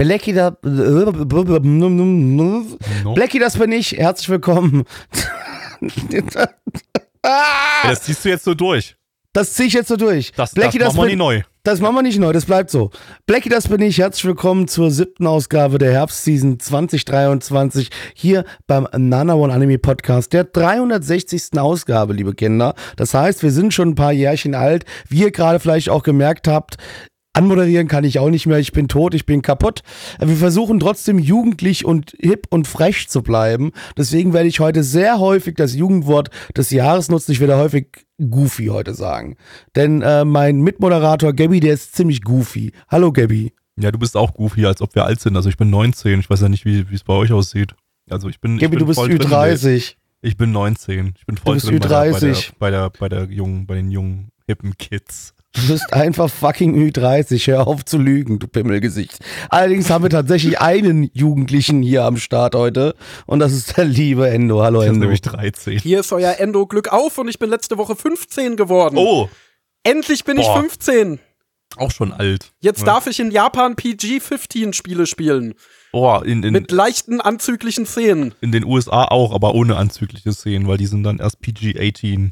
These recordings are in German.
Blackie, da, Blackie, das bin ich. Herzlich willkommen. Das ziehst du jetzt so durch. Das ziehe ich jetzt so durch. Das, Blackie, das machen wir nie neu. Das machen wir nicht neu, das bleibt so. Blackie, das bin ich. Herzlich willkommen zur siebten Ausgabe der Herbstseason 2023 hier beim Nana One Anime Podcast, der 360. Ausgabe, liebe Kinder. Das heißt, wir sind schon ein paar Jährchen alt. Wie ihr gerade vielleicht auch gemerkt habt, Anmoderieren kann ich auch nicht mehr. Ich bin tot, ich bin kaputt. Wir versuchen trotzdem jugendlich und hip und frech zu bleiben. Deswegen werde ich heute sehr häufig das Jugendwort des Jahres nutzen. Ich werde häufig goofy heute sagen. Denn äh, mein Mitmoderator Gabby, der ist ziemlich goofy. Hallo Gabby. Ja, du bist auch goofy, als ob wir alt sind. Also ich bin 19. Ich weiß ja nicht, wie es bei euch aussieht. Also ich bin. Gabby, ich bin du bist voll drin. Ü30. Ich bin 19. Ich bin voll bist bei der, Ü30. bei, der, bei, der, bei der jungen, bei den jungen, hippen Kids. Du bist einfach fucking Ü30. Hör auf zu lügen, du Pimmelgesicht. Allerdings haben wir tatsächlich einen Jugendlichen hier am Start heute. Und das ist der liebe Endo. Hallo Ich bin Endo. nämlich 13. Hier ist euer Endo Glück auf und ich bin letzte Woche 15 geworden. Oh, Endlich bin ich Boah. 15. auch schon alt. Jetzt Ja. darf ich in Japan PG-15 Spiele spielen. Oh, in, in, Mit leichten, anzüglichen Szenen. in den USA auch, aber ohne anzügliche Szenen, weil die sind dann erst PG-18.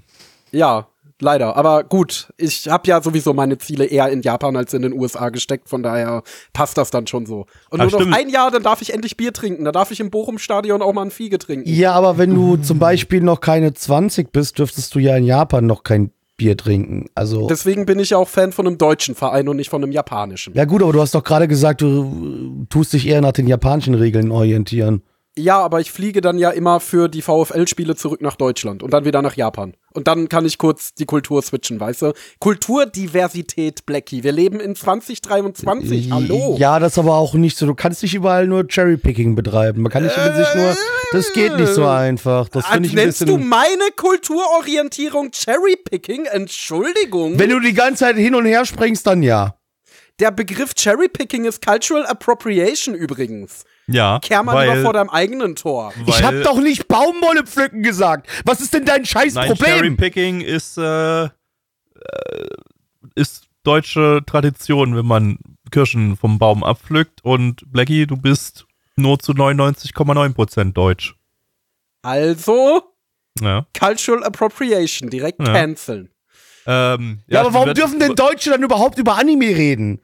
Ja, leider. Aber gut, ich habe ja sowieso meine Ziele eher in Japan als in den USA gesteckt. Von daher passt das dann schon so. Und Ah, nur noch stimmt. ein Jahr, dann darf ich endlich Bier trinken. Da darf ich im Bochum-Stadion auch mal ein Fiege trinken. Ja, aber wenn du zum Beispiel noch keine 20 bist, dürftest du ja in Japan noch kein Bier trinken. Also. Deswegen bin ich ja auch Fan von einem deutschen Verein und nicht von einem japanischen. Ja, gut, aber du hast doch gerade gesagt, du äh, tust dich eher nach den japanischen Regeln orientieren. Ja, aber ich fliege dann ja immer für die VfL-Spiele zurück nach Deutschland und dann wieder nach Japan. Und dann kann ich kurz die Kultur switchen, weißt du? Kulturdiversität, Blackie. Wir leben in 2023. Hallo. Ja, das ist aber auch nicht so. Du kannst nicht überall nur Cherrypicking betreiben. Man kann nicht mit sich nur. Das geht nicht so einfach. Das finde ich ein Nennst du meine Kulturorientierung Cherrypicking? Entschuldigung. Wenn du die ganze Zeit hin und her springst, dann ja. Der Begriff Cherrypicking ist Cultural Appropriation übrigens. Ja, Kehr mal weil, lieber vor deinem eigenen Tor. weil, Ich hab doch nicht Baumwolle pflücken gesagt. Was ist denn dein scheiß Nein, Problem? Cherrypicking ist, äh, äh, ist deutsche Tradition, wenn man Kirschen vom Baum abpflückt. Und Blackie, du bist nur zu 99,9% deutsch. Also, Ja. Cultural Appropriation. Direkt Ja. canceln. Ähm, ja, aber warum dürfen denn Deutsche dann überhaupt über Anime reden?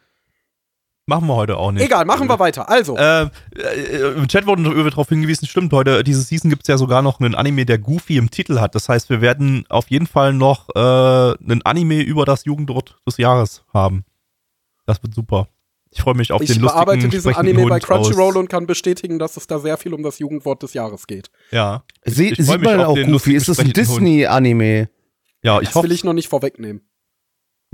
Machen wir heute auch nicht. Egal, machen wir weiter. Also. Äh, äh, Im Chat wurde darauf hingewiesen, stimmt, heute, diese Season gibt es ja sogar noch einen Anime, der Goofy im Titel hat. Das heißt, wir werden auf jeden Fall noch äh, einen Anime über das Jugendwort des Jahres haben. Das wird super. Ich freue mich auf Ich den lustigen bearbeite diesen Anime bei Hund Crunchyroll aus, und kann bestätigen, dass es da sehr viel um das Jugendwort des Jahres geht. Ja. Sie, Ich freu sieht mich man auf auch den Goofy? Ist das ein. Disney-Anime? Ja, ich Das hoffe, will ich noch nicht vorwegnehmen.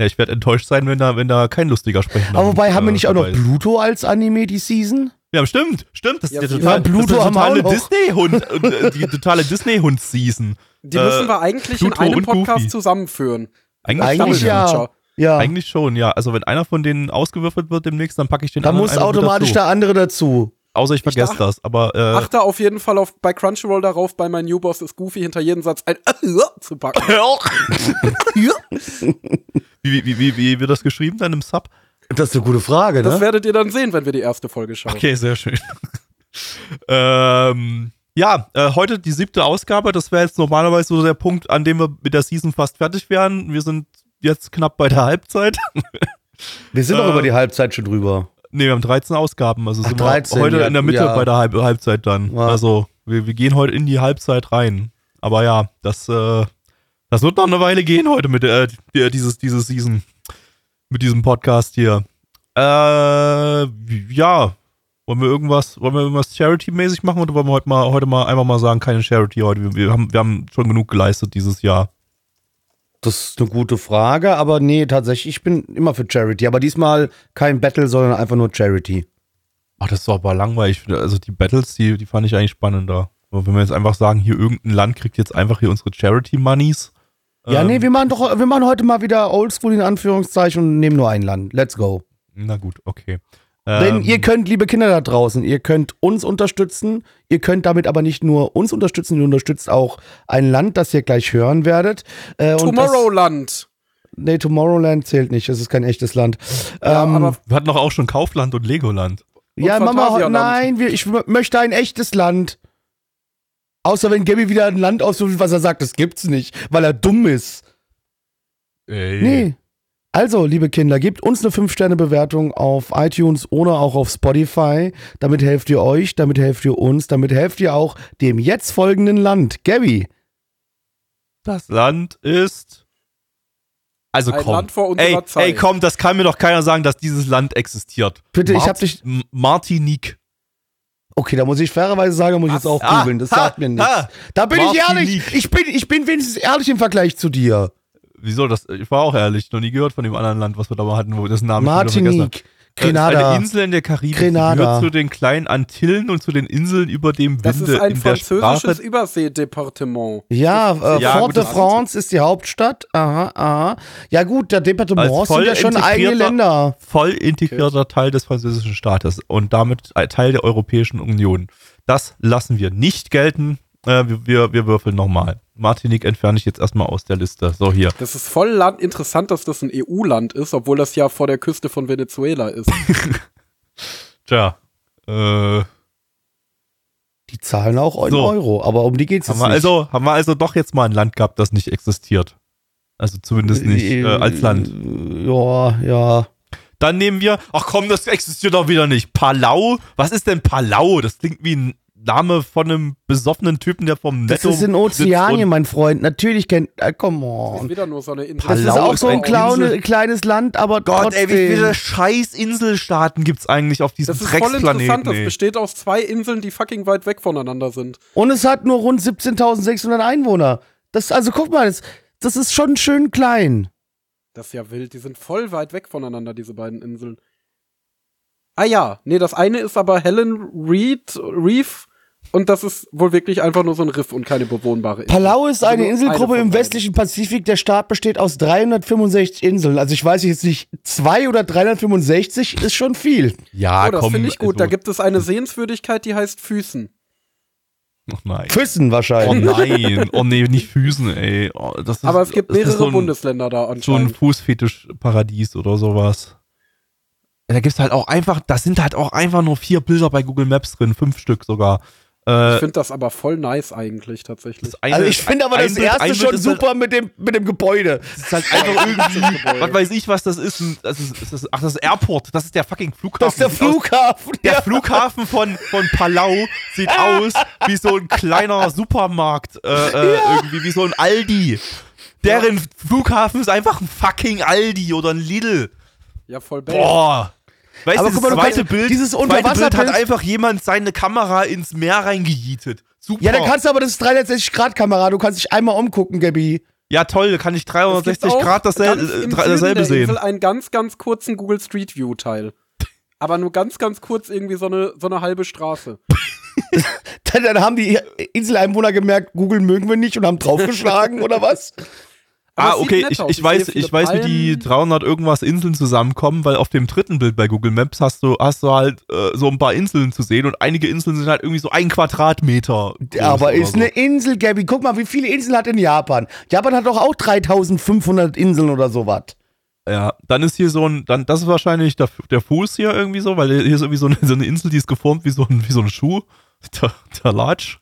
Ja, ich werde enttäuscht sein, wenn da, wenn da kein lustiger sprechender Aber wobei, haben wir äh, nicht auch noch. Pluto als Anime die Season? Ja, stimmt, stimmt. Das Ja, ist der total, Pluto das ist totale. Disney-Hund, äh, die totale Disney-Hund-Season. Die Äh, müssen wir eigentlich Pluto in einem Podcast Goofy. zusammenführen. Eigentlich, Eigentlich schon, ja. Ja. Eigentlich schon, ja. Also wenn einer von denen ausgewürfelt wird demnächst, dann packe ich den Da anderen muss einfach mit automatisch dazu. der andere dazu. Außer ich vergesse ach- das, aber äh, Achte auf jeden Fall auf, bei Crunchyroll darauf, bei mein New Boss ist Goofy hinter jedem Satz ein zu packen. wie, wie, wie, wie wird das geschrieben dann im Sub? Das ist eine gute Frage, Das ne? werdet ihr dann sehen, wenn wir die erste Folge schauen. Okay, sehr schön. ähm, ja, äh, heute die siebte Ausgabe. Das wäre jetzt normalerweise so der Punkt, an dem wir mit der Season fast fertig wären. Wir sind jetzt knapp bei der Halbzeit. Wir sind doch äh, über die Halbzeit schon drüber. Nee, wir haben 13 Ausgaben, also Ach, sind 13, wir heute ja, in der Mitte ja. bei der Halb Halbzeit dann. Ja. Also wir, wir gehen heute in die Halbzeit rein. Aber ja, das, äh, das wird noch eine Weile gehen heute mit äh, die, dieses, dieses Season. Mit diesem Podcast hier. Äh, ja. Wollen wir irgendwas, wollen wir irgendwas Charity-mäßig machen oder wollen wir heute mal, heute mal einfach mal sagen, keine Charity heute? Wir, haben, wir haben schon genug geleistet dieses Jahr. Das ist eine gute Frage, aber nee, tatsächlich, ich bin immer für Charity. Aber diesmal kein Battle, sondern einfach nur Charity. Ach, das war aber langweilig. Also die Battles, die, die fand ich eigentlich spannender. Aber wenn wir jetzt einfach sagen, hier irgendein Land kriegt jetzt einfach hier unsere Charity-Moneys. Ja, ähm, nee, wir machen doch, wir machen heute mal wieder Oldschool in Anführungszeichen und nehmen nur ein Land. Let's go. Na gut, okay. Denn Ähm, ihr könnt, liebe Kinder da draußen, ihr könnt uns unterstützen. Ihr könnt damit aber nicht nur uns unterstützen, ihr unterstützt auch ein Land, das ihr gleich hören werdet. Äh, Tomorrowland. Nee, Tomorrowland zählt nicht. Es ist kein echtes Land. Ja, ähm, aber wir hatten doch auch schon Kaufland und Legoland. ja, und Mama, Phantasialand. nein, wir, ich möchte ein echtes Land. Außer wenn Gabby wieder ein Land aussucht, was er sagt, das gibt's nicht, weil er dumm ist. Ey. Nee. Also, liebe Kinder, gebt uns eine 5-Sterne-Bewertung auf iTunes oder auch auf Spotify. Damit helft ihr euch, damit helft ihr uns, damit helft ihr auch dem jetzt folgenden Land. Gabby, Das Land ist. Also Ein komm. Land vor unserer ey, Zeit. ey, komm, das kann mir doch keiner sagen, dass dieses Land existiert. Bitte, ich hab dich- M- Martinique. Okay, da muss ich fairerweise sagen, muss ich jetzt auch Ah, googeln. Das ha, sagt mir nichts. ha. Da bin ich ehrlich. Ich bin, ich bin wenigstens ehrlich im Vergleich zu dir. Wieso? Das, ich war auch ehrlich, noch nie gehört von dem anderen Land, was wir da mal hatten, wo das Name Martinique, Grenada. eine Insel in der Karibik, Grenada. gehört zu den kleinen Antillen und zu den Inseln über dem das Winde ist ein französisches Sprache. Ja, Überseedepartement. äh, Ja, Fort de das- France ist die Hauptstadt. Aha, aha. Ja gut, der Departement sind ja schon eigene Länder. Voll integrierter Teil des französischen Staates und damit ein Teil der Europäischen Union. Das lassen wir nicht gelten. Äh, wir, wir, wir würfeln nochmal. Martinique entferne ich jetzt erstmal aus der Liste. So, hier. Das ist voll land interessant, dass das ein EU-Land ist, obwohl das ja vor der Küste von Venezuela ist. Tja. Äh, Die zahlen auch in So. Euro, aber um die geht's haben, jetzt nicht. also, haben wir also doch jetzt mal ein Land gehabt, das nicht existiert. Also zumindest nicht äh, als Land. Ja, ja. Dann nehmen wir, ach komm, das existiert doch wieder nicht. Palau? Was ist denn Palau? Das klingt wie ein Name von einem besoffenen Typen, der vom Das Netto ist in Ozeanien, mein Freund. Natürlich kennt. Äh, come Das ist on. wieder nur so eine Insel. Das ist auch ist so ein klaune, kleines Land, aber Gott, trotzdem. ey, wie viele scheiß Inselstaaten gibt's eigentlich auf diesem Das ist voll interessant. Drecksplaneten? Das ey? besteht aus zwei Inseln, die fucking weit weg voneinander sind. Und es hat nur rund 17.600 Einwohner. Das, also guck mal, das, das ist schon schön klein. Das ist ja wild. Die sind voll weit weg voneinander, diese beiden Inseln. Ah ja, nee, das eine ist aber Helen Reed Reef und das ist wohl wirklich einfach nur so ein Riff und keine bewohnbare Insel. Palau ist Also eine nur Inselgruppe von im westlichen Pazifik. Der Staat besteht aus 365 Inseln. Also ich weiß jetzt nicht, zwei oder 365 ist schon viel. Ja, Oh, das komm. finde ich gut. Da also- gibt es eine Sehenswürdigkeit, die heißt Füßen. Oh nein. Füssen Oh wahrscheinlich. nein. Oh nee, nicht Füßen, ey. Oh, das ist, Aber es gibt mehrere so ein, Bundesländer da So ein anscheinend. Fußfetischparadies oder sowas. Da gibt's halt auch einfach, da sind halt auch einfach nur vier Bilder bei Google Maps drin, fünf Stück sogar. Äh, ich finde das aber voll nice eigentlich tatsächlich. eine- Also ich finde aber das Bild- erste ein Bild schon ist halt- super mit dem, mit dem Gebäude. Das ist halt einfach irgendwie, was weiß ich, was das ist. Das ist, das ist ach, das ist Airport. Das ist der fucking Flughafen. Das ist der Flughafen. Der ja. Flughafen von, von Palau sieht aus wie so ein kleiner Supermarkt, äh, äh, irgendwie wie so ein Aldi. Deren Flughafen ist einfach ein fucking Aldi oder ein Lidl. Ja, voll bad. Boah. Weißt Aber du, guck das mal, du zweite kannst- Bild, dieses zweite Bild hat Unterwasserbild- einfach jemand seine Kamera ins Meer reingejietet. Super. Ja, da kannst du aber, das ist 360-Grad-Kamera. Du kannst dich einmal umgucken, Gabi. ja, toll, da kann ich Es gibt 360 auch Grad dasselbe, ganz im äh, dasselbe der sehen. Insel einen ganz, ganz kurzen Google Street View Teil. Aber nur ganz, ganz kurz irgendwie so eine, so eine halbe Straße. Dann, dann haben die Inseleinwohner gemerkt, Google mögen wir nicht und haben draufgeschlagen oder was? Ah, okay, ich, ich weiß, ich weiß, wie die Palmen. 300 irgendwas Inseln zusammenkommen, weil auf dem dritten Bild bei Google Maps hast du, hast du halt äh, so ein paar Inseln zu sehen und einige Inseln sind halt irgendwie so ein Quadratmeter. Aber ist so. eine Insel, Gabi. Guck mal, wie viele Inseln hat in Japan? Japan hat doch auch 3500 Inseln oder sowas. Ja, dann ist hier so ein, dann, das ist wahrscheinlich der, der Fuß hier irgendwie so, weil hier ist irgendwie so eine, so eine Insel, die ist geformt wie so ein, wie so ein Schuh. Der, der Latsch.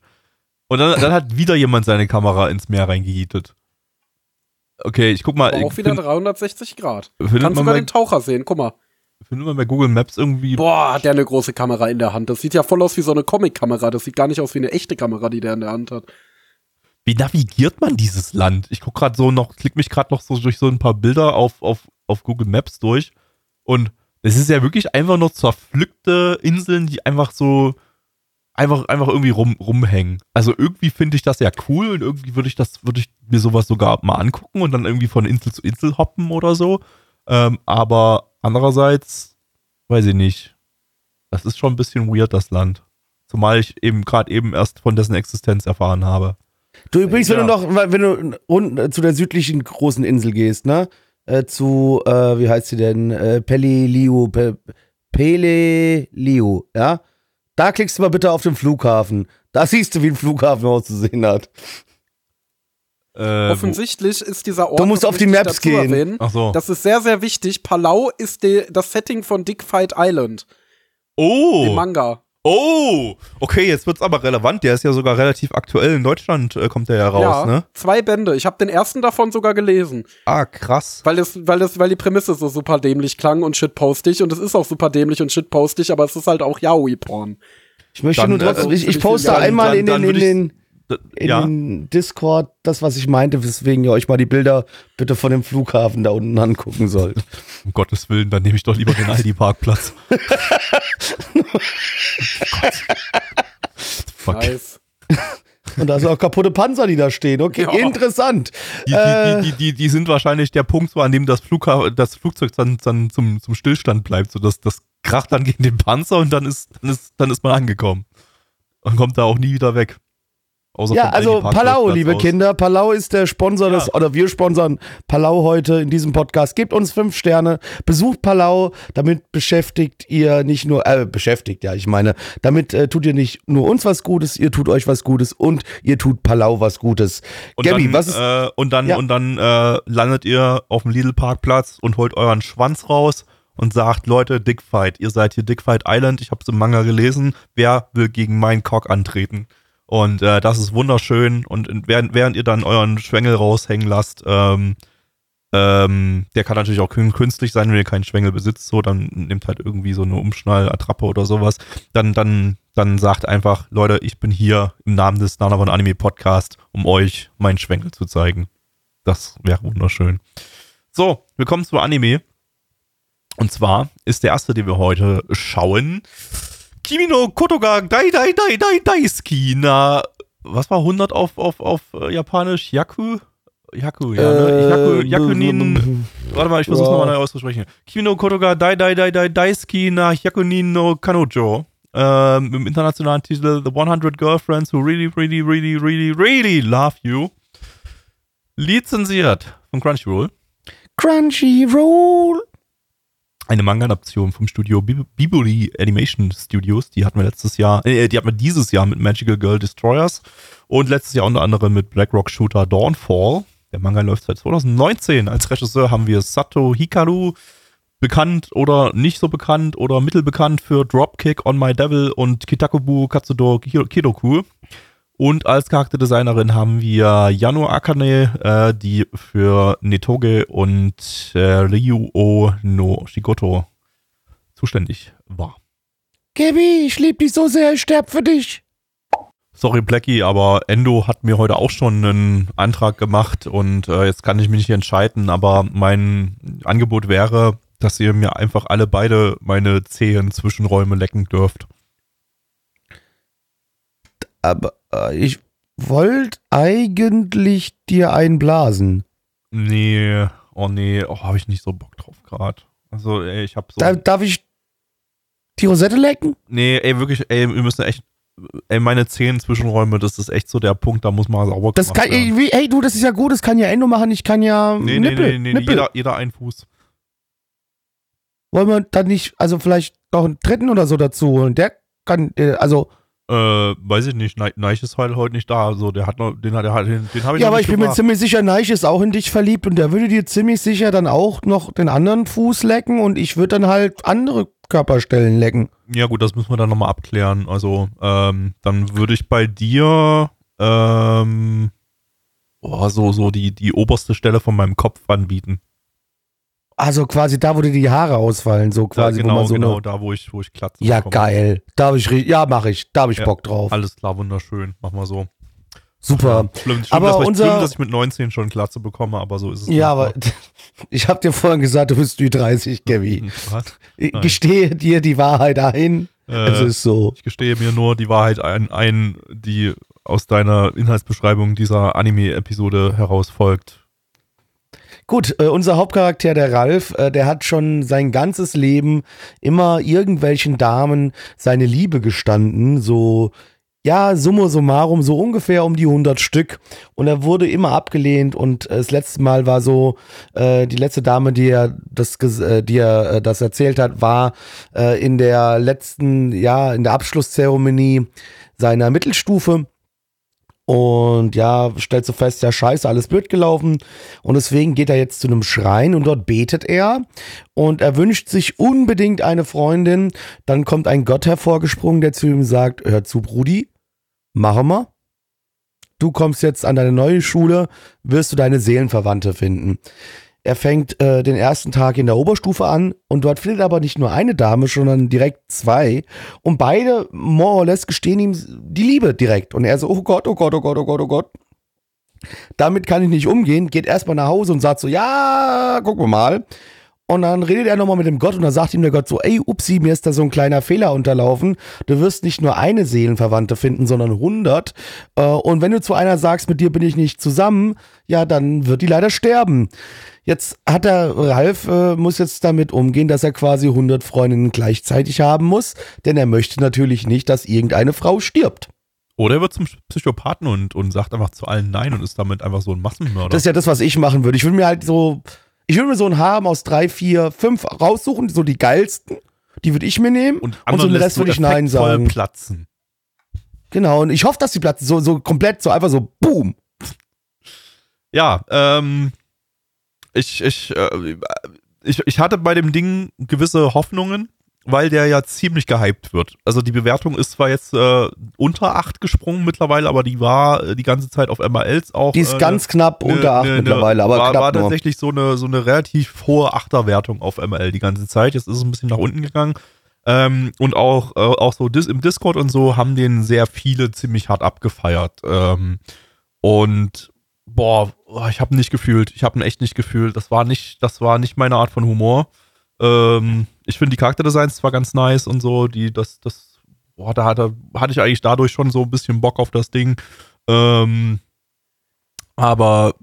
Und dann, dann hat wieder jemand seine Kamera ins Meer reingejietet. Okay, ich guck mal. Aber auch wieder find, 360 Grad. Kannst sogar bei, den Taucher sehen, guck mal. findet man bei Google Maps irgendwie. Boah, hat der eine große Kamera in der Hand. Das sieht ja voll aus wie so eine Comic-Kamera. Das sieht gar nicht aus wie eine echte Kamera, die der in der Hand hat. Wie navigiert man dieses Land? Ich guck gerade so noch, klick mich gerade noch so durch so ein paar Bilder auf, auf, auf Google Maps durch. Und es ist ja wirklich einfach nur zerpflückte Inseln, die einfach so einfach, einfach irgendwie rum, rumhängen. Also irgendwie finde ich das ja cool und irgendwie würde ich das, würde ich mir sowas sogar mal angucken und dann irgendwie von Insel zu Insel hoppen oder so. Ähm, aber andererseits, weiß ich nicht. Das ist schon ein bisschen weird, das Land. Zumal ich eben gerade eben erst von dessen Existenz erfahren habe. Du übrigens, wenn Ja. du noch, wenn du unten zu der südlichen großen Insel gehst, ne? Äh, zu, äh, wie heißt sie denn? Äh, Peleliu, Pe Peleliu, ja? Da klickst du mal bitte auf den Flughafen. Da siehst du, wie ein Flughafen auszusehen hat. Äh, Offensichtlich ist dieser Ort. Du musst auf die Maps gehen. Erwähnen, Ach so. Das ist sehr, sehr wichtig. Palau ist die, das Setting von Dick Fight Island, dem oh, Manga. Oh, okay, jetzt wird's aber relevant. Der ist ja sogar relativ aktuell in Deutschland, äh, kommt der ja raus, ja, ne? zwei Bände. Ich habe den ersten davon sogar gelesen, Ah, krass. weil es, weil es, weil die Prämisse so super dämlich klang und shitpostig und es ist auch super dämlich und shitpostig, aber es ist halt auch Yaoi-Porn. Ich möchte Dann, nur trotzdem, äh, ich, ich poste dann- einmal in den, dann in würd ich- den, in ja. den Discord das, was ich meinte, weswegen ihr euch mal die Bilder bitte von dem Flughafen da unten angucken sollt. Um Gottes Willen, dann nehme ich doch lieber den Aldi-Parkplatz. Fuck. Nice. Und da sind auch kaputte Panzer, die da stehen. Okay, Ja. interessant. Die, Äh. die, die, die, die sind wahrscheinlich der Punkt, so an dem das, Flugha das Flugzeug dann, dann zum, zum Stillstand bleibt. So dass das kracht dann gegen den Panzer und dann ist, dann ist, dann ist man angekommen. Und kommt da auch nie wieder weg. Außer Ja, also Palau, liebe aus. Kinder. Palau ist der Sponsor des, Ja. oder wir sponsern Palau heute in diesem Podcast. Gebt uns fünf Sterne, besucht Palau, damit beschäftigt ihr nicht nur, äh, beschäftigt, ja, ich meine, damit äh, tut ihr nicht nur uns was Gutes, ihr tut euch was Gutes und ihr tut Palau was Gutes. Und Gabi, dann, was ist, äh, und dann, Ja. und dann äh, landet ihr auf dem Lidl-Parkplatz und holt euren Schwanz raus und sagt, Leute, Dickfight, ihr seid hier Dickfight Island, ich habe es im Manga gelesen, wer will gegen meinen Cock antreten? Und äh, das ist wunderschön. Und während, während ihr dann euren Schwengel raushängen lasst, ähm, ähm, der kann natürlich auch kün- künstlich sein, wenn ihr keinen Schwengel besitzt, so, dann nehmt halt irgendwie so eine Umschnallattrappe oder sowas. Dann, dann, dann sagt einfach, Leute, ich bin hier im Namen des Nana von Anime Podcast, um euch meinen Schwengel zu zeigen. Das wäre wunderschön. So, willkommen zu Anime. Und zwar ist der erste, den wir heute schauen, Kimi no Kotoga Dai Dai Dai Dai Daisuki na, was war 100 auf, auf, auf äh, Japanisch? Yaku? Yaku, ja, ne? äh, Yaku, Yakunin, warte mal, ich versuch's nochmal neu auszusprechen. Kimi no Kotoga Dai Dai Dai Dai Daisuki na Yakunin no Kanojo. Ähm, Im internationalen Titel The 100 Girlfriends Who Really, Really, Really, Really, Really Love You. Lizenziert von Crunchyroll. Crunchyroll. Eine Manga-Adaption vom Studio Bib- Bibuli Animation Studios. Die hatten wir letztes Jahr, äh, die hatten wir dieses Jahr mit Magical Girl Destroyers und letztes Jahr unter anderem mit Blackrock Shooter Dawnfall. Der Manga läuft seit 2019. Als Regisseur haben wir Sato Hikaru, bekannt oder nicht so bekannt oder mittelbekannt für Dropkick On My Devil und Kitakubu Katsudo Ki- Kidoku. Und als Charakterdesignerin haben wir Yano Akane, äh, die für Netoge und äh, Ryuo no Shigoto zuständig war. Gabi, ich lieb dich so sehr, ich sterb für dich. Sorry, Blackie, aber Endo hat mir heute auch schon einen Antrag gemacht und äh, jetzt kann ich mich nicht entscheiden, aber mein Angebot wäre, dass ihr mir einfach alle beide meine zähen Zwischenräume lecken dürft. Aber ich wollte eigentlich dir einblasen. Nee, oh nee, oh, habe ich nicht so Bock drauf gerade. Also, ey, ich hab so. Da, darf ich die Rosette lecken? Nee, ey, wirklich, ey, wir müssen echt. Ey, meine zehn Zwischenräume, das ist echt so der Punkt, da muss man sauber Das kann, werden. ey, wie- hey, du, das ist ja gut, das kann ja Endo machen, ich kann ja Nee, nee, Nippel, nee, nee, Nippel. jeder, jeder ein Fuß. Wollen wir dann nicht, also vielleicht noch einen dritten oder so dazu holen? Der kann, äh, also, Äh, weiß ich nicht, Ne- Neich ist halt heute nicht da, so, der hat noch, den hat er halt, den, den habe ich ja, aber ich bin mir ziemlich sicher, Neich ist auch in dich verliebt und der würde dir ziemlich sicher dann auch noch den anderen Fuß lecken und ich würde dann halt andere Körperstellen lecken. Ja, gut, das müssen wir dann nochmal abklären. Also, ähm, dann würde ich bei dir, ähm, oh, so, so die, die oberste Stelle von meinem Kopf anbieten. Also quasi da, wo dir die Haare ausfallen, so quasi, wo genau, man so genau, eine, da, wo ich, wo ich Klatze Ja, bekomme. geil. Da habe ich, ja, mache ich, da habe ich Ja, Bock drauf. Alles klar, wunderschön. Mach mal so. Super. Ja, schlimm, schlimm, Aber dass, ich- unser- schlimm, dass ich mit 19 schon Klatze bekomme, aber so ist es. Ja, aber manchmal. ich habe dir vorhin gesagt, du bist Ü30, Gabi. Was? Ich Nein. gestehe dir die Wahrheit ein. Äh, Es ist so. ich gestehe mir nur die Wahrheit ein, ein die aus deiner Inhaltsbeschreibung dieser Anime-Episode herausfolgt. Gut, äh, unser Hauptcharakter, der Ralf, äh, der hat schon sein ganzes Leben immer irgendwelchen Damen seine Liebe gestanden, so, ja, summa summarum, so ungefähr um die 100 Stück. Und er wurde immer abgelehnt und äh, das letzte Mal war so, äh, die letzte Dame, die er das, äh, die er äh, das erzählt hat, war äh, in der letzten, ja, in der Abschlusszeremonie seiner Mittelstufe. Und ja, stellt so fest, ja, scheiße, alles blöd gelaufen. Und deswegen geht er jetzt zu einem Schrein und dort betet er. Und er wünscht sich unbedingt eine Freundin. Dann kommt ein Gott hervorgesprungen, der zu ihm sagt, hör zu, Brudi, machen wir. Du kommst jetzt an deine neue Schule, wirst du deine Seelenverwandte finden. Er fängt äh, den ersten Tag in der Oberstufe an und dort findet er aber nicht nur eine Dame, sondern direkt zwei. Und beide, more or less, gestehen ihm die Liebe direkt. Und er so, oh Gott, oh Gott, oh Gott, oh Gott, oh Gott. Damit kann ich nicht umgehen, geht erstmal nach Hause und sagt so, ja, gucken wir mal. Und dann redet er nochmal mit dem Gott und dann sagt ihm der Gott so, ey, upsi, mir ist da so ein kleiner Fehler unterlaufen. Du wirst nicht nur eine Seelenverwandte finden, sondern 100. Äh, Und wenn du zu einer sagst, mit dir bin ich nicht zusammen, ja, dann wird die leider sterben. Jetzt hat der Ralf, äh, muss jetzt damit umgehen, dass er quasi 100 Freundinnen gleichzeitig haben muss, denn er möchte natürlich nicht, dass irgendeine Frau stirbt. Oder er wird zum Psychopathen und, und sagt einfach zu allen Nein und ist damit einfach so ein Massenmörder. Das ist ja das, was ich machen würde. Ich würde mir halt so, ich würde mir so ein Harem aus drei, vier, fünf raussuchen, so die geilsten. Die würde ich mir nehmen und und so den Rest würde ich Nein sagen. platzen. Genau, und ich hoffe, dass die platzen, so, so komplett, so einfach so, boom. Ja, ähm, ich, ich, äh, ich, ich hatte bei dem Ding gewisse Hoffnungen, weil der ja ziemlich gehypt wird. Also die Bewertung ist zwar jetzt äh, unter 8 gesprungen mittlerweile, aber die war äh, die ganze Zeit auf MRLs auch. Die ist äh, ganz knapp ne- unter acht ne- ne- mittlerweile, aber war, knapp war tatsächlich so eine, so eine relativ hohe Achterwertung auf ML die ganze Zeit. Jetzt ist es ein bisschen nach unten gegangen. Ähm, und auch, äh, auch so dis im Discord und so haben den sehr viele ziemlich hart abgefeiert. Ähm, und boah, ich habe nicht gefühlt. Ich habe ihn echt nicht gefühlt. Das war nicht, das war nicht meine Art von Humor. Ähm, ich finde die Charakterdesigns zwar ganz nice und so, die, das, das, boah, da hatte, hatte ich eigentlich dadurch schon so ein bisschen Bock auf das Ding. Ähm, aber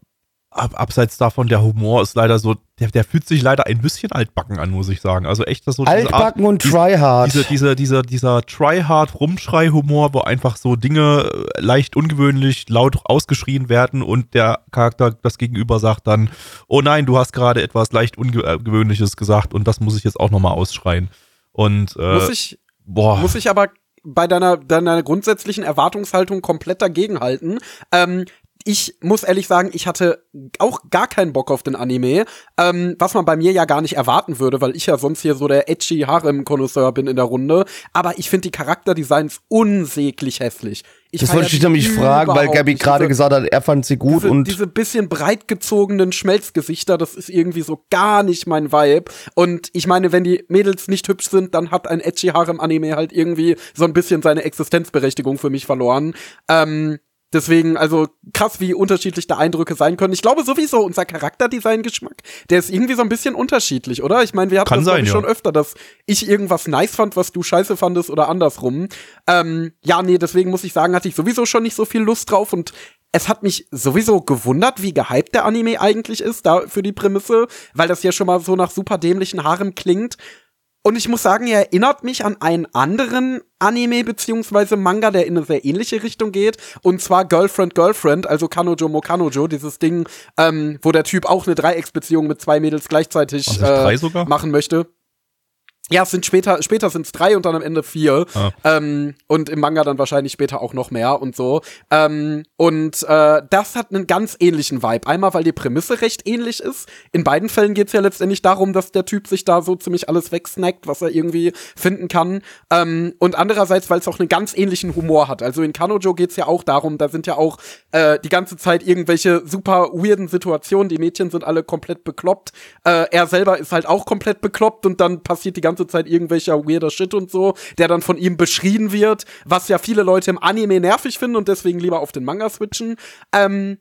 ab, abseits davon, der Humor ist leider so, der, der fühlt sich leider ein bisschen altbacken an, muss ich sagen. Also echt, das so diese Art, Altbacken und Tryhard. diese, diese, dieser, dieser Tryhard-Rumschrei-Humor, wo einfach so Dinge äh, leicht ungewöhnlich laut ausgeschrien werden und der Charakter das Gegenüber sagt dann, oh nein, du hast gerade etwas leicht Ungewöhnliches gesagt und das muss ich jetzt auch nochmal ausschreien. Und äh, Muss ich, boah, muss ich aber bei deiner, deiner grundsätzlichen Erwartungshaltung komplett dagegenhalten. Ähm, ich muss ehrlich sagen, ich hatte auch gar keinen Bock auf den Anime, ähm, was man bei mir ja gar nicht erwarten würde, weil ich ja sonst hier so der edgy Harem-Konnoisseur bin in der Runde. Aber ich finde die Charakterdesigns unsäglich hässlich. Ich das wollte ich nämlich fragen, weil nicht. gerade gesagt hat, er fand sie gut diese, und diese bisschen breit gezogenen Schmelzgesichter, das ist irgendwie so gar nicht mein Vibe. Und ich meine, wenn die Mädels nicht hübsch sind, dann hat ein Edgy Harem Anime halt irgendwie so ein bisschen seine Existenzberechtigung für mich verloren. Ähm, Deswegen, also krass, wie unterschiedlich da Eindrücke sein können. Ich glaube sowieso, unser Charakterdesign-Geschmack, der ist irgendwie so ein bisschen unterschiedlich, oder? Ich meine, wir hatten Kann das sein, ich, ja. schon öfter, dass ich irgendwas nice fand, was du scheiße fandest oder andersrum. Ähm, ja, nee, deswegen muss ich sagen, hatte ich sowieso schon nicht so viel Lust drauf und es hat mich sowieso gewundert, wie gehypt der Anime eigentlich ist, da für die Prämisse, weil das ja schon mal so nach super dämlichen Harem klingt. Und ich muss sagen, er erinnert mich an einen anderen Anime beziehungsweise Manga, der in eine sehr ähnliche Richtung geht. Und zwar Girlfriend, Girlfriend, also Kanojo Mo Kanojo, dieses Ding, ähm, wo der Typ auch eine Dreiecksbeziehung mit zwei Mädels gleichzeitig sogar? machen möchte. Ja, es sind später, später sind es drei und dann am Ende vier. Ah. Ähm, und im Manga dann wahrscheinlich später auch noch mehr und so. Ähm, und äh, das hat einen ganz ähnlichen Vibe. Einmal, weil die Prämisse recht ähnlich ist. In beiden Fällen geht's ja letztendlich darum, dass der Typ sich da so ziemlich alles wegsnackt, was er irgendwie finden kann. Ähm, und andererseits, weil es auch einen ganz ähnlichen Humor hat. Also in Kanojo geht's ja auch darum, da sind ja auch äh, die ganze Zeit irgendwelche super weirden Situationen. Die Mädchen sind alle komplett bekloppt. Äh, er selber ist halt auch komplett bekloppt und dann passiert die ganze Zeit irgendwelcher weirder Shit und so, der dann von ihm beschrien wird, was ja viele Leute im Anime nervig finden und deswegen lieber auf den Manga switchen. Ähm,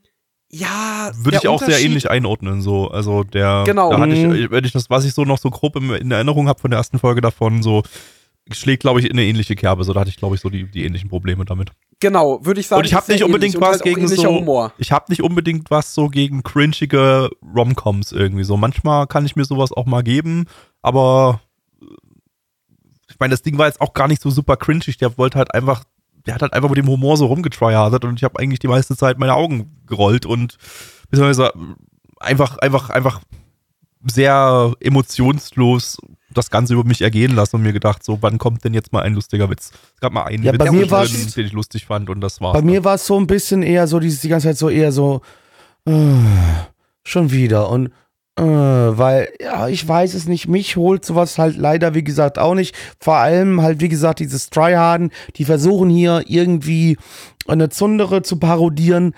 ja, würde ich auch sehr ähnlich einordnen. So, also der, Genau. da hatte Mhm. ich, wenn ich das, was ich so noch so grob in Erinnerung habe von der ersten Folge davon, so schlägt, glaube ich, in eine ähnliche Kerbe. So, da hatte ich, glaube ich, so die, die ähnlichen Probleme damit. Genau, würde ich sagen. Und ich habe nicht unbedingt was halt gegen so. Humor. Ich habe nicht unbedingt was so gegen cringige Romcoms irgendwie so. Manchmal kann ich mir sowas auch mal geben, aber äh, ich meine, das Ding war jetzt auch gar nicht so super cringig. Der wollte halt einfach, der hat halt einfach mit dem Humor so rumgetryhardet und ich habe eigentlich die meiste Zeit meine Augen gerollt und beziehungsweise einfach, einfach, einfach sehr emotionslos das Ganze über mich ergehen lassen und mir gedacht, so, wann kommt denn jetzt mal ein lustiger Witz? Es gab mal einen Ja, Witz, bei mir drin, den ich lustig fand und das war's. Bei mir war es so ein bisschen eher so, dieses die ganze Zeit so eher so, äh, schon wieder und äh, weil, ja, ich weiß es nicht, mich holt sowas halt leider, wie gesagt, auch nicht. Vor allem halt, wie gesagt, dieses Tryharden, die versuchen hier irgendwie eine Zundere zu parodieren,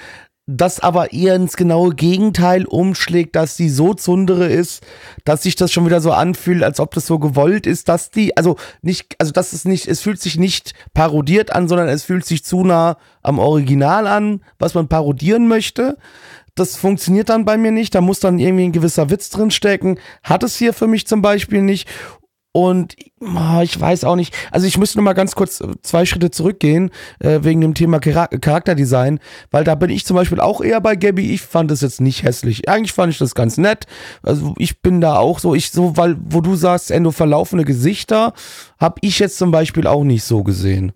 das aber eher ins genaue Gegenteil umschlägt, dass die so Zundere ist, dass sich das schon wieder so anfühlt, als ob das so gewollt ist, dass die, also nicht, also das ist nicht, es fühlt sich nicht parodiert an, sondern es fühlt sich zu nah am Original an, was man parodieren möchte. Das funktioniert dann bei mir nicht, da muss dann irgendwie ein gewisser Witz drin stecken. Hat es hier für mich zum Beispiel nicht. Und ah, ich weiß auch nicht, also ich müsste noch mal ganz kurz äh, zwei Schritte zurückgehen, äh, wegen dem Thema Chara Charakterdesign, weil da bin ich zum Beispiel auch eher bei Gabby. Ich fand es jetzt nicht hässlich. Eigentlich fand ich das ganz nett. Also ich bin da auch so, ich so, weil, wo du sagst, Endo verlaufende Gesichter, habe ich jetzt zum Beispiel auch nicht so gesehen.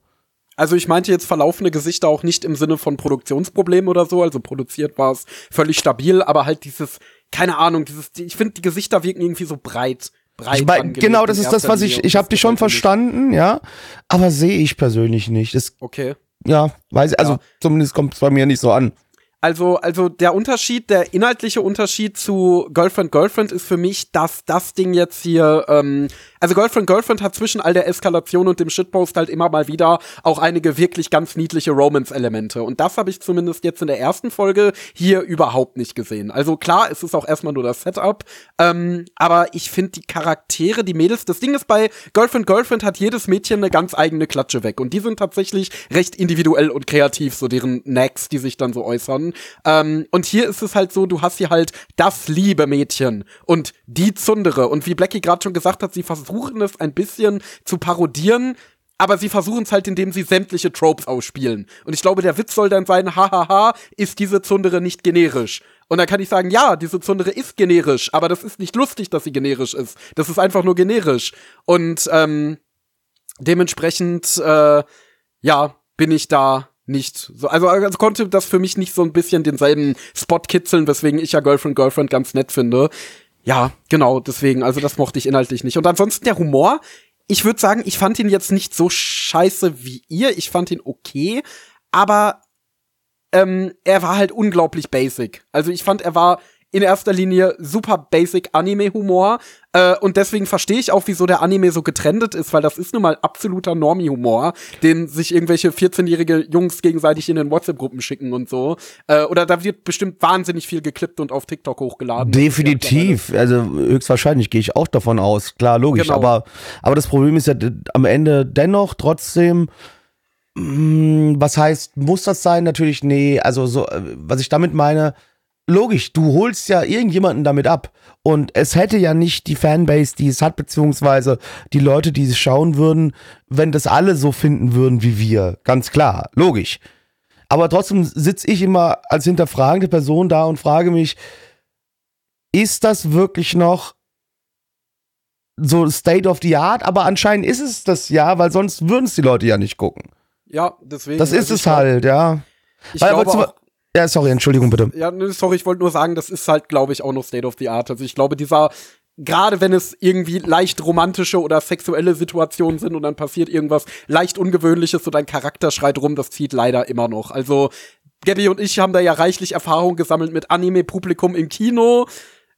Also ich meinte jetzt verlaufende Gesichter auch nicht im Sinne von Produktionsproblemen oder so, also produziert war es völlig stabil, aber halt dieses, keine Ahnung, dieses, ich finde die Gesichter wirken irgendwie so breit. breit Ich mein, genau, das ist das, was ich, ich habe dich schon mir nicht. verstanden, ja, aber sehe ich persönlich nicht. Das, Okay. ja, weiß ich, also Ja. zumindest kommt es bei mir nicht so an. Also, also der Unterschied, der inhaltliche Unterschied zu Girlfriend Girlfriend ist für mich, dass das Ding jetzt hier, ähm, also Girlfriend Girlfriend hat zwischen all der Eskalation und dem Shitpost halt immer mal wieder auch einige wirklich ganz niedliche Romance-Elemente. Und das habe ich zumindest jetzt in der ersten Folge hier überhaupt nicht gesehen. Also klar, es ist auch erstmal nur das Setup, ähm, aber ich finde die Charaktere, die Mädels, das Ding ist bei Girlfriend Girlfriend hat jedes Mädchen eine ganz eigene Klatsche weg. Und die sind tatsächlich recht individuell und kreativ, so deren Knacks, die sich dann so äußern. Ähm, und hier ist es halt so, du hast hier halt das liebe Mädchen und die Zundere. Und wie Blackie gerade schon gesagt hat, sie versuchen es ein bisschen zu parodieren. Aber sie versuchen es halt, indem sie sämtliche Tropes ausspielen. Und ich glaube, der Witz soll dann sein, hahaha, ist diese Zundere nicht generisch? Und dann kann ich sagen, ja, diese Zundere ist generisch, aber das ist nicht lustig, dass sie generisch ist. Das ist einfach nur generisch. Und ähm, dementsprechend, äh, ja, bin ich da nicht so. Also, also konnte das für mich nicht so ein bisschen denselben Spot kitzeln, weswegen ich ja Girlfriend Girlfriend ganz nett finde. Ja, genau, deswegen, also das mochte ich inhaltlich nicht. Und ansonsten der Humor, ich würde sagen, ich fand ihn jetzt nicht so scheiße wie ihr. Ich fand ihn okay, aber ähm, er war halt unglaublich basic. Also ich fand, er war in erster Linie super basic Anime-Humor. Äh, und deswegen verstehe ich auch, wieso der Anime so getrendet ist, weil das ist nun mal absoluter Normie-Humor, den sich irgendwelche 14-jährige Jungs gegenseitig in den WhatsApp-Gruppen schicken und so. Äh, oder da wird bestimmt wahnsinnig viel geklippt und auf TikTok hochgeladen. Definitiv, also höchstwahrscheinlich gehe ich auch davon aus, klar, logisch. Genau. Aber, aber das Problem ist ja am Ende dennoch trotzdem, mh, was heißt, muss das sein? Natürlich, nee, also so, äh, was ich damit meine, logisch, du holst ja irgendjemanden damit ab. Und es hätte ja nicht die Fanbase, die es hat, beziehungsweise die Leute, die es schauen würden, wenn das alle so finden würden wie wir. Ganz klar, logisch. Aber trotzdem sitze ich immer als hinterfragende Person da und frage mich, ist das wirklich noch so State of the Art? Aber anscheinend ist es das ja, weil sonst würden es die Leute ja nicht gucken. Ja, deswegen. Das ist also es halt, ja. Ich Weil, glaube auch, Ja, sorry, Entschuldigung bitte. Ja, sorry, ich wollte nur sagen, das ist halt, glaube ich, auch noch State of the Art. Also ich glaube, dieser, gerade wenn es irgendwie leicht romantische oder sexuelle Situationen sind und dann passiert irgendwas leicht Ungewöhnliches und ein Charakter schreit rum, das zieht leider immer noch. Also Gabby und ich haben da ja reichlich Erfahrung gesammelt mit Anime-Publikum im Kino.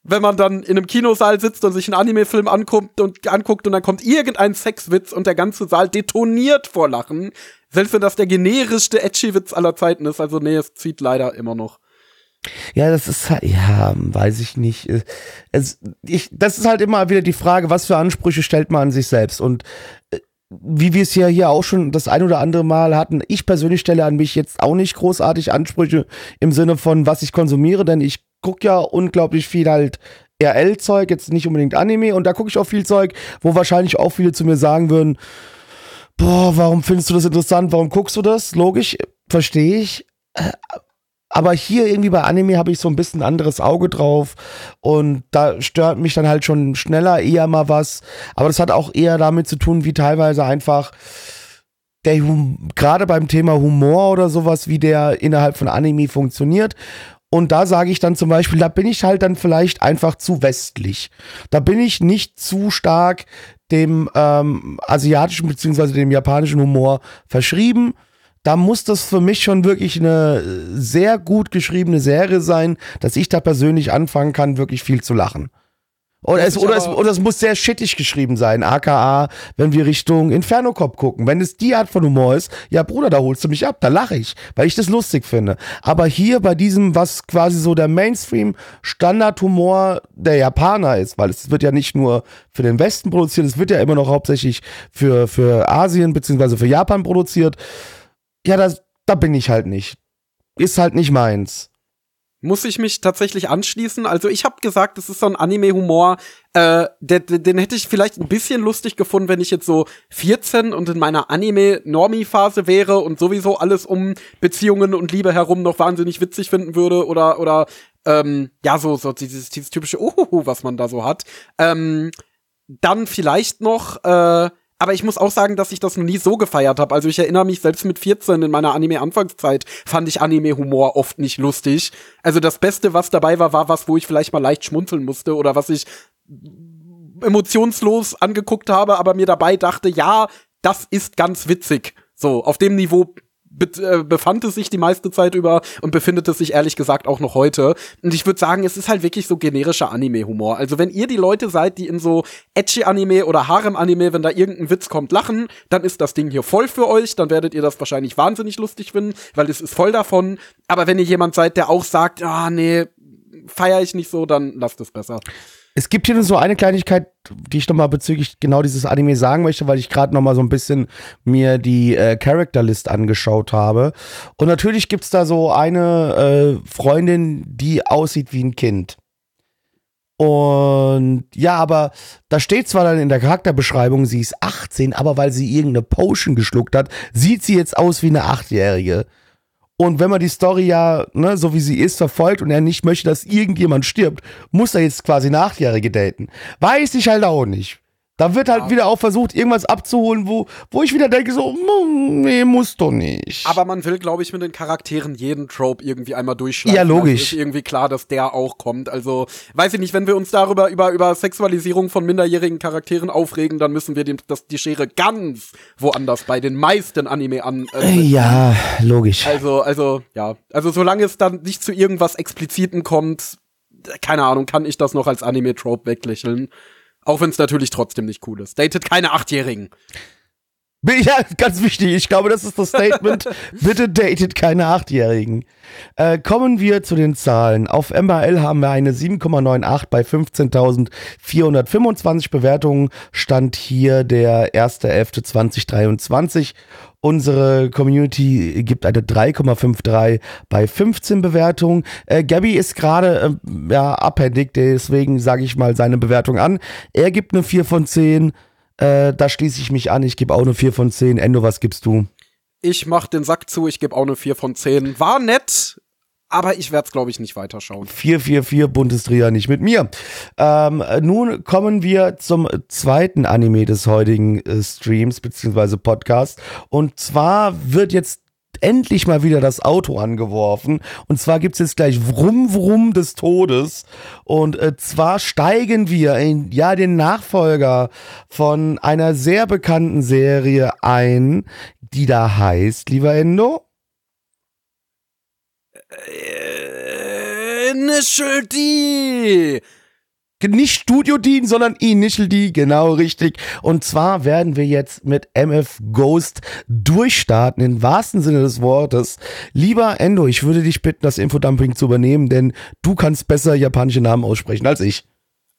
Wenn man dann in einem Kinosaal sitzt und sich einen Anime-Film anguckt und, anguckt und dann kommt irgendein Sexwitz und der ganze Saal detoniert vor Lachen, selbst wenn das der generischste Edgy-Witz aller Zeiten ist. Also nee, es zieht leider immer noch. Ja, das ist halt, ja, weiß ich nicht. Es, ich, das ist halt immer wieder die Frage, was für Ansprüche stellt man an sich selbst. Und äh, wie wir es ja hier auch schon das ein oder andere Mal hatten, ich persönlich stelle an mich jetzt auch nicht großartig Ansprüche im Sinne von, was ich konsumiere, denn ich gucke ja unglaublich viel halt RL-Zeug, jetzt nicht unbedingt Anime, und da gucke ich auch viel Zeug, wo wahrscheinlich auch viele zu mir sagen würden, boah, warum findest du das interessant? Warum guckst du das? Logisch, verstehe ich. Äh, aber hier irgendwie bei Anime habe ich so ein bisschen anderes Auge drauf und da stört mich dann halt schon schneller eher mal was. Aber das hat auch eher damit zu tun, wie teilweise einfach der gerade beim Thema Humor oder sowas, wie der innerhalb von Anime funktioniert. Und da sage ich dann zum Beispiel, da bin ich halt dann vielleicht einfach zu westlich. Da bin ich nicht zu stark dem ähm, asiatischen beziehungsweise dem japanischen Humor verschrieben. Da muss das für mich schon wirklich eine sehr gut geschriebene Serie sein, dass ich da persönlich anfangen kann, wirklich viel zu lachen. Oder es, oder, es, oder es muss sehr shittig geschrieben sein, aka, wenn wir Richtung Inferno Cop gucken. Wenn es die Art von Humor ist, ja Bruder, da holst du mich ab, da lache ich, weil ich das lustig finde. Aber hier bei diesem, was quasi so der Mainstream-Standard-Humor der Japaner ist, weil es wird ja nicht nur für den Westen produziert, es wird ja immer noch hauptsächlich für, für Asien beziehungsweise für Japan produziert. Ja, das, da bin ich halt nicht. Ist halt nicht meins muss ich mich tatsächlich anschließen. Also ich habe gesagt, es ist so ein Anime-Humor, äh, den, den hätte ich vielleicht ein bisschen lustig gefunden, wenn ich jetzt so 14 und in meiner Anime-Normie-Phase wäre und sowieso alles um Beziehungen und Liebe herum noch wahnsinnig witzig finden würde oder oder ähm, ja so so dieses, dieses typische Uhuhu, was man da so hat. Ähm, dann vielleicht noch äh, aber ich muss auch sagen, dass ich das noch nie so gefeiert habe. Also ich erinnere mich selbst mit 14 in meiner Anime-Anfangszeit fand ich Anime-Humor oft nicht lustig. Also das Beste, was dabei war, war was, wo ich vielleicht mal leicht schmunzeln musste oder was ich emotionslos angeguckt habe, aber mir dabei dachte, ja, das ist ganz witzig. So, auf dem Niveau be äh, befand es sich die meiste Zeit über und befindet es sich ehrlich gesagt auch noch heute. Und ich würde sagen, es ist halt wirklich so generischer Anime-Humor. Also wenn ihr die Leute seid, die in so edgy Anime oder Harem-Anime, wenn da irgendein Witz kommt, lachen, dann ist das Ding hier voll für euch. Dann werdet ihr das wahrscheinlich wahnsinnig lustig finden, weil es ist voll davon. Aber wenn ihr jemand seid, der auch sagt, ah, nee, feier ich nicht so, dann lasst es besser. Es gibt hier nur so eine Kleinigkeit, die ich nochmal bezüglich genau dieses Anime sagen möchte, weil ich gerade nochmal so ein bisschen mir die äh, Character List angeschaut habe. Und natürlich gibt's da so eine äh, Freundin, die aussieht wie ein Kind. Und ja, aber da steht zwar dann in der Charakterbeschreibung, sie ist 18, aber weil sie irgendeine Potion geschluckt hat, sieht sie jetzt aus wie eine Achtjährige. Und wenn man die Story ja, ne, so wie sie ist, verfolgt und er nicht möchte, dass irgendjemand stirbt, muss er jetzt quasi Nachjährige daten. Weiß ich halt auch nicht. Da wird halt ja. wieder auch versucht, irgendwas abzuholen, wo, wo ich wieder denke, so, hm, nee, muss doch nicht. Aber man will, glaube ich, mit den Charakteren jeden Trope irgendwie einmal durchschlagen. Ja, logisch. Also ist irgendwie klar, dass der auch kommt. Also, weiß ich nicht, wenn wir uns darüber, über, über Sexualisierung von minderjährigen Charakteren aufregen, dann müssen wir den, das, die Schere ganz woanders bei den meisten Anime an. Äh, ja, logisch. Also, also, ja. Also, solange es dann nicht zu irgendwas Explizitem kommt, keine Ahnung, kann ich das noch als Anime-Trope weglächeln. Auch wenn es natürlich trotzdem nicht cool ist. Datet keine Achtjährigen. Ja, ganz wichtig. Ich glaube, das ist das Statement. Bitte datet keine Achtjährigen. Äh, kommen wir zu den Zahlen. Auf MRL haben wir eine 7,98 bei 15.425 Bewertungen. Stand hier der 1.11.2023. Unsere Community gibt eine 3,53 bei 15 Bewertungen. Äh, Gabby ist gerade äh, ja, abhändig, deswegen sage ich mal seine Bewertung an. Er gibt eine 4 von 10. Äh, da schließe ich mich an. Ich gebe auch eine 4 von 10. Endo, was gibst du? Ich mach den Sack zu, ich gebe auch eine 4 von 10. War nett, aber ich werde es, glaube ich, nicht weiterschauen. 444 Bundesliga nicht mit mir. Ähm, nun kommen wir zum zweiten Anime des heutigen äh, Streams bzw. Podcasts. Und zwar wird jetzt endlich mal wieder das Auto angeworfen. Und zwar gibt es jetzt gleich Wrum Wrum des Todes. Und äh, zwar steigen wir in ja den Nachfolger von einer sehr bekannten Serie ein, die da heißt, lieber Endo. Initial D. Nicht Studio D, sondern Initial D, genau richtig. Und zwar werden wir jetzt mit MF Ghost durchstarten, im wahrsten Sinne des Wortes. Lieber Endo, ich würde dich bitten, das Infodumping zu übernehmen, denn du kannst besser japanische Namen aussprechen als ich.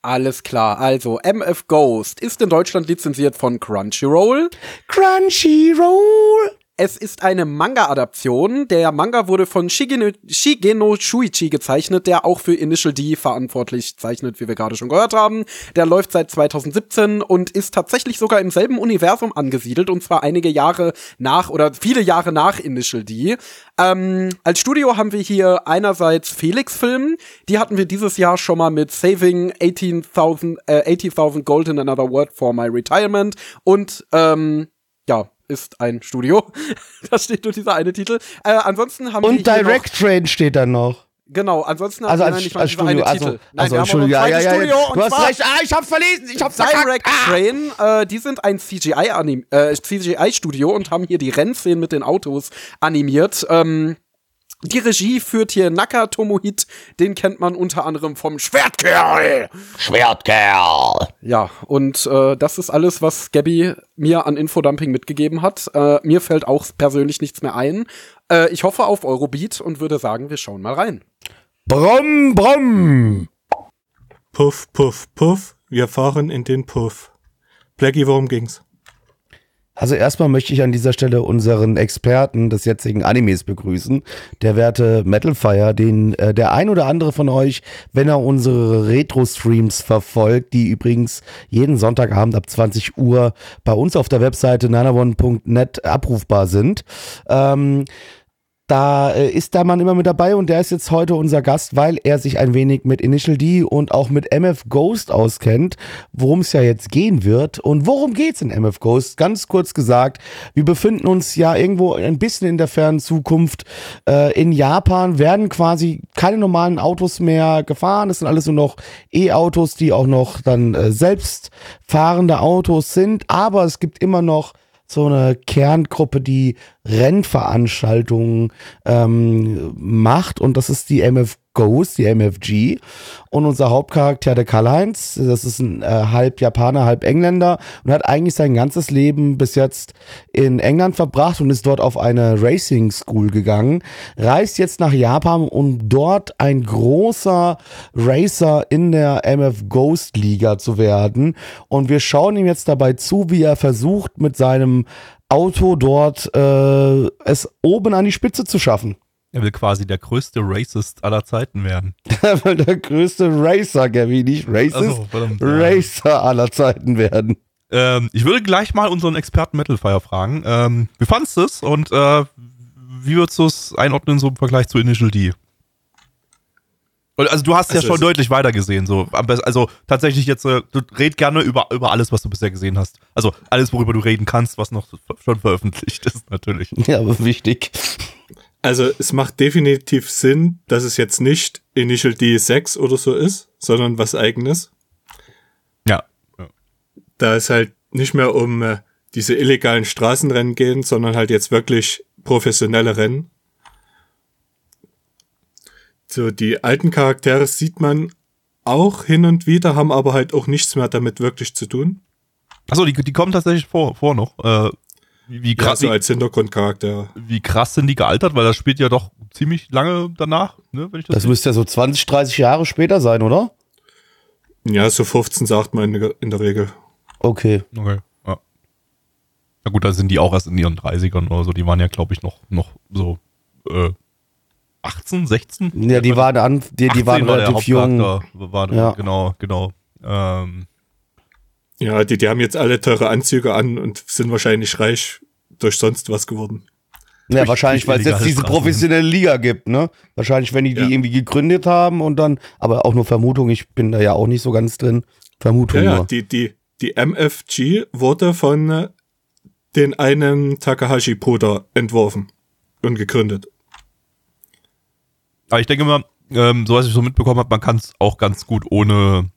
Alles klar, also MF Ghost ist in Deutschland lizenziert von Crunchyroll. Crunchyroll! Es ist eine Manga-Adaption. Der Manga wurde von Shigeno, Shigeno Shuichi gezeichnet, der auch für Initial D verantwortlich zeichnet, wie wir gerade schon gehört haben. Der läuft seit 2017 und ist tatsächlich sogar im selben Universum angesiedelt, und zwar einige Jahre nach oder viele Jahre nach Initial D. Ähm, als Studio haben wir hier einerseits Felix Film, die hatten wir dieses Jahr schon mal mit Saving 18.000 äh, 80.000 Gold in Another Word for My Retirement und ähm, ist ein Studio. da steht nur dieser eine Titel. Äh, ansonsten haben Und wir Direct Train steht da noch. Genau, ansonsten Also haben wir als, nicht mal als Studio, also, Titel. Nein, also wir haben Entschuldigung, ja, ja, ja, Studio, Du hast recht, ah, ich hab's verlesen, ich hab's. Direct Ah. Train, äh, die sind ein CGI-Anim äh, CGI-Studio und haben hier die Rennszenen mit den Autos animiert. Ähm, die Regie führt hier Naka Tomohit, den kennt man unter anderem vom Schwertkerl. Schwertkerl. Ja, und äh, das ist alles, was Gabby mir an Infodumping mitgegeben hat. Äh, mir fällt auch persönlich nichts mehr ein. Äh, ich hoffe auf Eurobeat und würde sagen, wir schauen mal rein. Brumm, brumm. Puff, puff, puff. Wir fahren in den Puff. Blackie, worum ging's? Also erstmal möchte ich an dieser Stelle unseren Experten des jetzigen Animes begrüßen, der werte Metalfire, den äh, der ein oder andere von euch, wenn er unsere Retro-Streams verfolgt, die übrigens jeden Sonntagabend ab 20 Uhr bei uns auf der Webseite nanavon.net abrufbar sind, ähm, da äh, ist der Mann immer mit dabei und der ist jetzt heute unser Gast, weil er sich ein wenig mit Initial D und auch mit MF Ghost auskennt, worum es ja jetzt gehen wird. Und worum geht's in MF Ghost? Ganz kurz gesagt, wir befinden uns ja irgendwo ein bisschen in der fernen Zukunft. Äh, in Japan werden quasi keine normalen Autos mehr gefahren. Es sind alles nur noch E-Autos, die auch noch dann äh, selbstfahrende Autos sind. Aber es gibt immer noch so eine Kerngruppe, die Rennveranstaltungen ähm, macht. Und das ist die MF Ghost, die MFG und unser Hauptcharakter der Karl-Heinz, das ist ein äh, halb Japaner, halb Engländer und hat eigentlich sein ganzes Leben bis jetzt in England verbracht und ist dort auf eine Racing School gegangen, reist jetzt nach Japan, um dort ein großer Racer in der MF Ghost Liga zu werden und wir schauen ihm jetzt dabei zu, wie er versucht mit seinem Auto dort äh, es oben an die Spitze zu schaffen. Er will quasi der größte Racist aller Zeiten werden. Er will der größte Racer, Gabby, nicht Racist, Also, verdammt, ja. Racer aller Zeiten werden. Ähm, ich würde gleich mal unseren Experten Metalfire fragen. Ähm, wie fandest du es und äh, wie würdest du es einordnen so im Vergleich zu Initial D? Also du hast ja Also schon es- deutlich weiter gesehen, so. Also tatsächlich jetzt, äh, du red gerne über, über alles, was du bisher gesehen hast. Also alles, worüber du reden kannst, was noch schon veröffentlicht ist, natürlich. Ja, aber wichtig. Also es macht definitiv Sinn, dass es jetzt nicht Initial D6 oder so ist, sondern was eigenes. Ja. ja. Da es halt nicht mehr um äh, diese illegalen Straßenrennen gehen, sondern halt jetzt wirklich professionelle Rennen. So, die alten Charaktere sieht man auch hin und wieder, haben aber halt auch nichts mehr damit wirklich zu tun. Achso, die, die kommen tatsächlich vor, vor noch. Äh, wie, wie, Ja, krass, so als Hintergrundcharaktere. wie, krass sind die gealtert, weil das spielt ja doch ziemlich lange danach, ne, wenn ich das, Das müsste ja so 20, 30 Jahre später sein, oder? Ja, so 15 sagt man in der, in der Regel. Okay. Okay, ja. Na gut, da sind die auch erst in ihren 30ern oder so. Die waren ja, glaube ich, noch, noch so äh, 18, 16? Ja, die waren, an, die, die 18 waren war relativ jung. Hauptcharakter. War, Ja. Genau, genau. Ähm, Ja, die, die haben jetzt alle teure Anzüge an und sind wahrscheinlich reich durch sonst was geworden. Ja, Durch- wahrscheinlich, weil es jetzt diese professionelle Liga gibt, ne? Wahrscheinlich, wenn die die Ja. irgendwie gegründet haben und dann, aber auch nur Vermutung, ich bin da ja auch nicht so ganz drin. Vermutung Ja, ja, nur. die, die, die MFG wurde von äh, den einen Takahashi-Bruder entworfen und gegründet. aber ich denke mal, ähm, so was ich so mitbekommen habe, man kann es auch ganz gut ohne,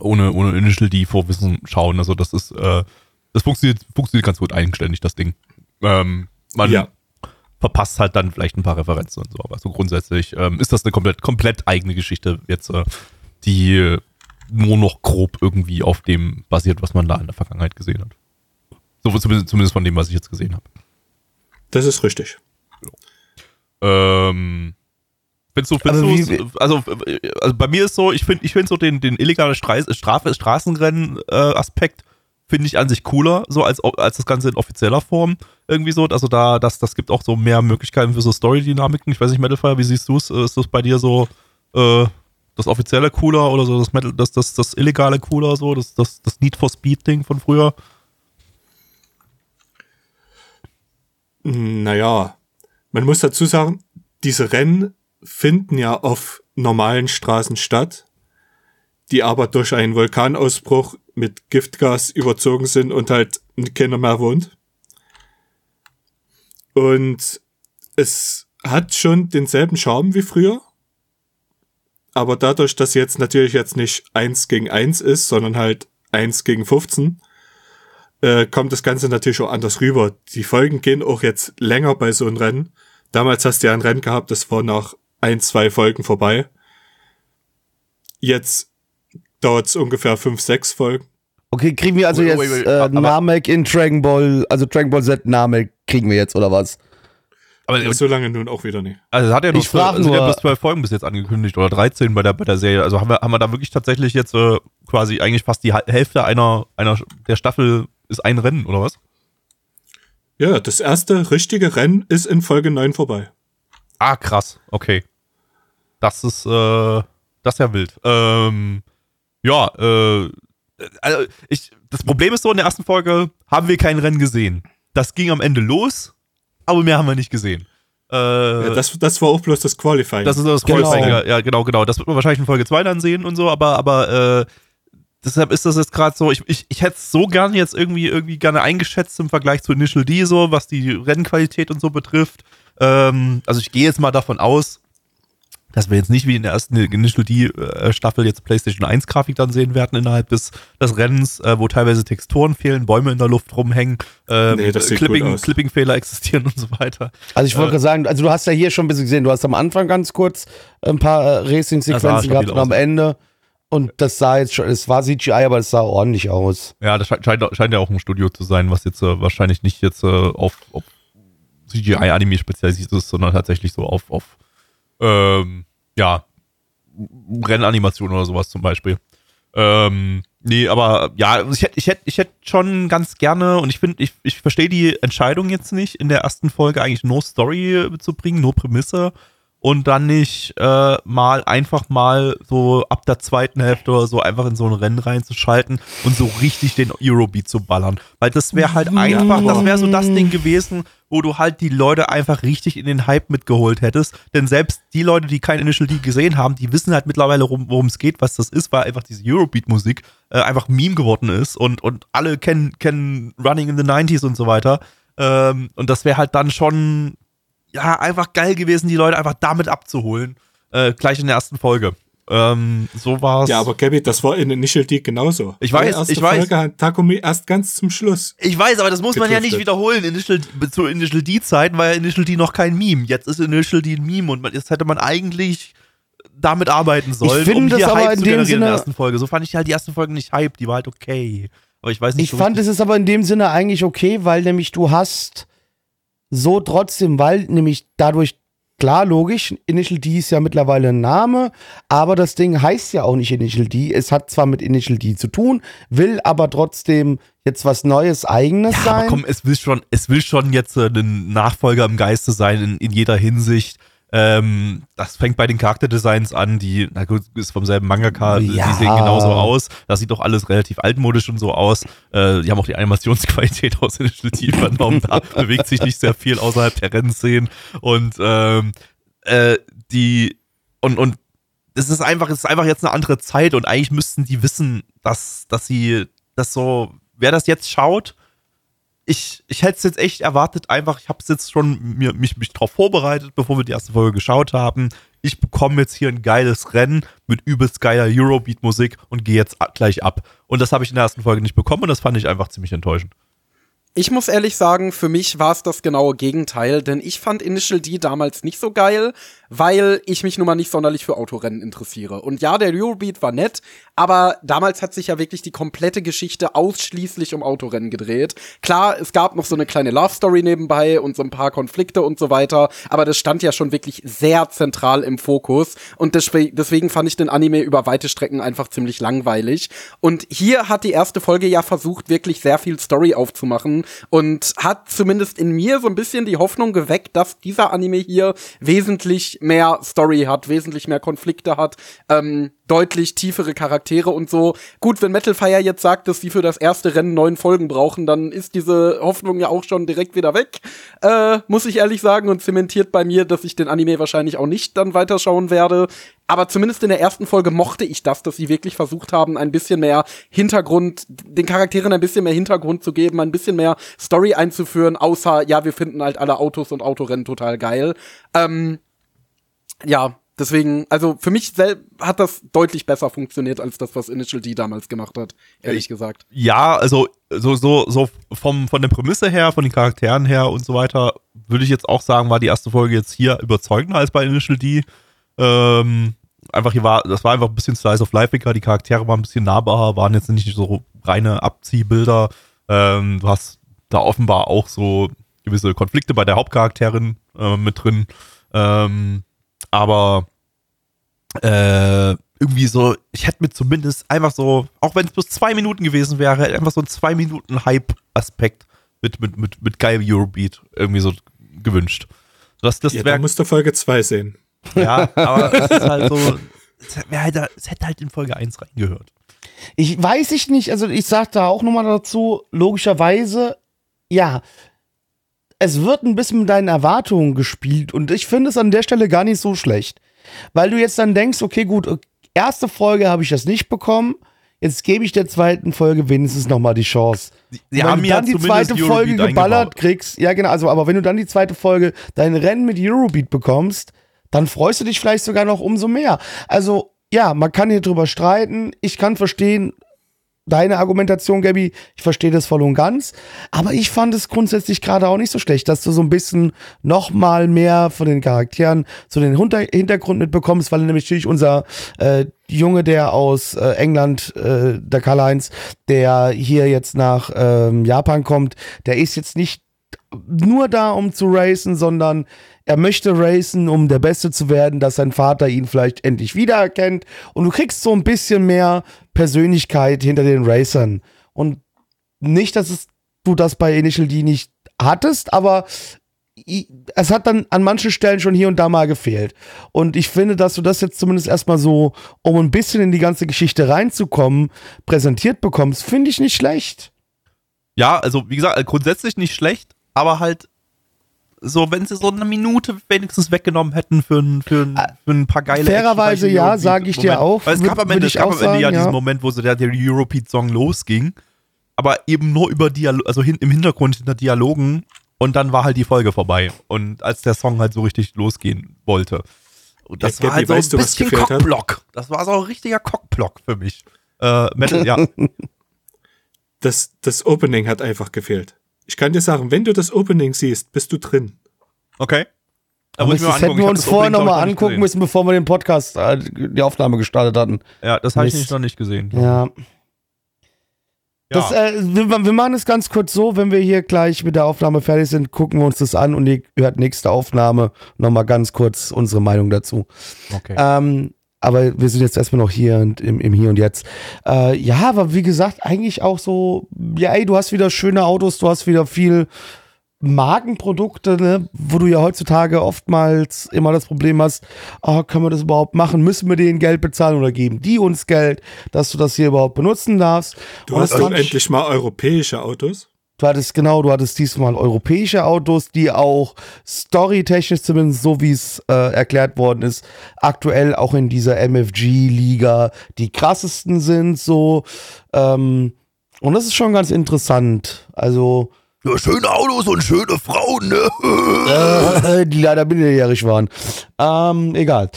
ohne, ohne Initial D Vorwissen schauen. Also das ist, äh, das funktioniert, funktioniert ganz gut eigenständig, das Ding. Ähm, man Ja. verpasst halt dann vielleicht ein paar Referenzen und so, aber so grundsätzlich ähm, ist das eine komplett, komplett eigene Geschichte jetzt, äh, die nur noch grob irgendwie auf dem basiert, was man da in der Vergangenheit gesehen hat. So zumindest, zumindest von dem, was ich jetzt gesehen habe. Das ist richtig. Ähm, findest du, findest Also wie- also, äh, also bei mir ist so, ich finde ich find so den, den illegalen Streis, Strafe, Straßenrennen-Aspekt finde ich an sich cooler, so als, als das Ganze in offizieller Form irgendwie so. Also da, das, das gibt auch so mehr Möglichkeiten für so Story-Dynamiken. Ich weiß nicht, Metalfire, wie siehst du es? Ist das bei dir so äh, das offizielle cooler oder so das Metal, das, das, das illegale cooler, so, das, das, das Need for Speed-Ding von früher? Naja, man muss dazu sagen, diese Rennen finden ja auf normalen Straßen statt, die aber durch einen Vulkanausbruch mit Giftgas überzogen sind und halt keiner mehr wohnt. Und es hat schon denselben Charme wie früher. Aber dadurch, dass jetzt natürlich jetzt nicht eins gegen eins ist, sondern halt eins gegen 15, äh, kommt das Ganze natürlich auch anders rüber. Die Folgen gehen auch jetzt länger bei so einem Rennen. Damals hast du ja ein Rennen gehabt, das war nach ein, zwei Folgen vorbei. Jetzt dauert es ungefähr fünf, sechs Folgen. Okay, kriegen wir also Wait, jetzt wait, wait, äh, Namek in Dragon Ball, also Dragon Ball Z Namek kriegen wir jetzt, oder was? Aber So lange nun auch wieder nicht. Also hat ja nur Ich zwölf- ja nur- bloß zwölf Folgen bis jetzt angekündigt oder 13 bei der, bei der Serie. Also haben wir, haben wir da wirklich tatsächlich jetzt äh, quasi eigentlich fast die Hälfte einer, einer der Staffel ist ein Rennen, oder was? Ja, das erste richtige Rennen ist in Folge 9 vorbei. Ah, krass, okay. Das ist, äh, das ist ja wild. Ähm, ja, äh, also ich, das Problem ist so, in der ersten Folge haben wir kein Rennen gesehen. Das ging am Ende los, aber mehr haben wir nicht gesehen. Äh, Ja, das, das war auch bloß das Qualifying. Das ist das Genau. Qualifying, ja, ja, genau, genau. Das wird man wahrscheinlich in Folge 2 dann sehen und so, aber, aber äh, deshalb ist das jetzt gerade so, ich, ich, ich hätte es so gerne jetzt irgendwie, irgendwie gerne eingeschätzt im Vergleich zu Initial D, so, was die Rennqualität und so betrifft. Ähm, also ich gehe jetzt mal davon aus, dass wir jetzt nicht wie in der ersten Initial D-Staffel jetzt PlayStation 1 Grafik dann sehen werden innerhalb des, des Rennens, äh, wo teilweise Texturen fehlen, Bäume in der Luft rumhängen, ähm, Nee, Clipping. Clipping-Fehler existieren und so weiter. Also ich wollte Äh, gerade sagen, also du hast ja hier schon ein bisschen gesehen, du hast am Anfang ganz kurz ein paar äh, Racing-Sequenzen gehabt und am. Ende und das sah jetzt schon, es war CGI, aber es sah ordentlich aus. Ja, das scheint, scheint, scheint ja auch ein Studio zu sein, was jetzt äh, wahrscheinlich nicht jetzt äh, auf, auf CGI-Anime spezialisiert ist, sondern tatsächlich so auf, auf ähm, ja, Rennanimation oder sowas zum Beispiel. Ähm, nee, aber ja, ich hätte ich hätt, ich hätt schon ganz gerne und ich finde, ich, ich verstehe die Entscheidung jetzt nicht, in der ersten Folge eigentlich nur Story zu bringen, nur Prämisse und dann nicht äh, mal einfach mal so ab der zweiten Hälfte oder so einfach in so ein Rennen reinzuschalten und so richtig den Eurobeat zu ballern. Weil das wäre halt einfach, das wäre so das Ding gewesen, wo du halt die Leute einfach richtig in den Hype mitgeholt hättest. Denn selbst die Leute, die kein Initial D gesehen haben, die wissen halt mittlerweile, worum worum es geht, was das ist, weil einfach diese Eurobeat-Musik äh, einfach Meme geworden ist und, und alle kennen, kennen Running in the 90s und so weiter. Ähm, und das wäre halt dann schon ja, einfach geil gewesen, die Leute einfach damit abzuholen. Äh, gleich in der ersten Folge. Ähm, so war's. ja, aber Gabby, das war in Initial D genauso. Ich weiß, ich weiß. Folge hat Takumi erst ganz zum Schluss. Ich weiß, aber das muss man ja nicht wiederholen. Initial, zu Initial D-Zeiten war ja Initial D noch kein Meme. Jetzt ist Initial D ein Meme und man, jetzt hätte man eigentlich damit arbeiten sollen, finde um das hier Hype in zu dem generieren in Sinne- der ersten Folge. So fand ich halt die erste Folge nicht Hype, die war halt okay. Aber ich weiß nicht Ich so fand, es ist aber in dem Sinne eigentlich okay, weil nämlich du hast so trotzdem, weil nämlich dadurch, klar, logisch, Initial D ist ja mittlerweile ein Name, aber das Ding heißt ja auch nicht Initial D. Es hat zwar mit Initial D zu tun, will aber trotzdem jetzt was Neues, Eigenes Ja, sein. aber komm, es will schon, es will schon jetzt äh, ein Nachfolger im Geiste sein in, in jeder Hinsicht. Ähm, das fängt bei den Charakterdesigns an, die, na gut, ist vom selben Mangaka, Ja. die sehen genauso aus. Das sieht doch alles relativ altmodisch und so aus. Äh, die haben auch die Animationsqualität aus Initial D vernommen. Da bewegt sich nicht sehr viel außerhalb der Rennszenen. Und ähm, äh, die und, und es ist einfach, es ist einfach jetzt eine andere Zeit und eigentlich müssten die wissen, dass, dass sie das so, wer das jetzt schaut, ich, ich hätte es jetzt echt erwartet, einfach, ich habe es jetzt schon mir, mich, mich darauf vorbereitet, bevor wir die erste Folge geschaut haben. Ich bekomme jetzt hier ein geiles Rennen mit übelst geiler Eurobeat-Musik und gehe jetzt gleich ab. Und das habe ich in der ersten Folge nicht bekommen und das fand ich einfach ziemlich enttäuschend. Ich muss ehrlich sagen, für mich war es das genaue Gegenteil, denn ich fand Initial D damals nicht so geil. Weil ich mich nun mal nicht sonderlich für Autorennen interessiere. Und ja, der Eurobeat war nett, aber damals hat sich ja wirklich die komplette Geschichte ausschließlich um Autorennen gedreht. Klar, es gab noch so eine kleine Love Story nebenbei und so ein paar Konflikte und so weiter, aber das stand ja schon wirklich sehr zentral im Fokus und deswegen fand ich den Anime über weite Strecken einfach ziemlich langweilig. Und hier hat die erste Folge ja versucht, wirklich sehr viel Story aufzumachen und hat zumindest in mir so ein bisschen die Hoffnung geweckt, dass dieser Anime hier wesentlich mehr Story hat, wesentlich mehr Konflikte hat, ähm, deutlich tiefere Charaktere und so. Gut, wenn Metal Fire jetzt sagt, dass sie für das erste Rennen neun Folgen brauchen, dann ist diese Hoffnung ja auch schon direkt wieder weg, äh, muss ich ehrlich sagen, und zementiert bei mir, dass ich den Anime wahrscheinlich auch nicht dann weiterschauen werde. Aber zumindest in der ersten Folge mochte ich das, dass sie wirklich versucht haben, ein bisschen mehr Hintergrund, den Charakteren ein bisschen mehr Hintergrund zu geben, ein bisschen mehr Story einzuführen, außer, ja, wir finden halt alle Autos und Autorennen total geil. Ähm, ja, Deswegen, also für mich hat das deutlich besser funktioniert als das, was Initial D damals gemacht hat, ehrlich gesagt. Ja, also so, so, so vom, von der Prämisse her, von den Charakteren her und so weiter, würde ich jetzt auch sagen, war die erste Folge jetzt hier überzeugender als bei Initial D. Ähm, einfach hier war, das war einfach ein bisschen Slice of Life-iger, die Charaktere waren ein bisschen nahbarer, waren jetzt nicht so reine Abziehbilder. Ähm, du hast da offenbar auch so gewisse Konflikte bei der Hauptcharakterin äh, mit drin. Ähm, aber äh, irgendwie so, ich hätte mir zumindest einfach so, auch wenn es bloß zwei Minuten gewesen wäre, einfach so ein zwei Minuten Hype-Aspekt mit, mit, mit, mit geil Eurobeat irgendwie so gewünscht. Das, das ja, wär, musst du Folge 2 sehen. Ja, aber es ist halt so, es, halt, es hätte halt in Folge 1 reingehört. Ich weiß ich nicht, also ich sag da auch nochmal dazu, logischerweise, ja, es wird ein bisschen mit deinen Erwartungen gespielt und ich finde es an der Stelle gar nicht so schlecht. Weil du jetzt dann denkst, okay, gut, erste Folge habe ich das nicht bekommen, jetzt gebe ich der zweiten Folge wenigstens nochmal die Chance. Sie haben du dann ja die zweite Folge geballert eingebaut. kriegst, ja genau, also aber wenn du dann die zweite Folge dein Rennen mit Eurobeat bekommst, dann freust du dich vielleicht sogar noch umso mehr. Also ja, man kann hier drüber streiten. Ich kann verstehen, deine Argumentation, Gabby, ich verstehe das voll und ganz. Aber ich fand es grundsätzlich gerade auch nicht so schlecht, dass du so ein bisschen noch mal mehr von den Charakteren so den Hintergrund mitbekommst, weil nämlich natürlich unser äh, Junge, der aus äh, England, äh, der Karl-Heinz, der hier jetzt nach ähm, Japan kommt, der ist jetzt nicht nur da, um zu racen, sondern er möchte racen, um der Beste zu werden, dass sein Vater ihn vielleicht endlich wiedererkennt. Und du kriegst so ein bisschen mehr Persönlichkeit hinter den Racern. Und nicht, dass es, du das bei Initial D nicht hattest, aber es hat dann an manchen Stellen schon hier und da mal gefehlt. Und ich finde, dass du das jetzt zumindest erstmal so, um ein bisschen in die ganze Geschichte reinzukommen, präsentiert bekommst, finde ich nicht schlecht. Ja, also wie gesagt, grundsätzlich nicht schlecht, aber halt so, wenn sie so eine Minute wenigstens weggenommen hätten für, ein, für, ein, für ein paar geile Fairerweise ja, sage ich dir auch. Weil es gab am Ende, es gab am Ende ja, ja diesen Moment, wo so der, der Europeat-Song losging, aber eben nur über Dialog, also hin, im Hintergrund hinter Dialogen und dann war halt die Folge vorbei. Und als der Song halt so richtig losgehen wollte. Und das ja, war halt so ein bisschen Cockblock. Das war so ein richtiger Cockblock für mich. Äh, Metal, ja. Das, das Opening hat einfach gefehlt. Ich kann dir sagen, wenn du das Opening siehst, bist du drin. Okay. Aber das, das hätten wir uns vorher nochmal angucken müssen, bevor wir den Podcast, äh, die Aufnahme gestartet hatten. Ja, das habe ich nicht, noch nicht gesehen. Ja. Das, äh, wir, wir, machen es ganz kurz so, wenn wir hier gleich mit der Aufnahme fertig sind, gucken wir uns das an und ihr hört nächste Aufnahme nochmal ganz kurz unsere Meinung dazu. Okay. Ähm, aber wir sind jetzt erstmal noch hier und im, im Hier und Jetzt. Äh, ja, aber wie gesagt, eigentlich auch so, ja, ey, du hast wieder schöne Autos, du hast wieder viel Markenprodukte, ne, wo du ja heutzutage oftmals immer das Problem hast, oh, können wir das überhaupt machen? Müssen wir denen Geld bezahlen oder geben die uns Geld, dass du das hier überhaupt benutzen darfst? Du hast also endlich mal europäische Autos. Du hattest genau, du hattest diesmal europäische Autos, die auch storytechnisch zumindest so wie es äh, erklärt worden ist, aktuell auch in dieser MFG-Liga die krassesten sind so. Ähm, und das ist schon ganz interessant. Also ja, schöne Autos und schöne Frauen, ne? äh, die leider minderjährig waren. Ähm, egal.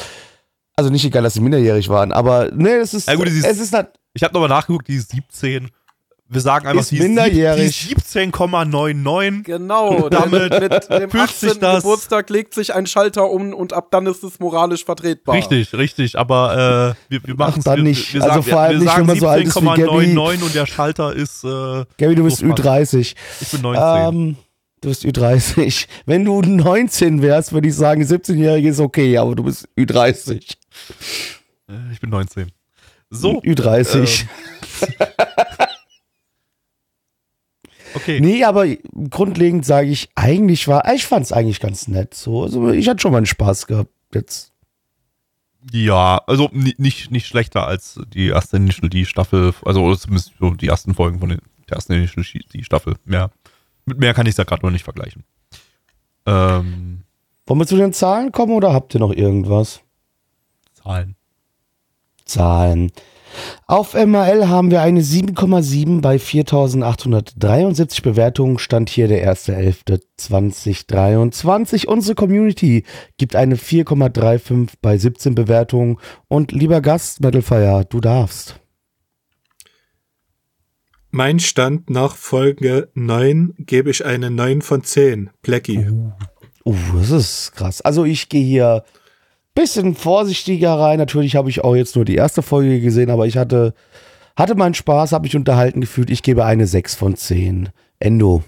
Also nicht egal, dass sie minderjährig waren, aber ne, es ist. Ja, gut, es ist, ich habe nochmal nachgeguckt, die ist 17 wir sagen einfach Ist minderjährig. Die 17,99. Genau, Damit mit dem fühlt sich 18. das- Geburtstag legt sich ein Schalter um und ab dann ist es moralisch vertretbar. Richtig, richtig, aber äh, wir, wir machen dann wir, nicht. Wir, wir Also sagen, vor allem wir nicht, sagen wenn man so alt ist wie Gabby. 17,99 und der Schalter ist. Äh, Gabby, du bist so fast. Ü30. Ich bin 19. Ähm, du bist Ü30. Wenn du 19 wärst, würde ich sagen, 17-Jährige ist okay, aber du bist Ü30. Äh, ich bin 19. So, Ü30. okay. Nee, aber grundlegend sage ich, eigentlich war, ich fand es eigentlich ganz nett. So, also ich hatte schon mal einen Spaß gehabt. Jetzt. Ja, also ni- nicht, nicht schlechter als die erste Initial D-Staffel, also zumindest so die ersten Folgen von den, der ersten Initial D-Staffel. Mehr, mit mehr kann ich es ja gerade noch nicht vergleichen. Ähm, Wollen wir zu den Zahlen kommen oder habt ihr noch irgendwas? Zahlen. Zahlen. Auf MRL haben wir eine 7,7 bei 4.873 Bewertungen. Stand hier der 1.11.2023. Unsere Community gibt eine 4,35 bei 17 Bewertungen. Und lieber Gast, Metalfire, du darfst. Mein Stand nach Folge 9 gebe ich eine 9 von 10. Blackie. Uh, das ist krass. Also ich gehe hier bisschen vorsichtiger rein. Natürlich habe ich auch jetzt nur die erste Folge gesehen, aber ich hatte, hatte meinen Spaß, habe mich unterhalten gefühlt. Ich gebe eine 6 von 10. Endo.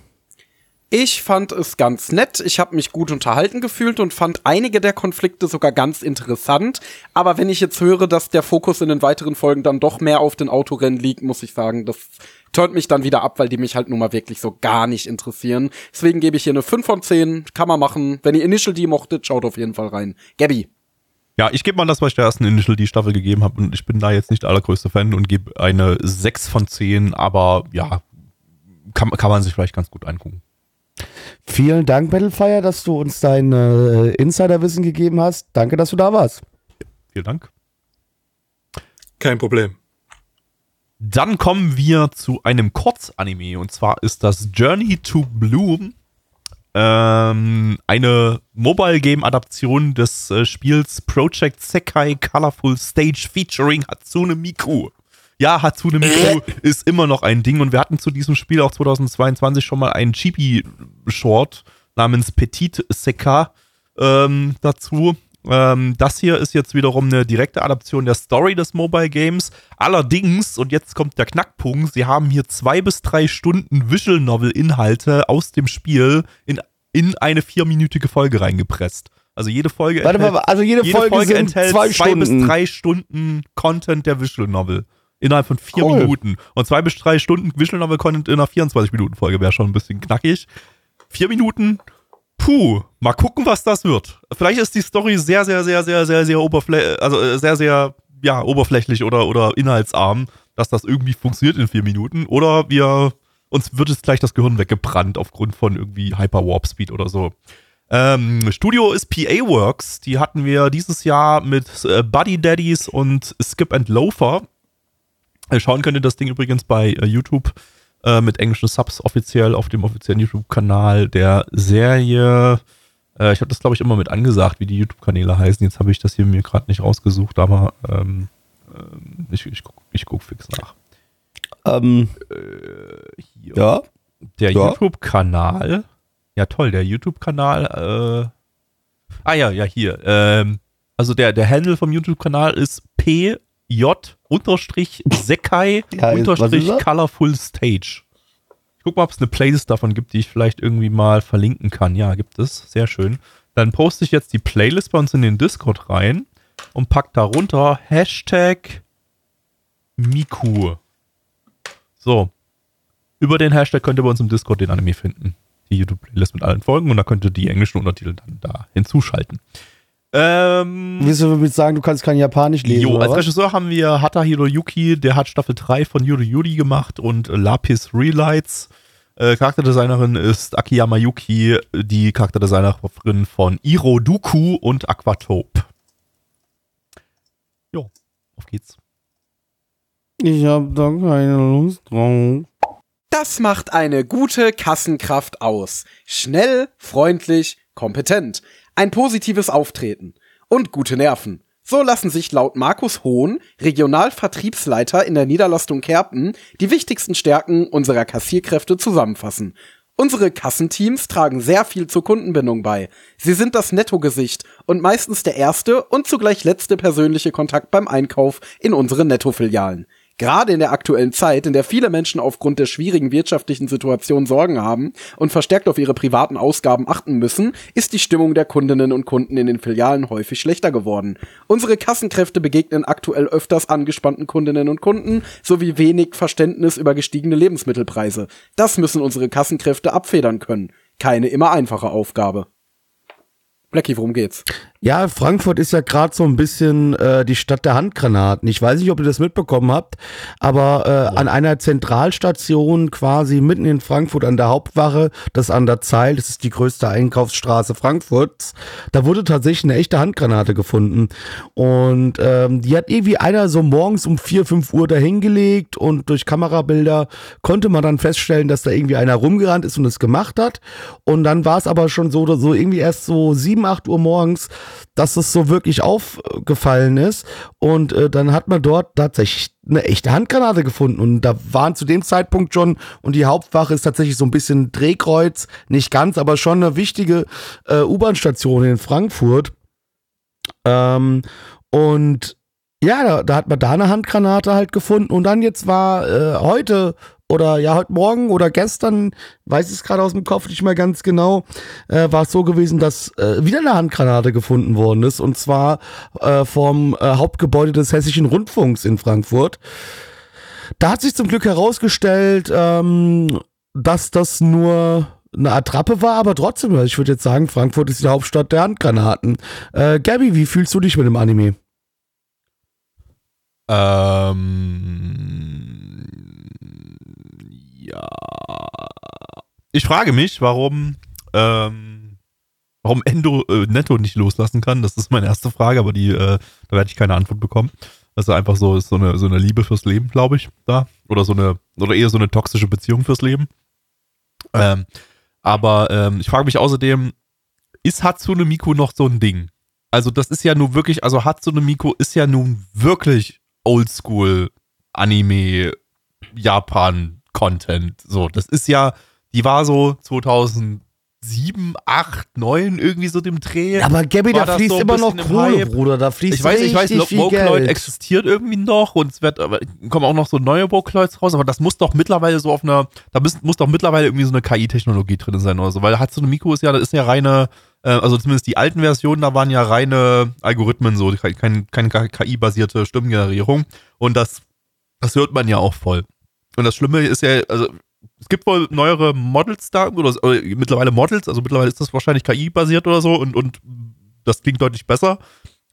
Ich fand es ganz nett. Ich habe mich gut unterhalten gefühlt und fand einige der Konflikte sogar ganz interessant. Aber wenn ich jetzt höre, dass der Fokus in den weiteren Folgen dann doch mehr auf den Autorennen liegt, muss ich sagen, das turnt mich dann wieder ab, weil die mich halt nun mal wirklich so gar nicht interessieren. Deswegen gebe ich hier eine 5 von 10. Kann man machen. Wenn ihr Initial D mochtet, schaut auf jeden Fall rein. Gabby. Ja, ich gebe mal das, was ich der ersten Initial D-Staffel gegeben habe und ich bin da jetzt nicht der allergrößte Fan und gebe eine 6 von 10, aber ja, kann, kann man sich vielleicht ganz gut angucken. Vielen Dank, Battlefire, dass du uns dein äh, Insiderwissen gegeben hast. Danke, dass du da warst. Vielen Dank. Kein Problem. Dann kommen wir zu einem Kurzanime und zwar ist das Journey to Bloom ähm, eine Mobile Game Adaption des äh, Spiels Project Sekai Colorful Stage featuring Hatsune Miku. Ja, Hatsune Miku ist immer noch ein Ding und wir hatten zu diesem Spiel auch 2022 schon mal einen Chibi Short namens Petit Seka ähm, dazu. Ähm, das hier ist jetzt wiederum eine direkte Adaption der Story des Mobile Games. Allerdings, und jetzt kommt der Knackpunkt, sie haben hier zwei bis drei Stunden Visual Novel Inhalte aus dem Spiel in, in eine vierminütige Folge reingepresst. Also jede Folge Warte mal, also jede, Folge, sind enthält zwei, zwei, bis drei Stunden Content der Visual Novel. Innerhalb von vier Cool. Minuten. Und zwei bis drei Stunden Visual Novel Content in einer 24-Minuten-Folge wäre schon ein bisschen knackig. Vier Minuten, puh, mal gucken, was das wird. Vielleicht ist die Story sehr, sehr, sehr, sehr, sehr, sehr oberflächlich, also äh, sehr, sehr, ja, oberflächlich oder, oder inhaltsarm, dass das irgendwie funktioniert in vier Minuten. Oder wir, uns wird jetzt gleich das Gehirn weggebrannt aufgrund von irgendwie Hyper Warp Speed oder so. Ähm, Studio ist PA Works. Die hatten wir dieses Jahr mit äh, Buddy Daddies und Skip and Loafer. Äh, Schauen könnt ihr das Ding übrigens bei äh, YouTube äh, mit englischen Subs offiziell auf dem offiziellen YouTube-Kanal der Serie. Äh, ich habe das, glaube ich, immer mit angesagt, wie die YouTube-Kanäle heißen. Jetzt habe ich das hier mir gerade nicht rausgesucht, aber ähm, ähm, ich, ich, guck, ich guck fix nach. Ähm, Hier. ja. Der Ja. YouTube-Kanal. Ja, toll, der YouTube-Kanal. Äh, ah ja, ja, hier. Ähm, also der, der Handle vom YouTube-Kanal ist PJ unterstrich Sekai Ja, was ist unterstrich er? Colorful Stage. Ich guck mal, ob es eine Playlist davon gibt, die ich vielleicht irgendwie mal verlinken kann. Ja, gibt es. Sehr schön. Dann poste ich jetzt die Playlist bei uns in den Discord rein und pack darunter Hashtag Miku. So, über den Hashtag könnt ihr bei uns im Discord den Anime finden. Die YouTube-Playlist mit allen Folgen und da könnt ihr die englischen Untertitel dann da hinzuschalten. Ähm, Willst du damit sagen, du kannst kein Japanisch lesen? jo, oder als was? Regisseur haben wir Hata Hiroyuki, der hat Staffel 3 von Yuri Yuri gemacht und Lapis Relights. Äh, Charakterdesignerin ist Akiyama Yuki, die Charakterdesignerin von Iro Duku und Aquatope. Jo, auf geht's. Ich hab da keine Lust drauf. Das macht eine gute Kassenkraft aus. Schnell, freundlich, kompetent. Ein positives Auftreten. Und gute Nerven. So lassen sich laut Markus Hohn, Regionalvertriebsleiter in der Niederlassung Kerpen, die wichtigsten Stärken unserer Kassierkräfte zusammenfassen. Unsere Kassenteams tragen sehr viel zur Kundenbindung bei. Sie sind das Nettogesicht und meistens der erste und zugleich letzte persönliche Kontakt beim Einkauf in unseren Nettofilialen. Gerade in der aktuellen Zeit, in der viele Menschen aufgrund der schwierigen wirtschaftlichen Situation Sorgen haben und verstärkt auf ihre privaten Ausgaben achten müssen, ist die Stimmung der Kundinnen und Kunden in den Filialen häufig schlechter geworden. Unsere Kassenkräfte begegnen aktuell öfters angespannten Kundinnen und Kunden sowie wenig Verständnis über gestiegene Lebensmittelpreise. Das müssen unsere Kassenkräfte abfedern können. Keine immer einfache Aufgabe. Blackie, worum geht's? Ja, Frankfurt ist ja gerade so ein bisschen äh, die Stadt der Handgranaten. Ich weiß nicht, ob ihr das mitbekommen habt, aber äh, an einer Zentralstation quasi mitten in Frankfurt an der Hauptwache, das an der Zeil, das ist die größte Einkaufsstraße Frankfurts, da wurde tatsächlich eine echte Handgranate gefunden. Und ähm, die hat irgendwie einer so morgens um 4, 5 Uhr dahingelegt und durch Kamerabilder konnte man dann feststellen, dass da irgendwie einer rumgerannt ist und es gemacht hat. Und dann war es aber schon so oder so irgendwie erst so 7, 8 Uhr morgens dass es so wirklich aufgefallen ist. Und äh, dann hat man dort tatsächlich eine echte Handgranate gefunden. Und da waren zu dem Zeitpunkt schon, und die Hauptwache ist tatsächlich so ein bisschen Drehkreuz, nicht ganz, aber schon eine wichtige äh, U-Bahn-Station in Frankfurt. Ähm, und ja, da, da, hat man da eine Handgranate halt gefunden. Und dann jetzt war äh, heute oder ja, heute Morgen oder gestern, weiß ich es gerade aus dem Kopf nicht mehr ganz genau, äh, war es so gewesen, dass äh, wieder eine Handgranate gefunden worden ist und zwar äh, vom äh, Hauptgebäude des Hessischen Rundfunks in Frankfurt. Da hat sich zum Glück herausgestellt, ähm, dass das nur eine Attrappe war, aber trotzdem, ich würde jetzt sagen, Frankfurt ist die Hauptstadt der Handgranaten. Äh, Gabby, wie fühlst du dich mit dem Anime? Ähm, ja. Ich frage mich, warum, ähm, warum Endo äh, Netto nicht loslassen kann. Das ist meine erste Frage, aber die, äh, da werde ich keine Antwort bekommen. Das ist einfach so, ist so eine, so eine Liebe fürs Leben, glaube ich, da. Oder so eine, oder eher so eine toxische Beziehung fürs Leben. Ähm, aber ähm, ich frage mich außerdem, ist Hatsune Miku noch so ein Ding? Also, das ist ja nun wirklich, also Hatsune Miku ist ja nun wirklich Oldschool Anime Japan Content. So, das ist ja, die war so 2007, 8, 9 irgendwie so dem Dreh. Aber Gabby, da fließt so immer noch Kohle, Bruder. Da fließt Ich weiß, ich weiß, Vocaloid existiert irgendwie noch und es wird, kommen auch noch so neue Vocaloids raus, aber das muss doch mittlerweile so auf einer, da muss, muss doch mittlerweile irgendwie so eine KI-Technologie drin sein oder so, weil Hatsune Miku ist ja, das ist ja reine, äh, also zumindest die alten Versionen, da waren ja reine Algorithmen so, keine, keine KI-basierte Stimmengenerierung und das, das hört man ja auch voll. Und das Schlimme ist ja, also es gibt wohl neuere Models da, oder, oder mittlerweile Models, also mittlerweile ist das wahrscheinlich KI-basiert oder so und, und das klingt deutlich besser.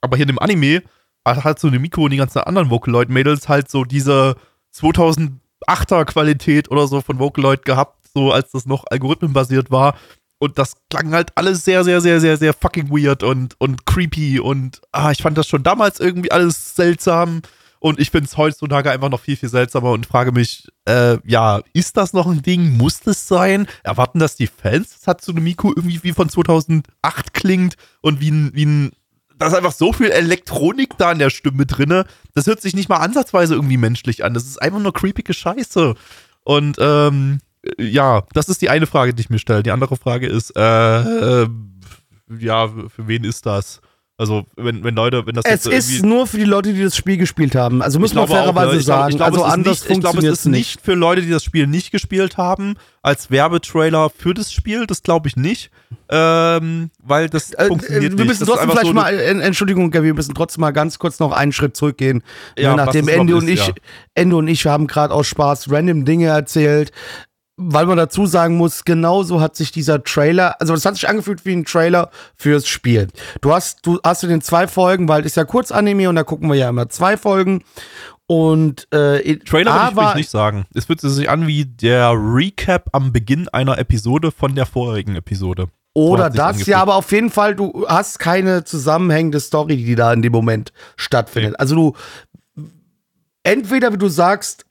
Aber hier in dem Anime hat halt so eine Mikro und die ganzen anderen Vocaloid-Mädels halt so diese 2008er Qualität oder so von Vocaloid gehabt, so als das noch algorithmenbasiert war. Und das klang halt alles sehr, sehr, sehr, sehr, sehr fucking weird und, und creepy und ah, ich fand das schon damals irgendwie alles seltsam. Und ich finde es heutzutage einfach noch viel, viel seltsamer und frage mich, äh, ja, ist das noch ein Ding? Muss das sein? Erwarten das die Fans? Das hat so eine Miku irgendwie wie von 2008 klingt und wie ein, wie ein, da ist einfach so viel Elektronik da in der Stimme drinne. Das hört sich nicht mal ansatzweise irgendwie menschlich an. Das ist einfach nur creepige Scheiße. Und, ähm, ja, das ist die eine Frage, die ich mir stelle. Die andere Frage ist, äh, äh ja, für wen ist das? Also, wenn, wenn Leute, wenn das Es ist nur für die Leute, die das Spiel gespielt haben. Also muss man fairerweise sagen. Ich glaub, also anders nicht, Ich glaube, es ist nicht für Leute, die das Spiel nicht gespielt haben, als Werbetrailer für das Spiel. Das glaube ich nicht. Ähm, weil das äh, funktioniert wir müssen nicht. trotzdem vielleicht so mal, Entschuldigung, wir müssen trotzdem mal ganz kurz noch einen Schritt zurückgehen. Ja, nachdem Ende und ich, ja. Ende und ich haben gerade aus Spaß random Dinge erzählt weil man dazu sagen muss, genauso hat sich dieser Trailer, also das hat sich angefühlt wie ein Trailer fürs Spiel. Du hast, du hast in den zwei Folgen, weil es ist ja Kurzanime und da gucken wir ja immer zwei Folgen. Und äh, Trailer würde ich, ich nicht sagen. Es fühlt sich an wie der Recap am Beginn einer Episode von der vorigen Episode. Oder das, angefühlt. ja, aber auf jeden Fall, du hast keine zusammenhängende Story, die da in dem Moment stattfindet. Okay. Also du, entweder wie du sagst,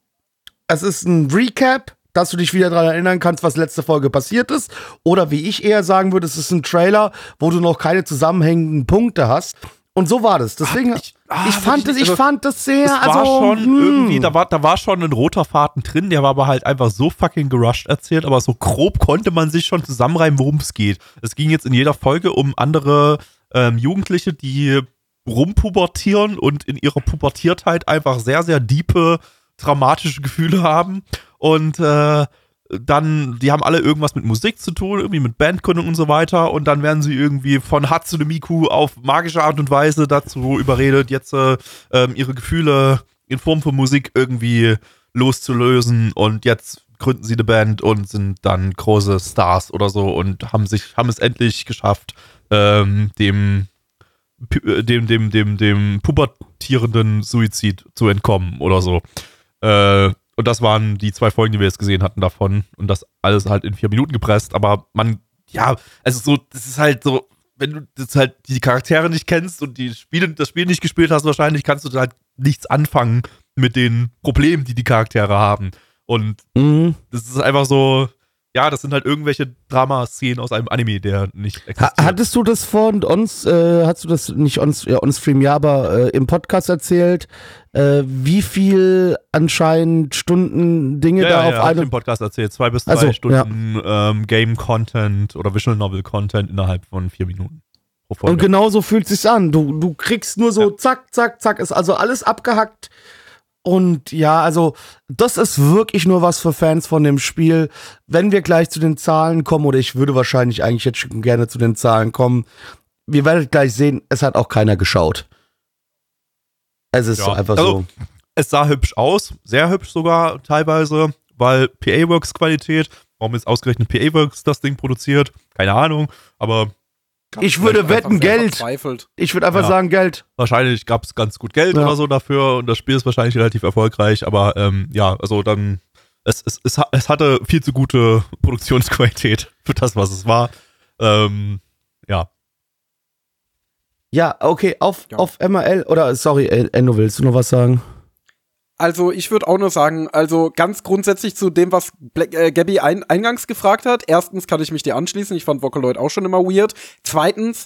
es ist ein Recap dass du dich wieder daran erinnern kannst, was letzte Folge passiert ist. Oder wie ich eher sagen würde, es ist ein Trailer, wo du noch keine zusammenhängenden Punkte hast. Und so war das. Deswegen, ich- ich, ah, fand das, ich also, fand das sehr, Es war also, schon hm. irgendwie, da war, da war schon ein roter Faden drin, der war aber halt einfach so fucking gerusht erzählt, aber so grob konnte man sich schon zusammenreimen, worum es geht. Es ging jetzt in jeder Folge um andere ähm, Jugendliche, die rumpubertieren und in ihrer Pubertiertheit einfach sehr, sehr diepe, traumatische Gefühle haben und äh, dann, die haben alle irgendwas mit Musik zu tun, irgendwie mit Bandgründung und so weiter. Und dann werden sie irgendwie von Hatsune Miku auf magische Art und Weise dazu überredet, jetzt äh, ähm, ihre Gefühle in Form von Musik irgendwie loszulösen. Und jetzt gründen sie eine Band und sind dann große Stars oder so und haben sich, haben es endlich geschafft, ähm, dem äh, dem, dem, dem, dem pubertierenden Suizid zu entkommen oder so. Äh, und das waren die zwei Folgen, die wir jetzt gesehen hatten davon. Und das alles halt in vier Minuten gepresst. Aber man, ja, also so, das ist halt so, wenn du das halt die Charaktere nicht kennst und die Spiele, das Spiel nicht gespielt hast, wahrscheinlich kannst du halt nichts anfangen mit den Problemen, die die Charaktere haben. Und Mhm. das ist einfach so, ja, das sind halt irgendwelche Dramaszenen aus einem Anime, der nicht existiert. hattest du das von uns, äh, hast du das nicht on, ja, on Stream, ja, aber äh, im Podcast erzählt, äh, wie viel anscheinend Stunden Dinge ja, da ja, auf ja, einem im Podcast erzählt. Zwei bis drei Ach so, Stunden ähm, Game-Content oder Visual Novel-Content innerhalb von vier Minuten. Und genau so fühlt sich's an. Du, du kriegst nur so zack, zack, zack, ist also alles abgehackt. Und ja, also das ist wirklich nur was für Fans von dem Spiel. Wenn wir gleich zu den Zahlen kommen, oder ich würde wahrscheinlich eigentlich jetzt schon gerne zu den Zahlen kommen, wir werden gleich sehen, es hat auch keiner geschaut. Es ist Ja, einfach also- so. es sah hübsch aus, sehr hübsch sogar teilweise, weil PA-Works-Qualität, warum ist ausgerechnet PA-Works das Ding produziert? Keine Ahnung, aber Ich würde wetten, Geld. Ich würde einfach Ja. sagen, Geld. wahrscheinlich gab es ganz gut Geld Ja. oder so dafür und das Spiel ist wahrscheinlich relativ erfolgreich, aber ähm, ja, also dann, es, es, es, es hatte viel zu gute Produktionsqualität für das, was es war. Ähm, ja, Ja, okay, auf, Ja. auf MRL, oder sorry, Enno, willst du noch was sagen? Also ich würde auch nur sagen, also ganz grundsätzlich zu dem, was Black, äh, Gabby ein, eingangs gefragt hat. Erstens kann ich mich dir anschließen. Ich fand Vocaloid auch schon immer weird. Zweitens,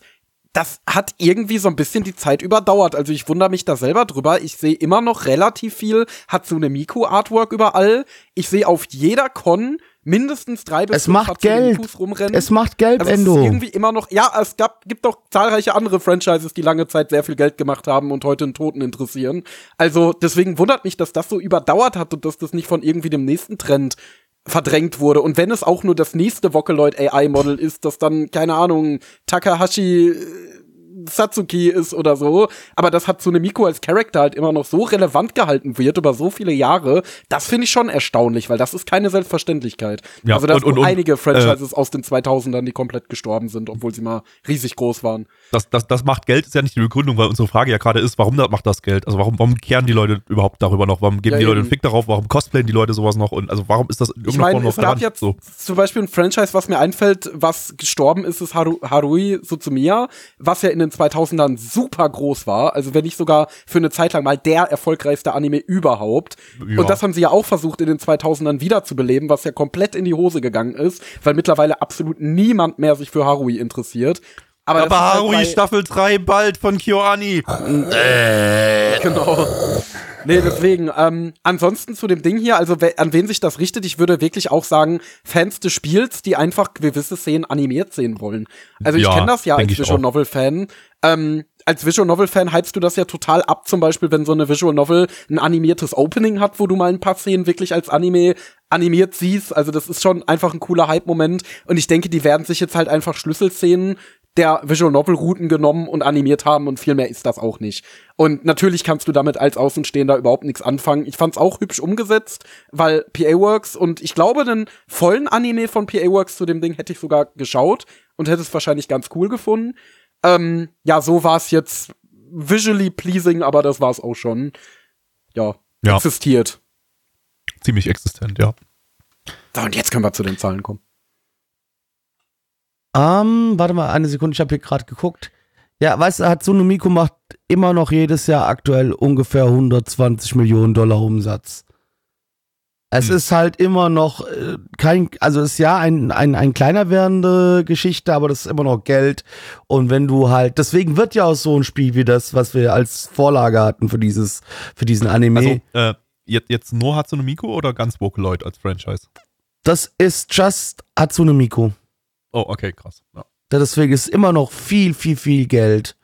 das hat irgendwie so ein bisschen die Zeit überdauert. Also ich wundere mich da selber drüber. Ich sehe immer noch relativ viel Hatsune Miku Artwork überall. Ich sehe auf jeder Con mindestens drei bis Es fünf macht Geld. Mikus rumrennen. Es macht Geld, Also es ist Endo. irgendwie immer noch, ja, es gab, gibt doch zahlreiche andere Franchises, die lange Zeit sehr viel Geld gemacht haben und heute einen Toten interessieren. Also deswegen wundert mich, dass das so überdauert hat und dass das nicht von irgendwie dem nächsten Trend verdrängt wurde. Und wenn es auch nur das nächste Vocaloid AI Model ist, das dann, keine Ahnung, Takahashi äh, Satsuki ist oder so, aber das hat Tsunemiko als Charakter halt immer noch so relevant gehalten wird über so viele Jahre, das finde ich schon erstaunlich, weil das ist keine Selbstverständlichkeit. Ja, also da sind einige Franchises aus den 2000ern, die komplett gestorben sind, obwohl sie mal riesig groß waren. das, das, das macht Geld, ist ja nicht die Begründung, weil unsere Frage ja gerade ist, warum das macht das Geld? Also warum, warum kehren die Leute überhaupt darüber noch? Warum geben Ja, die Leute einen Fick darauf? Warum cosplayen die Leute sowas noch? Und also warum ist das in Ich irgendeiner Form meine, es noch gab dran? jetzt So. zum Beispiel ein Franchise, was mir einfällt, was gestorben ist, ist Haru Harui Suzumiya, was ja in den 2000ern super groß war. Also wenn nicht sogar für eine Zeit lang mal der erfolgreichste Anime überhaupt. Ja. Und das haben sie ja auch versucht in den 2000ern wiederzubeleben, was ja komplett in die Hose gegangen ist, weil mittlerweile absolut niemand mehr sich für Harui interessiert. Aber, Aber halt Harui bei- Staffel 3 bald von KyoAni. Genau. Nee, deswegen, ähm, ansonsten zu dem Ding hier, also we an wen sich das richtet, ich würde wirklich auch sagen, Fans des Spiels, die einfach gewisse Szenen animiert sehen wollen. Also ich Ja, kenne das ja als Visual auch. Novel Fan. Ähm, als Visual Novel Fan hypst du das ja total ab, zum Beispiel, wenn so eine Visual Novel ein animiertes Opening hat, wo du mal ein paar Szenen wirklich als Anime animiert siehst. Also das ist schon einfach ein cooler Hype-Moment. Und ich denke, die werden sich jetzt halt einfach Schlüsselszenen der Visual Novel Routen genommen und animiert haben und viel mehr ist das auch nicht. Und natürlich kannst du damit als Außenstehender überhaupt nichts anfangen. Ich fand's auch hübsch umgesetzt, weil PA Works und ich glaube, den vollen Anime von PA Works zu dem Ding hätte ich sogar geschaut und hätte es wahrscheinlich ganz cool gefunden. Ähm, ja, so war es jetzt visually pleasing, aber das war's auch schon. Ja, Ja. existiert. Ziemlich existent, ja. So, und jetzt können wir zu den Zahlen kommen. Ähm, warte mal, eine Sekunde, ich habe hier gerade geguckt. Ja, weißt du, Hatsune Miku macht immer noch jedes Jahr aktuell ungefähr 120 Millionen Dollar Umsatz. Es Hm. ist halt immer noch äh, kein, also es ist ja ein, ein, ein kleiner werdende Geschichte, aber das ist immer noch Geld. Und wenn du halt, deswegen wird ja auch so ein Spiel wie das, was wir als Vorlage hatten für dieses, für diesen Anime. Also, äh, jetzt, jetzt nur Hatsune Miku oder ganz Vocaloid als Franchise? das ist just Hatsune Miku. Oh, okay, krass. Ja. Deswegen ist immer noch viel, viel, viel Geld.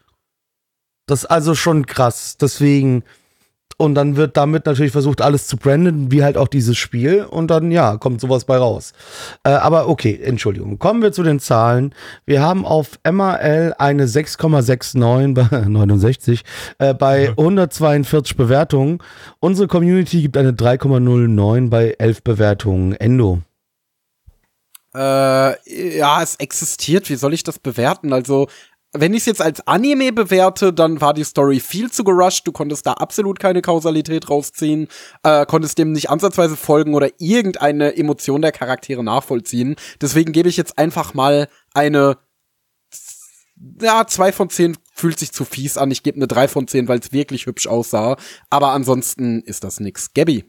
Das ist also schon krass. Deswegen, und dann wird damit natürlich versucht, alles zu branden, wie halt auch dieses Spiel. Und dann, ja, kommt sowas bei raus. Äh, aber okay, Entschuldigung. Kommen wir zu den Zahlen. Wir haben auf MRL eine 6,69 bei 69, äh, bei Ja. 142 Bewertungen. Unsere Community gibt eine 3,09 bei 11 Bewertungen. Endo. Äh, ja, es existiert. Wie soll ich das bewerten? Also, wenn ich es jetzt als Anime bewerte, dann war die Story viel zu gerusht. Du konntest da absolut keine Kausalität rausziehen, äh, konntest dem nicht ansatzweise folgen oder irgendeine Emotion der Charaktere nachvollziehen. Deswegen gebe ich jetzt einfach mal eine ja, zwei von zehn fühlt sich zu fies an. Ich gebe eine drei von zehn, weil es wirklich hübsch aussah. Aber ansonsten ist das nix. Gabby.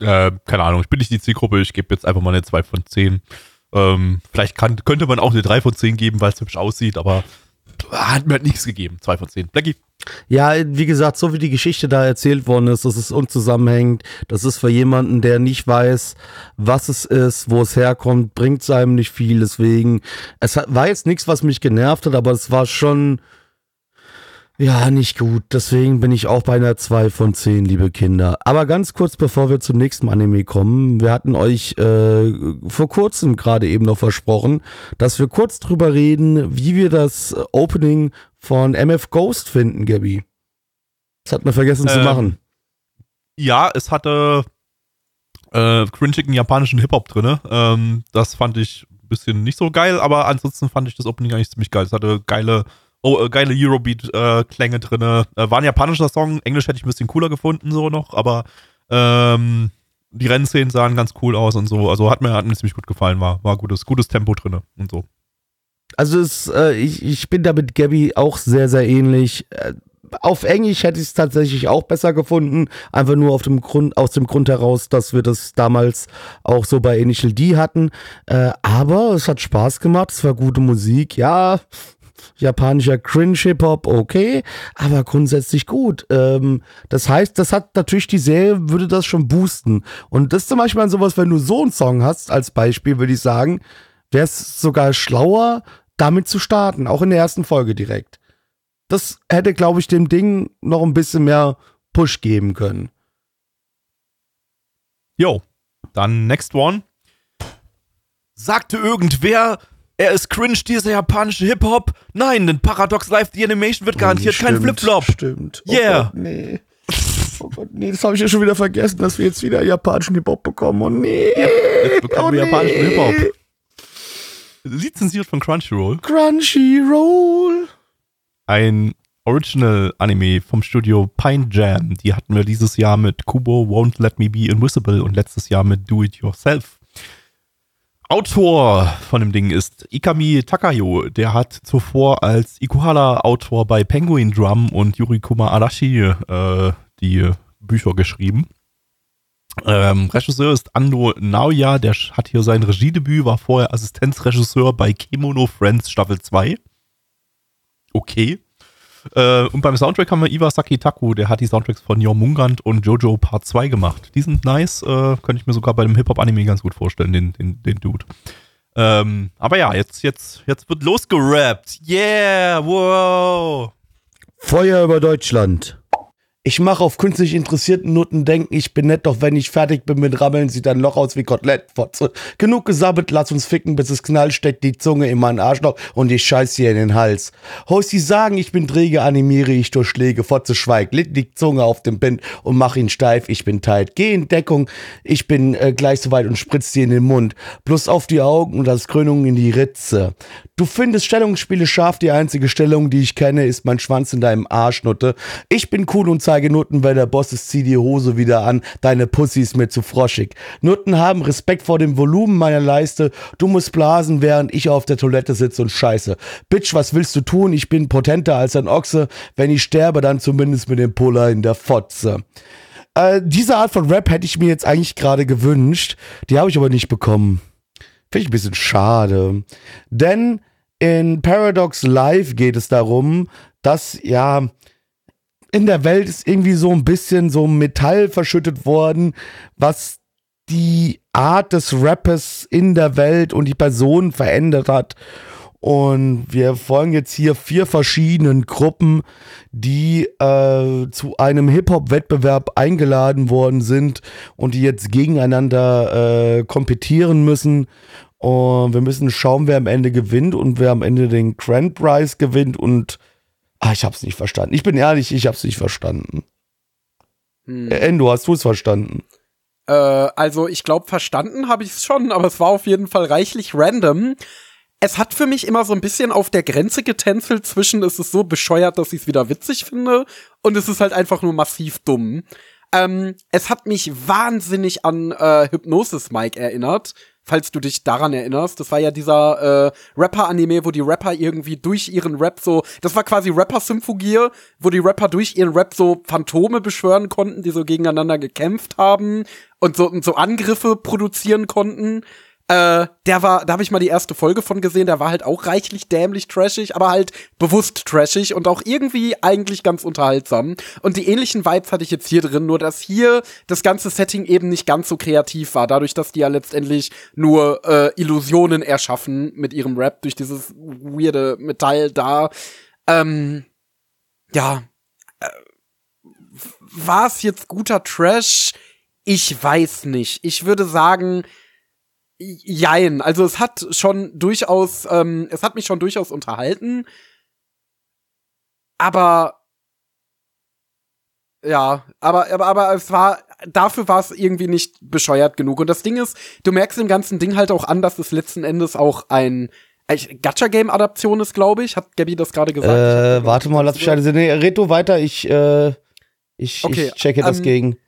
Äh, keine Ahnung, ich bin nicht die Zielgruppe, ich gebe jetzt einfach mal eine 2 von 10. Ähm, vielleicht kann, könnte man auch eine 3 von 10 geben, weil es hübsch aussieht, aber hat mir halt nichts gegeben. 2 von 10. Blackie. Ja, wie gesagt, so wie die Geschichte da erzählt worden ist, das ist unzusammenhängend. Das ist für jemanden, der nicht weiß, was es ist, wo es herkommt, bringt es einem nicht viel. Deswegen, es war jetzt nichts, was mich genervt hat, aber es war schon, ja, nicht gut. Deswegen bin ich auch bei einer 2 von 10, liebe Kinder. Aber ganz kurz, bevor wir zum nächsten Anime kommen, wir hatten euch äh, vor kurzem gerade eben noch versprochen, dass wir kurz drüber reden, wie wir das Opening von MF Ghost finden, Gabby. Das hat man vergessen zu Ähm, machen. Ja, es hatte äh, cringigen japanischen Hip-Hop drinne. Ähm, das fand ich ein bisschen nicht so geil, aber ansonsten fand ich das Opening eigentlich ziemlich geil. Es hatte geile, oh, äh, geile Eurobeat-Klänge drinne. Äh, war ein japanischer Song, Englisch hätte ich ein bisschen cooler gefunden, so noch, aber ähm, die Rennszenen sahen ganz cool aus und so. Also hat mir, hat mir ziemlich gut gefallen, war, war gutes, gutes Tempo drinne und so. Also es, äh, ich, ich bin da mit Gabby auch sehr, sehr ähnlich. Äh, auf Englisch hätte ich es tatsächlich auch besser gefunden. Einfach nur auf dem Grund, aus dem Grund heraus, dass wir das damals auch so bei Initial D hatten. Äh, aber es hat Spaß gemacht, es war gute Musik, ja. Japanischer Cringe-Hip-Hop, okay, aber grundsätzlich gut. Ähm, das heißt, das hat natürlich die Serie, würde das schon boosten. Und das ist zum Beispiel sowas, wenn du so einen Song hast, als Beispiel, würde ich sagen, wäre es sogar schlauer, damit zu starten, auch in der ersten Folge direkt. Das hätte, glaube ich, dem Ding noch ein bisschen mehr Push geben können. Jo, dann next one. Sagte irgendwer, er ist cringe, dieser japanische Hip-Hop? Nein, denn Paradox Live, die Animation wird garantiert kein Stimmt, Flip-Flop. Stimmt. Oh Yeah. Gott, nee. Oh Gott, nee, das habe ich ja schon wieder vergessen, dass wir jetzt wieder japanischen Hip-Hop bekommen. Oh nee. Jetzt bekommen oh, wir japanischen nee. Hip-Hop. Lizenziert von Crunchyroll. Crunchyroll. Ein Original-Anime vom Studio Pine Jam. Die hatten wir dieses Jahr mit Kubo Won't Let Me Be Invisible und letztes Jahr mit Do It Yourself. Autor von dem Ding ist Ikami Takayo. Der hat zuvor als Ikuhara-Autor bei Penguin Drum und Yurikuma Arashi äh, die Bücher geschrieben. Ähm, Regisseur ist Ando Naoya, der hat hier sein Regiedebüt, war vorher Assistenzregisseur bei Kemono Friends Staffel 2. Okay. Äh, und beim Soundtrack haben wir Iwasaki Taku, der hat die Soundtracks von Jormungand und Jojo Part 2 gemacht. Die sind nice, äh, könnte ich mir sogar bei dem Hip-Hop-Anime ganz gut vorstellen, den, den, den Dude. Ähm, aber ja, jetzt, jetzt, jetzt wird losgerappt. Yeah, wow. Feuer über Deutschland. Ich mache auf künstlich interessierten Noten denken, ich bin nett, doch wenn ich fertig bin mit Rammeln, sieht ein Loch aus wie Kotelett. Fotze. Genug gesabbelt, lass uns ficken, bis es knallt, steckt die Zunge in meinen Arschloch und ich scheiß dir in den Hals. Heus sie sagen, ich bin träge, animiere ich durch Schläge, Fotze schweigt, lit die Zunge auf dem Bind und mach ihn steif, ich bin tight. Geh in Deckung, ich bin äh, gleich so weit und spritz dir in den Mund. Plus auf die Augen und als Krönung in die Ritze. Du findest Stellungsspiele scharf, die einzige Stellung, die ich kenne, ist mein Schwanz in deinem Arschnutte. Ich bin cool und zeige Nutten, weil der Boss ist, zieh die Hose wieder an, deine Pussy ist mir zu froschig. Nutten haben Respekt vor dem Volumen meiner Leiste, du musst blasen, während ich auf der Toilette sitze und scheiße. Bitch, was willst du tun? Ich bin potenter als ein Ochse, wenn ich sterbe, dann zumindest mit dem Puller in der Fotze. Äh, diese Art von Rap hätte ich mir jetzt eigentlich gerade gewünscht. Die habe ich aber nicht bekommen. Finde ich ein bisschen schade. Denn in Paradox Live geht es darum, dass ja in der Welt ist irgendwie so ein bisschen so Metall verschüttet worden, was die Art des Rappers in der Welt und die Person verändert hat. Und wir folgen jetzt hier vier verschiedenen Gruppen, die äh, zu einem Hip-Hop-Wettbewerb eingeladen worden sind und die jetzt gegeneinander äh, kompetieren müssen. Und wir müssen schauen, wer am Ende gewinnt und wer am Ende den Grand Prize gewinnt. Und ah, ich hab's nicht verstanden. Ich bin ehrlich, ich hab's nicht verstanden. Hm. Äh, Endo, hast du es verstanden? Äh, also ich glaube, verstanden habe ich es schon, aber es war auf jeden Fall reichlich random. Es hat für mich immer so ein bisschen auf der Grenze getänzelt zwischen, es ist so bescheuert, dass ich es wieder witzig finde, und es ist halt einfach nur massiv dumm. Ähm, es hat mich wahnsinnig an äh, Hypnosis Mike erinnert, falls du dich daran erinnerst. Das war ja dieser äh, Rapper-Anime, wo die Rapper irgendwie durch ihren Rap so, das war quasi Rapper-Symphogie, wo die Rapper durch ihren Rap so Phantome beschwören konnten, die so gegeneinander gekämpft haben und so, und so Angriffe produzieren konnten. Äh, der war, da habe ich mal die erste Folge von gesehen, der war halt auch reichlich dämlich trashig, aber halt bewusst trashig und auch irgendwie eigentlich ganz unterhaltsam. Und die ähnlichen Vibes hatte ich jetzt hier drin, nur dass hier das ganze Setting eben nicht ganz so kreativ war, dadurch, dass die ja letztendlich nur äh, Illusionen erschaffen mit ihrem Rap durch dieses weirde Metall da. Ähm, ja, äh, war es jetzt guter Trash? Ich weiß nicht. Ich würde sagen, Jein, also es hat schon durchaus, ähm, es hat mich schon durchaus unterhalten, aber ja, aber, aber, aber es war, dafür war es irgendwie nicht bescheuert genug. Und das Ding ist, du merkst im ganzen Ding halt auch an, dass es letzten Endes auch ein Gacha-Game-Adaption ist, glaube ich. Hat Gabby das gerade gesagt? Äh, warte mal, lass mich scheiße. Nee, red du weiter, ich, äh, ich, Okay, ich checke das ähm, gegen.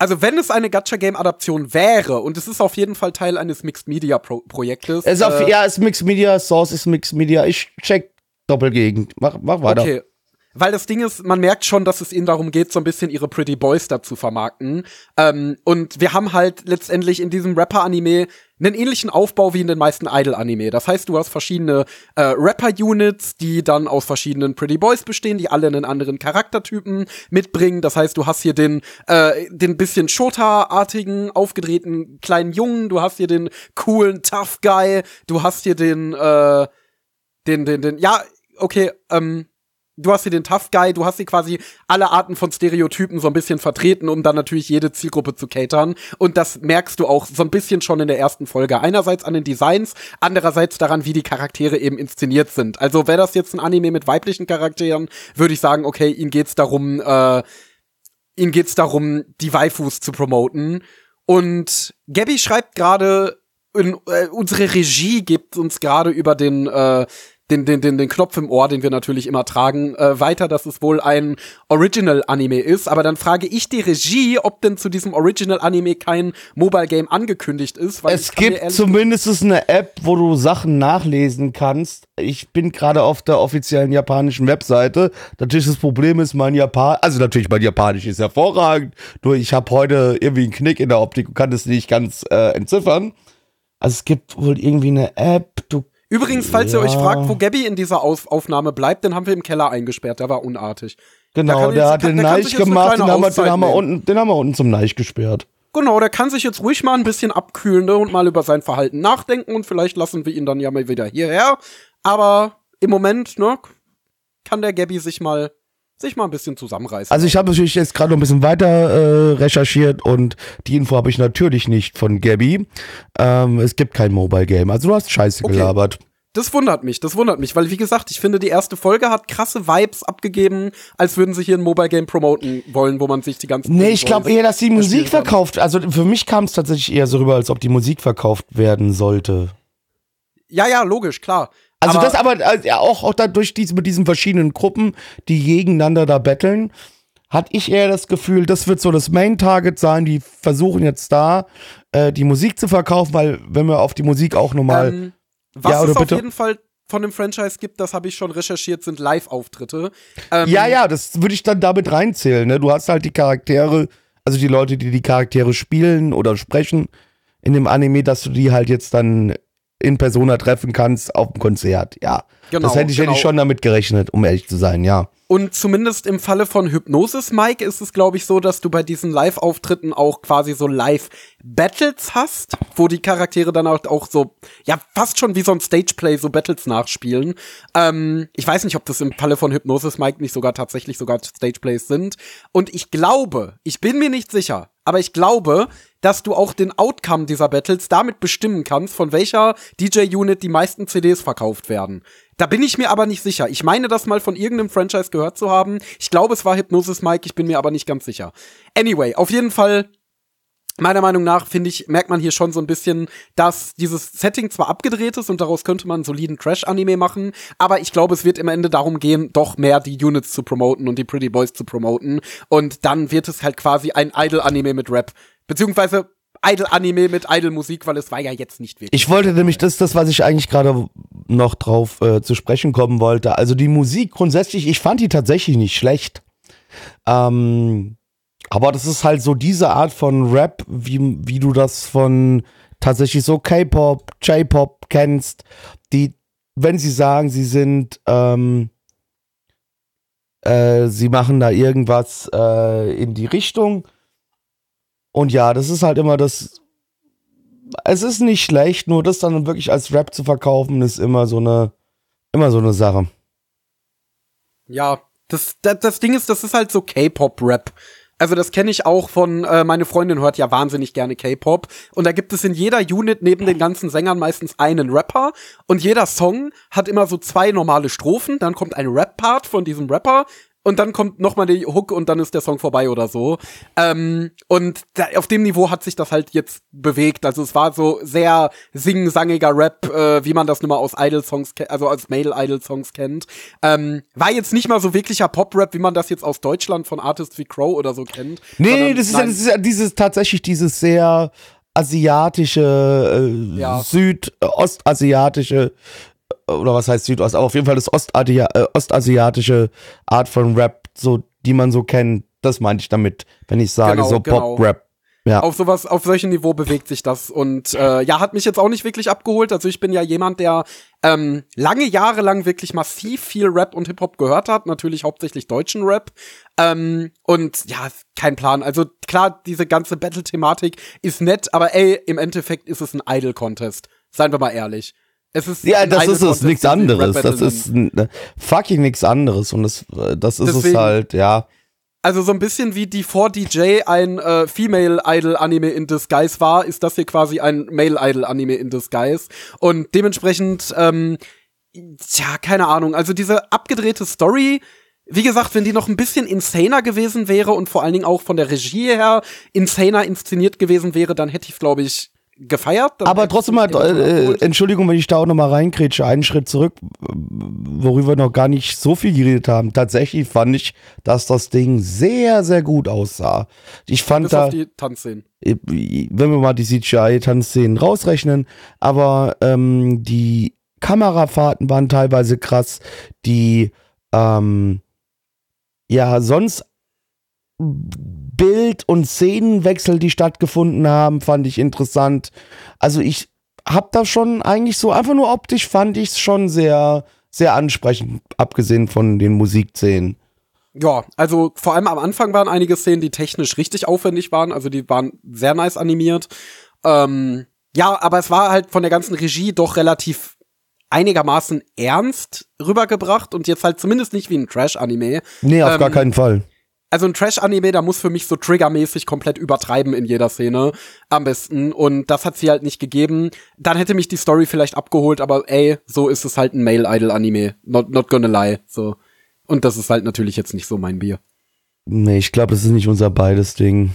Also, wenn es eine Gacha-Game-Adaption wäre, und es ist auf jeden Fall Teil eines Mixed-Media-Projektes. Es ist äh, ja, ist Mixed Media, Source ist Mixed Media. Ich check doppelt gegen. Mach, mach weiter. Okay. Weil das Ding ist, man merkt schon, dass es ihnen darum geht, so ein bisschen ihre Pretty Boys da zu vermarkten. Ähm, und wir haben halt letztendlich in diesem Rapper-Anime einen ähnlichen Aufbau wie in den meisten Idol-Anime. Das heißt, du hast verschiedene äh, Rapper-Units, die dann aus verschiedenen Pretty Boys bestehen, die alle einen anderen Charaktertypen mitbringen. Das heißt, du hast hier den, äh, den bisschen Shota-artigen, aufgedrehten kleinen Jungen, du hast hier den coolen Tough Guy, du hast hier den, äh, den, den, den, ja, okay, ähm, du hast hier den Tough Guy, du hast hier quasi alle Arten von Stereotypen so ein bisschen vertreten, um dann natürlich jede Zielgruppe zu catern. Und das merkst du auch so ein bisschen schon in der ersten Folge. Einerseits an den Designs, andererseits daran, wie die Charaktere eben inszeniert sind. Also wäre das jetzt ein Anime mit weiblichen Charakteren, würde ich sagen, okay, ihnen geht's darum, äh, ihnen geht's darum, die Waifus zu promoten. Und Gabby schreibt gerade, äh, unsere Regie gibt uns gerade über den äh, den, den, den, den Knopf im Ohr, den wir natürlich immer tragen, äh, weiter, dass es wohl ein Original-Anime ist. Aber dann frage ich die Regie, ob denn zu diesem Original-Anime kein Mobile-Game angekündigt ist. Weil Es gibt zumindest eine App, wo du Sachen nachlesen kannst. Ich bin gerade auf der offiziellen japanischen Webseite. Natürlich das Problem ist, mein Japan, also natürlich mein Japanisch ist hervorragend. Nur ich habe heute irgendwie einen Knick in der Optik und kann das nicht ganz äh, entziffern. Also es gibt wohl irgendwie eine App. Übrigens, falls ihr Ja. euch fragt, wo Gabby in dieser Auf Aufnahme bleibt, den haben wir im Keller eingesperrt. Der war unartig. Genau, der jetzt- hat den Neich gemacht, den haben, wir, den, haben wir unten, den haben wir unten zum Neich gesperrt. Genau, der kann sich jetzt ruhig mal ein bisschen abkühlen ne, und mal über sein Verhalten nachdenken und vielleicht lassen wir ihn dann ja mal wieder hierher. Aber im Moment, ne, kann der Gabby sich mal sich mal ein bisschen zusammenreißen. Also ich habe natürlich jetzt gerade noch ein bisschen weiter äh, recherchiert und die Info habe ich natürlich nicht von Gabby. Ähm, es gibt kein Mobile Game. Also du hast Scheiße Okay. gelabert. Das wundert mich, das wundert mich, weil wie gesagt, ich finde, die erste Folge hat krasse Vibes abgegeben, als würden sie hier ein Mobile Game promoten wollen, wo man sich die ganzen Nee, ich glaube eher, dass die Musik verkauft. Also für mich kam es tatsächlich eher so rüber, als ob die Musik verkauft werden sollte. Ja, ja, logisch, klar. Also Aber- das aber ja, auch, auch dadurch diese, mit diesen verschiedenen Gruppen, die gegeneinander da betteln, hatte ich eher das Gefühl, das wird so das Main-Target sein. Die versuchen jetzt da äh, die Musik zu verkaufen, weil wenn wir auf die Musik auch nochmal. Ähm, was Ja, es auf bitte? jeden Fall von dem Franchise gibt, das habe ich schon recherchiert, sind Live-Auftritte. Ähm, ja, ja, das würde ich dann damit reinzählen. Ne? Du hast halt die Charaktere also die Leute, die die Charaktere spielen oder sprechen in dem Anime, dass du die halt jetzt dann in Persona treffen kannst auf dem Konzert. Ja, Genau, das hätte ich, genau. hätte ich schon damit gerechnet, um ehrlich zu sein, ja. Und zumindest im Falle von Hypnosis Mike ist es, glaube ich, so, dass du bei diesen Live-Auftritten auch quasi so Live-Battles hast, wo die Charaktere dann auch, auch so, ja, fast schon wie so ein Stageplay so Battles nachspielen. Ähm, ich weiß nicht, ob das im Falle von Hypnosis Mike nicht sogar tatsächlich sogar Stageplays sind. Und ich glaube, ich bin mir nicht sicher, aber ich glaube, dass du auch den Outcome dieser Battles damit bestimmen kannst, von welcher DJ-Unit die meisten CDs verkauft werden. Da bin ich mir aber nicht sicher. Ich meine, das mal von irgendeinem Franchise gehört zu haben. Ich glaube, es war Hypnosis Mike, ich bin mir aber nicht ganz sicher. Anyway, auf jeden Fall Meiner Meinung nach, finde ich, merkt man hier schon so ein bisschen, dass dieses Setting zwar abgedreht ist und daraus könnte man einen soliden Trash-Anime machen, aber ich glaube, es wird im Ende darum gehen, doch mehr die Units zu promoten und die Pretty Boys zu promoten. Und dann wird es halt quasi ein Idol-Anime mit Rap. Beziehungsweise Idol-Anime mit Idol-Musik, weil es war ja jetzt nicht wirklich. Ich wollte nämlich, das ist das, was ich eigentlich gerade noch drauf äh, zu sprechen kommen wollte. Also die Musik grundsätzlich, ich fand die tatsächlich nicht schlecht. Ähm, aber das ist halt so diese Art von Rap, wie, wie du das von tatsächlich so K-Pop, J-Pop kennst, die, wenn sie sagen, sie sind, ähm, äh, sie machen da irgendwas äh, in die Richtung. Und ja, das ist halt immer das, es ist nicht schlecht, nur das dann wirklich als Rap zu verkaufen, ist immer so eine, immer so eine Sache. Ja, das, das, das Ding ist, das ist halt so K-Pop-Rap. Also das kenne ich auch von, äh, meine Freundin hört ja wahnsinnig gerne K-Pop. Und da gibt es in jeder Unit neben den ganzen Sängern meistens einen Rapper. Und jeder Song hat immer so zwei normale Strophen. Dann kommt ein Rap-Part von diesem Rapper. Und dann kommt noch mal die Hook und dann ist der Song vorbei oder so. Ähm, und da, auf dem Niveau hat sich das halt jetzt bewegt. Also es war so sehr sing-sangiger Rap, äh, wie man das nun mal aus Idol-Songs, also aus Male-Idol-Songs kennt. Ähm, war jetzt nicht mal so wirklicher Pop-Rap, wie man das jetzt aus Deutschland von Artists wie Crow oder so kennt. Nee, sondern- nee, das ist, ja, das ist ja dieses tatsächlich dieses sehr asiatische, äh, Ja. Süd, ostasiatische, äh, oder was heißt Südost, aber auf jeden Fall das Ostadia, äh, ostasiatische Art von Rap, so, die man so kennt. Das meinte ich damit, wenn ich sage, Genau, so genau. Pop-Rap. Ja. auf sowas, auf solchem Niveau bewegt sich das und äh, ja, hat mich jetzt auch nicht wirklich abgeholt. Also ich bin ja jemand, der ähm, lange Jahre lang wirklich massiv viel Rap und Hip Hop gehört hat, natürlich hauptsächlich deutschen Rap. Ähm, und ja, kein Plan. Also klar, diese ganze Battle-Thematik ist nett, aber ey, im Endeffekt ist es ein Idol-Contest. Seien wir mal ehrlich. Es ist Ja, das ist es, nichts anderes. Das ist fucking nichts anderes und das, das ist es Deswegen- halt, ja. Also so ein bisschen wie die 4DJ ein äh, Female Idol Anime in Disguise war, ist das hier quasi ein Male Idol Anime in Disguise. Und dementsprechend, ähm, tja, keine Ahnung. Also diese abgedrehte Story, wie gesagt, wenn die noch ein bisschen insaner gewesen wäre und vor allen Dingen auch von der Regie her insaner inszeniert gewesen wäre, dann hätte ich es, glaube ich, gefeiert. Aber trotzdem ich's halt, äh. Entschuldigung, wenn ich da auch nochmal reinkrätsche, einen Schritt zurück, worüber wir noch gar nicht so viel geredet haben. Tatsächlich fand ich, dass das Ding sehr, sehr gut aussah. Ich fand Bis da, auf die Tanzszenen. wenn wir mal die CGI-Tanzszenen rausrechnen, aber ähm, die Kamerafahrten waren teilweise krass, die ähm, ja sonst Bild- und Szenenwechsel, die stattgefunden haben, fand ich interessant. Also ich hab da schon eigentlich so, einfach nur optisch fand ich es schon sehr, sehr ansprechend, abgesehen von den Musikszenen. Ja, also vor allem am Anfang waren einige Szenen, die technisch richtig aufwendig waren, also die waren sehr nice animiert. Ähm, ja, aber es war halt von der ganzen Regie doch relativ einigermaßen ernst rübergebracht und jetzt halt zumindest nicht wie ein Trash-Anime. Nee, auf Ähm, gar keinen Fall. Also ein Trash-Anime, da muss für mich so triggermäßig komplett übertreiben in jeder Szene am besten. Und das hat sie halt nicht gegeben. Dann hätte mich die Story vielleicht abgeholt, aber ey, so ist es halt ein Male-Idol-Anime. Not, not gonna lie. So. Und das ist halt natürlich jetzt nicht so mein Bier. Nee, ich glaube, das ist nicht unser beides Ding.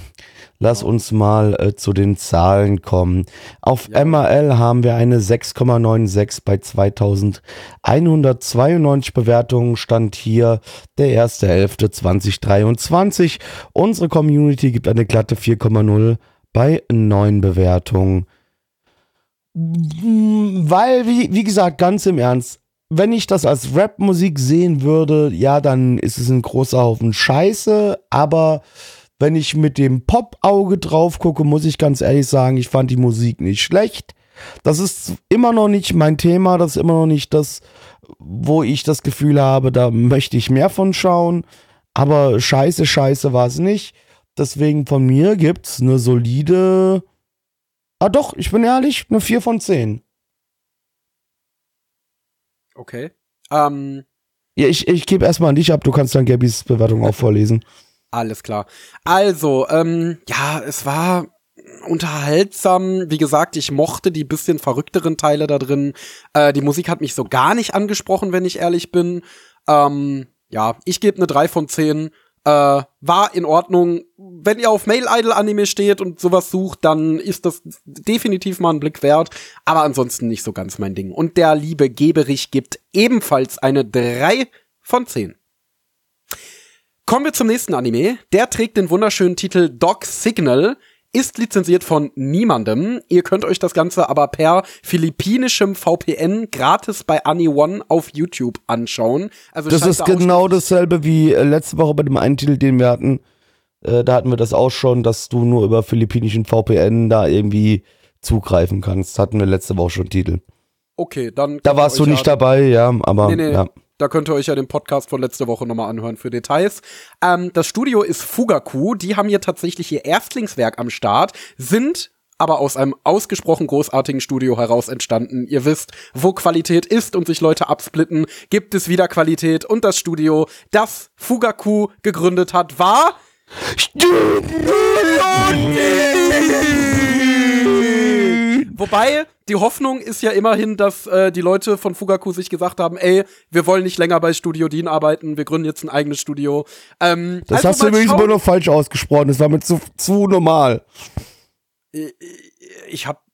Lass uns mal äh, zu den Zahlen kommen. Auf MRL haben wir eine 6,96 bei 2192 Bewertungen. Stand hier der 1.11.2023. Unsere Community gibt eine glatte 4,0 bei 9 Bewertungen. Weil, wie, wie gesagt, ganz im Ernst, wenn ich das als Rap-Musik sehen würde, ja, dann ist es ein großer Haufen Scheiße, aber Wenn ich mit dem Pop-Auge drauf gucke, muss ich ganz ehrlich sagen, ich fand die Musik nicht schlecht. Das ist immer noch nicht mein Thema, das ist immer noch nicht das, wo ich das Gefühl habe, da möchte ich mehr von schauen. Aber scheiße, scheiße war es nicht. Deswegen von mir gibt's eine solide. Ah doch, ich bin ehrlich, eine 4 von 10. Okay. Ähm, Ja, ich, ich gebe erstmal an dich ab, du kannst dann Gabys Bewertung auch vorlesen. Alles klar. Also, ähm, ja, es war unterhaltsam. Wie gesagt, ich mochte die bisschen verrückteren Teile da drin. Äh, die Musik hat mich so gar nicht angesprochen, wenn ich ehrlich bin. Ähm, ja, ich gebe eine 3 von 10. Äh, war in Ordnung. Wenn ihr auf Mail Idol Anime steht und sowas sucht, dann ist das definitiv mal ein Blick wert. Aber ansonsten nicht so ganz mein Ding. Und der liebe Geberich gibt ebenfalls eine 3 von 10. Kommen wir zum nächsten Anime. Der trägt den wunderschönen Titel Dog Signal, ist lizenziert von niemandem. Ihr könnt euch das Ganze aber per philippinischem VPN gratis bei AniOne auf YouTube anschauen. Also Das ist da genau dasselbe wie äh, letzte Woche bei dem einen Titel, den wir hatten. Äh, da hatten wir das auch schon, dass du nur über philippinischen VPN da irgendwie zugreifen kannst. Hatten wir letzte Woche schon Titel. Okay, dann. Da warst du nicht ja, dabei, ja, aber Nee, nee. ja. Da könnt ihr euch ja den Podcast von letzter Woche nochmal anhören für Details. Ähm, das Studio ist Fugaku. Die haben hier tatsächlich ihr Erstlingswerk am Start, sind aber aus einem ausgesprochen großartigen Studio heraus entstanden. Ihr wisst, wo Qualität ist und sich Leute absplitten, gibt es wieder Qualität. Und das Studio, das Fugaku gegründet hat, war Wobei, die Hoffnung ist ja immerhin, dass äh, die Leute von Fugaku sich gesagt haben, ey, wir wollen nicht länger bei Studio Dean arbeiten, wir gründen jetzt ein eigenes Studio. Ähm, Das also hast du übrigens immer noch falsch ausgesprochen. Das war mir zu, zu normal. ich hab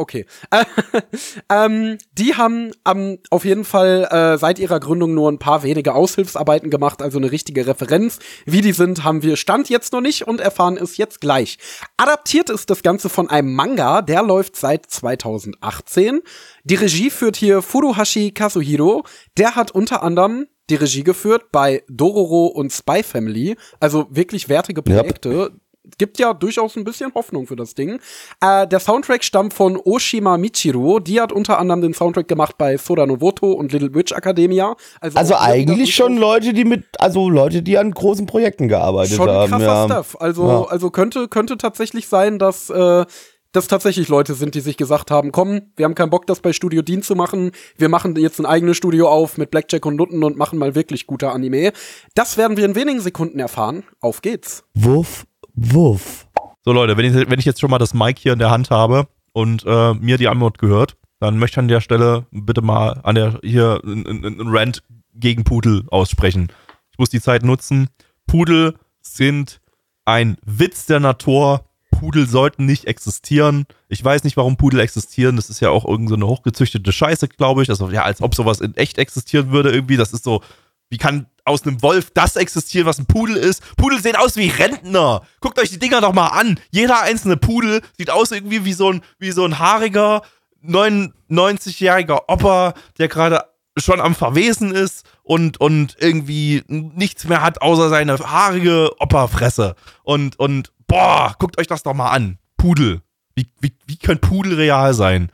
okay. ähm, die haben ähm, auf jeden Fall äh, seit ihrer Gründung nur ein paar wenige Aushilfsarbeiten gemacht, also eine richtige Referenz. Wie die sind, haben wir Stand jetzt noch nicht und erfahren es jetzt gleich. Adaptiert ist das Ganze von einem Manga, der läuft seit 2018. Die Regie führt hier Furuhashi Kazuhiro. Der hat unter anderem die Regie geführt bei Dororo und Spy Family, also wirklich wertige. Projekte gibt ja durchaus ein bisschen Hoffnung für das Ding. Äh, der Soundtrack stammt von Oshima Michiro. Die hat unter anderem den Soundtrack gemacht bei Soda Novoto und Little Witch Academia. Also wieder eigentlich schon Leute, die mit, also Leute, die an großen Projekten gearbeitet schon haben. krasser Ja. Stuff. Also, Ja. also könnte, könnte tatsächlich sein, dass äh, das tatsächlich Leute sind, die sich gesagt haben, komm, wir haben keinen Bock, das bei Studio Dean zu machen. Wir machen jetzt ein eigenes Studio auf mit Blackjack und Nutten und machen mal wirklich gute Anime. Das werden wir in wenigen Sekunden erfahren. Auf geht's. Wuff, wuff. So Leute, wenn ich, wenn ich jetzt schon mal das Mic hier in der Hand habe und äh, mir die Antwort gehört, dann möchte ich an der Stelle bitte mal an der hier einen Rant gegen Pudel aussprechen. Ich muss die Zeit nutzen. Pudel sind ein Witz der Natur. Pudel sollten nicht existieren. Ich weiß nicht, warum Pudel existieren. Das ist ja auch irgend so eine hochgezüchtete Scheiße, glaube ich. Also, ja, als ob sowas in echt existieren würde irgendwie. Das ist so, wie kann aus einem Wolf das existieren, was ein Pudel ist? Pudel sehen aus wie Rentner. Guckt euch die Dinger doch mal an. Jeder einzelne Pudel sieht aus irgendwie wie so ein, wie so ein haariger, 99-jähriger Opa, der gerade schon am Verwesen ist und, und irgendwie nichts mehr hat, außer seine haarige Operfresse. Und, und, boah, guckt euch das doch mal an. Pudel. Wie, wie, wie können Pudel real sein?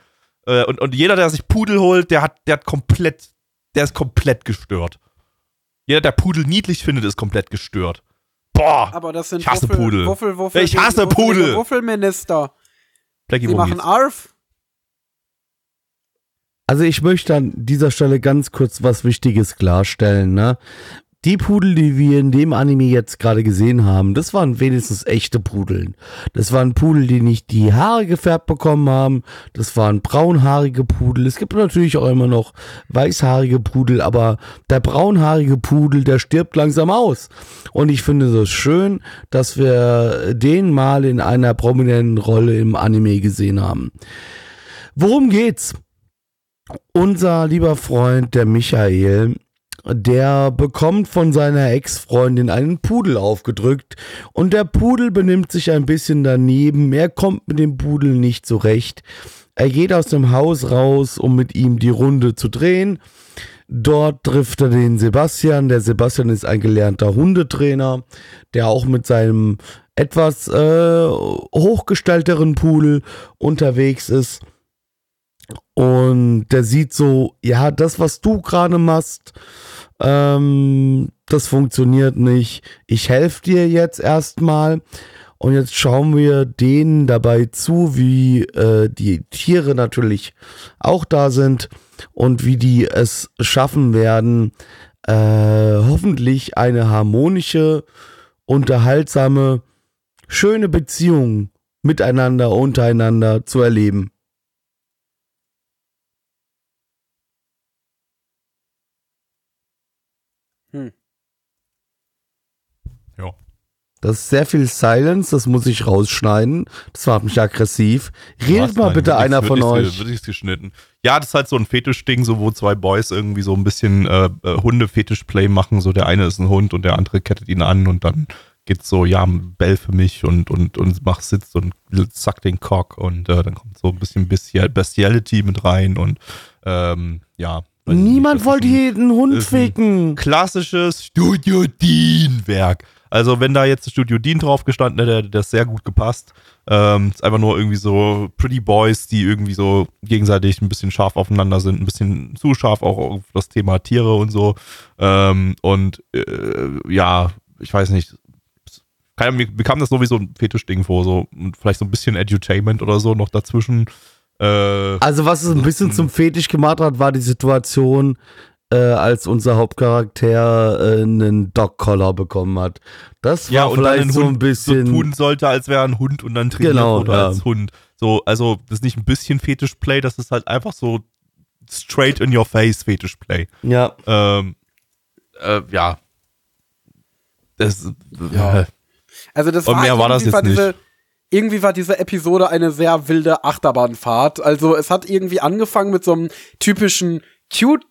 Äh, und, und jeder, der sich Pudel holt, der hat, der hat komplett, der ist komplett gestört. Jeder, der Pudel niedlich findet, ist komplett gestört. Boah, Aber das sind Ich hasse Wuffel, Pudel. Wuffel, Wuffel, Ich hasse Wuffel, Pudel. Wuffelminister. Die machen? Arf. Also ich möchte an dieser Stelle ganz kurz was Wichtiges klarstellen. Ne? Die Pudel, die wir in dem Anime jetzt gerade gesehen haben, das waren wenigstens echte Pudeln. Das waren Pudel, die nicht die Haare gefärbt bekommen haben. Das waren braunhaarige Pudel. Es gibt natürlich auch immer noch weißhaarige Pudel, aber der braunhaarige Pudel, der stirbt langsam aus. Und ich finde es schön, dass wir den mal in einer prominenten Rolle im Anime gesehen haben. Worum geht's? Unser lieber Freund, der Michael, der bekommt von seiner Ex-Freundin einen Pudel aufgedrückt und der Pudel benimmt sich ein bisschen daneben. Er kommt mit dem Pudel nicht zurecht. Er geht aus dem Haus raus, um mit ihm die Runde zu drehen. Dort trifft er den Sebastian. Der Sebastian ist ein gelernter Hundetrainer, der auch mit seinem etwas äh, hochgestellteren Pool unterwegs ist. Und der sieht so, ja, das, was du gerade machst, ähm, das funktioniert nicht. Ich helfe dir jetzt erstmal. Und jetzt schauen wir denen dabei zu, wie äh, die Tiere natürlich auch da sind und wie die es schaffen werden, äh, hoffentlich eine harmonische, unterhaltsame, schöne Beziehung miteinander, untereinander zu erleben. Hm. Ja. Das ist sehr viel Silence, das muss ich rausschneiden. Das macht mich aggressiv. Redet mal bitte einer von euch. Wird geschnitten. Ja, das ist halt so ein Fetischding, so wo zwei Boys irgendwie so ein bisschen äh, äh, Hunde-Fetisch-Play machen. So der eine ist ein Hund und der andere kettet ihn an und dann geht's so, ja, bell für mich und, und, und mach Sitz und zack den Cock und äh, dann kommt so ein bisschen Bestial Bestiality mit rein und ähm, ja. Niemand wollte ist ein- jeden Hund ficken. klassisches Studio Dean-Werk. Also, wenn da jetzt Studio Dean drauf gestanden hätte, hätte das sehr gut gepasst. Ähm, ist einfach nur irgendwie so Pretty Boys, die irgendwie so gegenseitig ein bisschen scharf aufeinander sind, ein bisschen zu scharf auch auf das Thema Tiere und so. Ähm, und äh, ja, ich weiß nicht. Keine, mir, mir kam das sowieso ein Fetischding vor, so und vielleicht so ein bisschen Edutainment oder so noch dazwischen. Äh, Also was es ein bisschen zum Fetisch gemacht hat, war die Situation, äh, als unser Hauptcharakter äh, einen Dog-Collar bekommen hat. Das war ja, und vielleicht ein so Hund ein bisschen... so tun sollte, als wäre er ein Hund und dann trainiert Genau, wurde ja. als Hund. So, also das ist nicht ein bisschen Fetischplay, das ist halt einfach so straight in your face Fetischplay. ja, Ähm, äh, ja. Das, Ja. äh, Also das Und war, mehr war das irgendwie jetzt diese, Irgendwie war diese Episode eine sehr wilde Achterbahnfahrt. Also es hat irgendwie angefangen mit so einem typischen cute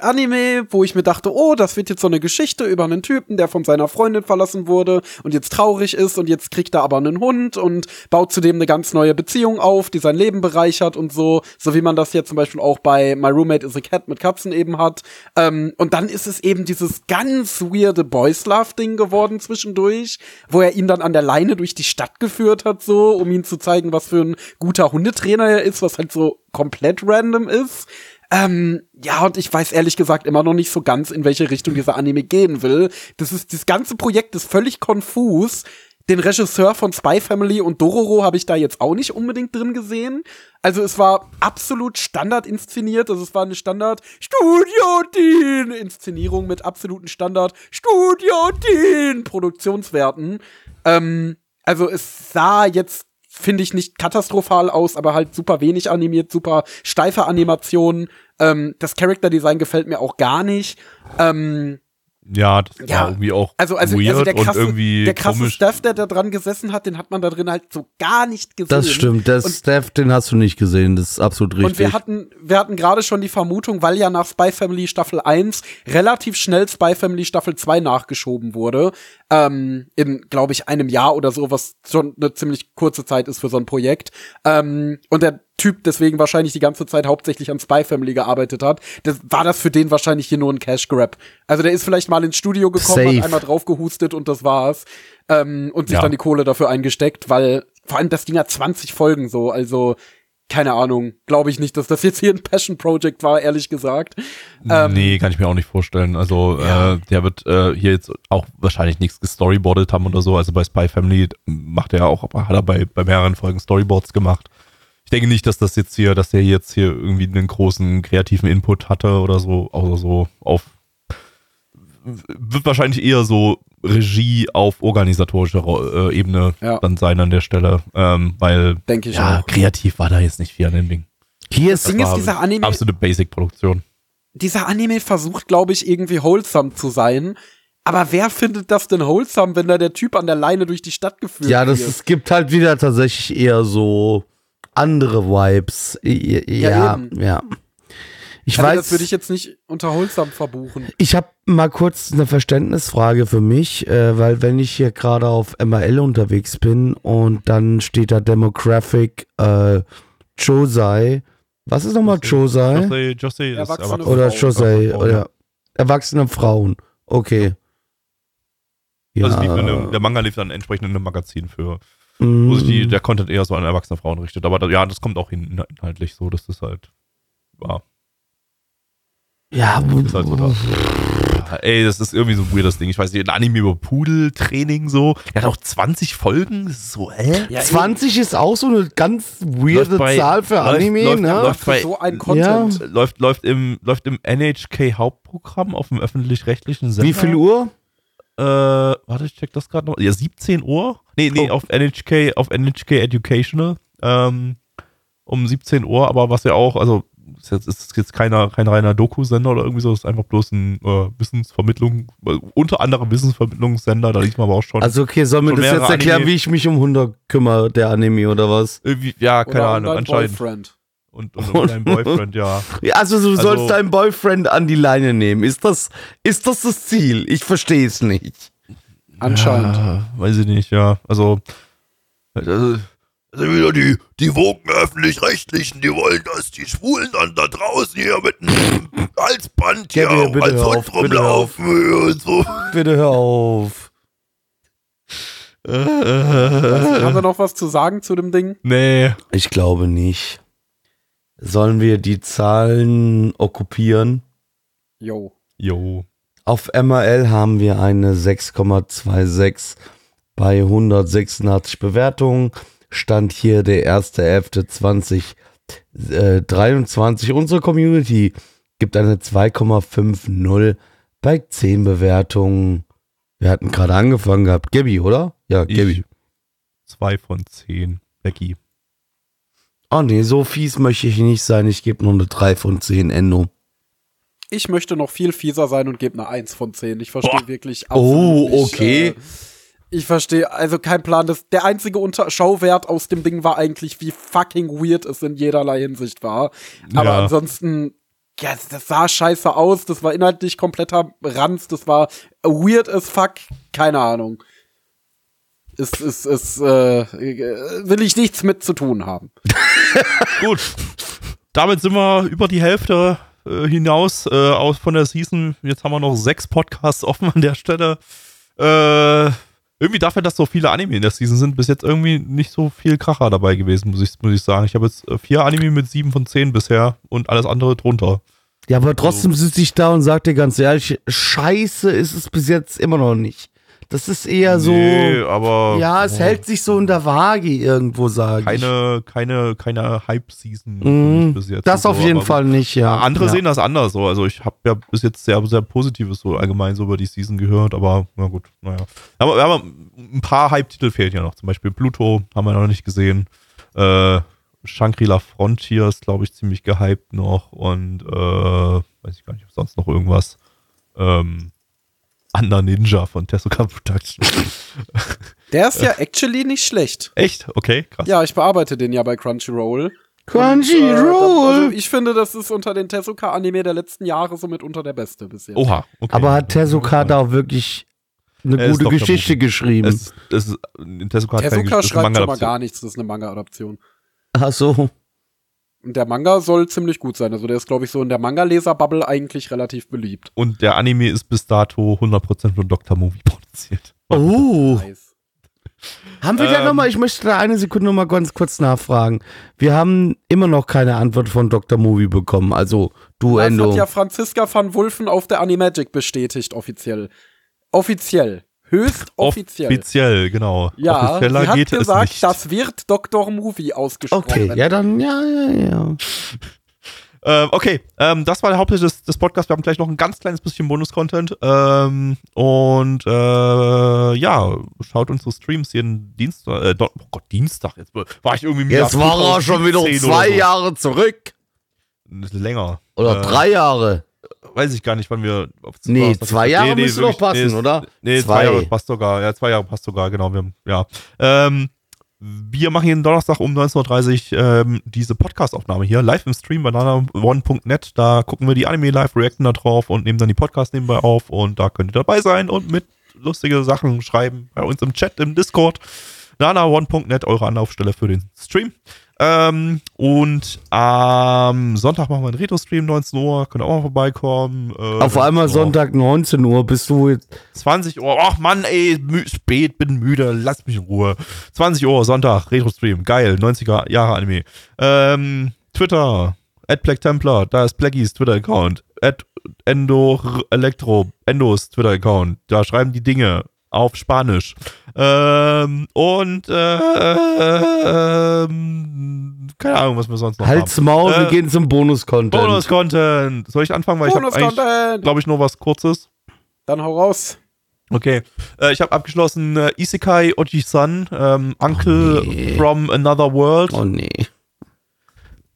Anime, wo ich mir dachte, oh, das wird jetzt so eine Geschichte über einen Typen, der von seiner Freundin verlassen wurde und jetzt traurig ist und jetzt kriegt er aber einen Hund und baut zudem eine ganz neue Beziehung auf, die sein Leben bereichert und so, so wie man das jetzt zum Beispiel auch bei My Roommate is a Cat mit Katzen eben hat. Ähm, und dann ist es eben dieses ganz weirde Boys Love Ding geworden zwischendurch, wo er ihn dann an der Leine durch die Stadt geführt hat, so, um ihm zu zeigen, was für ein guter Hundetrainer er ist, was halt so komplett random ist. Ähm, ja, und ich weiß ehrlich gesagt immer noch nicht so ganz, in welche Richtung dieser Anime gehen will. Das ist, das ganze Projekt ist völlig konfus. Den Regisseur von Spy Family und Dororo habe ich da jetzt auch nicht unbedingt drin gesehen. Also es war absolut Standard inszeniert. Also es war eine Standard Studio Dean Inszenierung mit absoluten Standard Studio Dean Produktionswerten. Ähm, also es sah jetzt finde ich nicht katastrophal aus, aber halt super wenig animiert, super steife Animationen. Ähm, das Charakterdesign gefällt mir auch gar nicht. Ähm, Ja, das Ja, war irgendwie auch also, also, weird also der und krasse, irgendwie der krasse komisch. Staff, der da dran gesessen hat, den hat man da drin halt so gar nicht gesehen. Das stimmt. Der Und- Steph, den hast du nicht gesehen. Das ist absolut richtig. Und wir hatten, wir hatten gerade schon die Vermutung, weil ja nach Spy Family Staffel 1 relativ schnell Spy Family Staffel 2 nachgeschoben wurde, ähm, in, glaube ich, einem Jahr oder so, was schon eine ziemlich kurze Zeit ist für so ein Projekt. Ähm, und der Typ deswegen wahrscheinlich die ganze Zeit hauptsächlich an Spy Family gearbeitet hat, das, war das für den wahrscheinlich hier nur ein Cash Grab. Also der ist vielleicht mal ins Studio gekommen, Safe. hat einmal drauf gehustet und das war's. Ähm, und sich Ja. dann die Kohle dafür eingesteckt, weil vor allem das Ding hat 20 Folgen so, also keine Ahnung, glaube ich nicht, dass das jetzt hier ein Passion Project war, ehrlich gesagt. Ähm, nee, kann ich mir auch nicht vorstellen. Also Ja. äh, der wird äh, hier jetzt auch wahrscheinlich nichts gestoryboardet haben oder so. Also bei Spy Family macht er auch, hat er bei, bei mehreren Folgen Storyboards gemacht. Ich denke nicht, dass das jetzt hier, dass der jetzt hier irgendwie einen großen kreativen Input hatte oder so, außer so auf wird wahrscheinlich eher so Regie auf organisatorischer äh, Ebene Ja. dann sein an der Stelle, ähm, weil Denke ich ja, auch. kreativ war da jetzt nicht viel an dem Ding. Hier Das ist Ding ist, dieser Anime, Absolute Basic-Produktion. dieser Anime versucht, glaube ich, irgendwie wholesome zu sein. Aber wer findet das denn wholesome, wenn da der Typ an der Leine durch die Stadt geführt ja, das wird? es gibt halt wieder tatsächlich eher so andere Vibes. Ja, Ja, eben. ja. Ich also, weiß, das würde ich jetzt nicht unter wholesome verbuchen. Ich habe mal kurz eine Verständnisfrage für mich, äh, weil wenn ich hier gerade auf MRL unterwegs bin und dann steht da Demographic äh, Josei Was ist nochmal Josei? Josei, Josei ist Erwachsene erwachsen. Oder. Josei? Oder erwachsene Frauen. Okay. Ja. Also lief in einem, der Manga lief dann entsprechend in einem Magazin für, wo mm, sich die, der Content eher so an erwachsene Frauen richtet. Aber da, ja, das kommt auch hin, inhaltlich so, dass das halt war. ja, Ist halt so da. Ja, ey, das ist irgendwie so ein weirdes Ding. Ich weiß nicht, ein Anime über Pudeltraining so. Der hat auch 20 Folgen. Das ist so, hä? Ja, 20 ist auch so eine ganz weirde bei- Zahl für läuft- Anime, läuft- ne? läuft- für so ein Content. Läuft, läuft, im, läuft im NHK Hauptprogramm auf dem öffentlich-rechtlichen Sender. Wie viel Uhr? Äh, warte, ich check das gerade noch. Ja, 17 Uhr. Nee, nee, Oh. auf NHK, auf NHK Educational. Ähm, um 17 Uhr, aber was ja auch, also ist jetzt, ist jetzt keiner, kein reiner Doku-Sender oder irgendwie so, ist einfach bloß ein äh, Wissensvermittlung, äh, unter anderem Wissensvermittlungssender, da liest man aber auch schon. Also okay, soll mir das jetzt erklären, Anime. wie ich mich um Hunde kümmere, der Anime oder was? irgendwie, ja, keine Oder Ahnung, anscheinend. Boyfriend. Und, und, und dein Boyfriend, ja. Ja, also du Also- sollst deinen Boyfriend an die Leine nehmen. Ist das, ist das das Ziel? Ich verstehe es nicht. Anscheinend. Ja, weiß ich nicht, ja. Also, also, also wieder die, die woken Öffentlich-Rechtlichen, die wollen, dass die Schwulen dann da draußen hier mit einem Halsband hier auch bitte als Hund rumlaufen und so. Bitte hör auf. Haben wir noch was zu sagen zu dem Ding? nee. Ich glaube nicht. Sollen wir die Zahlen okkupieren? Yo. Jo. Auf MRL haben wir eine 6,26 bei 186 Bewertungen. Stand hier der 1.11.2023. Unsere Community gibt eine 2,50 bei 10 Bewertungen. Wir hatten gerade angefangen gehabt. Gabby, oder? Ja, Gabby. Ich, zwei von zehn. Becky. Oh nee, so fies möchte ich nicht sein. Ich gebe nur eine 3 von 10 Endo. Ich möchte noch viel fieser sein und gebe eine 1 von 10. Ich verstehe wirklich Oh, absolut nicht, okay. Äh, ich verstehe, also kein Plan. Das, der einzige Unterschauwert aus dem Ding war eigentlich, wie fucking weird es in jederlei Hinsicht war. Aber Ja. ansonsten, ja, das sah scheiße aus. Das war inhaltlich kompletter Ranz. Das war weird as fuck. Keine Ahnung. Ist, ist, ist, äh, will ich nichts mit zu tun haben. Gut. Damit sind wir über die Hälfte äh, hinaus äh, aus von der Season. Jetzt haben wir noch sechs Podcasts offen an der Stelle. Äh, irgendwie dafür, dass so viele Anime in der Season sind, bis jetzt irgendwie nicht so viel Kracher dabei gewesen, muss ich, muss ich sagen. Ich habe jetzt äh, vier Anime mit sieben von zehn bisher und alles andere drunter. Ja, aber trotzdem sitze ich da und sag dir ganz ehrlich, scheiße ist es bis jetzt immer noch nicht. Das ist eher so, Nee, aber ja, es oh, hält sich so in der Waage irgendwo, sage ich. keine, keine, keine Hype-Season mich bis jetzt. das auf so, jeden aber Fall nicht, ja. Andere ja. sehen das anders so. Also ich habe ja bis jetzt sehr, sehr Positives so allgemein so über die Season gehört, aber na gut, naja. Aber wir haben ein paar Hype-Titel fehlen ja noch. Zum Beispiel Pluto haben wir noch nicht gesehen. Äh, Shangri-La Frontier ist, glaube ich, ziemlich gehypt noch und äh, weiß ich gar nicht, ob sonst noch irgendwas. Ähm, Under Ninja von Tezuka Production. Der ist ja actually nicht schlecht. Echt? Okay, krass. Ja, ich bearbeite den ja bei Crunchyroll. Und, äh, Crunchyroll! also ich finde, das ist unter den Tezuka-Anime der letzten Jahre somit unter der beste bisher. Oha, okay. aber hat Tezuka da auch wirklich eine Er gute. Geschichte geschrieben? es, es Tezuka hat keine Tezuka schreibt schon mal gar nichts, das ist eine Manga-Adaption. Ach so. Und der Manga soll ziemlich gut sein. Also der ist, glaube ich, so in der Manga-Leser-Bubble eigentlich relativ beliebt. Und der Anime ist bis dato 100% von Dr. Movie produziert. Oh. Nice. Haben wir da Ähm, nochmal, ich möchte da eine Sekunde nochmal ganz kurz nachfragen. Wir haben immer noch keine Antwort von Dr. Movie bekommen. Also, du, Das hat ja Franziska van Wulfen auf der Animagic bestätigt, offiziell. Offiziell. Höchst offiziell. Offiziell, genau. ja, Offizieller sie hat geht es gesagt, nicht. das wird Dr. Movie ausgesprochen. okay, ja, dann, ja, ja, ja. Ähm, okay, ähm, das war der Hauptteil des, des Podcasts. Wir haben gleich noch ein ganz kleines bisschen Bonus-Content. Ähm, und äh, ja, schaut unsere Streams jeden Dienstag. Äh, oh Gott, Dienstag. Jetzt war ich irgendwie Jetzt war er schon wieder 2017 zwei so. Jahre zurück. Länger. Oder Äh, drei Jahre. Weiß ich gar nicht, wann wir. Nee, zwei. Jahre müsste wirklich- doch passen, ist- oder? Nee, Zwei. zwei. Jahre passt sogar. Ja, zwei Jahre passt sogar, genau. Wir, haben- ja. Ähm, wir machen jeden Donnerstag um 19.30 Uhr ähm, diese Podcast-Aufnahme hier, live im Stream bei nana1.net. Da gucken wir die Anime live, reacten da drauf und nehmen dann die Podcasts nebenbei auf. Und da könnt ihr dabei sein und mit lustige Sachen schreiben bei uns im Chat, im Discord. nana1.net, eure Anlaufstelle für den Stream. Ähm, und am Sonntag machen wir einen Retro-Stream, 19 Uhr. Könnt ihr auch mal vorbeikommen. Äh, Auf einmal so Sonntag 19 Uhr bist du jetzt. 20 Uhr. Ach Mann, ey, spät, bin müde, lass mich in Ruhe. 20 Uhr, Sonntag, Retro-Stream. Geil, 90er Jahre Anime. Ähm, Twitter, at Black Templar, da ist Blackies Twitter-Account. At Endo Elektro, Endos Twitter-Account. Da schreiben die Dinge auf Spanisch. Ähm, und äh, ähm, keine Ahnung, was wir sonst noch Halt's haben. Maul, wir Äh, gehen zum Bonus-Content. Bonus-Content. Soll ich anfangen? Weil ich habe glaube ich, nur was Kurzes. Dann hau raus. Okay, äh, ich habe abgeschlossen äh, Isekai Oji-san, ähm, Uncle nee. from Another World. Oh nee.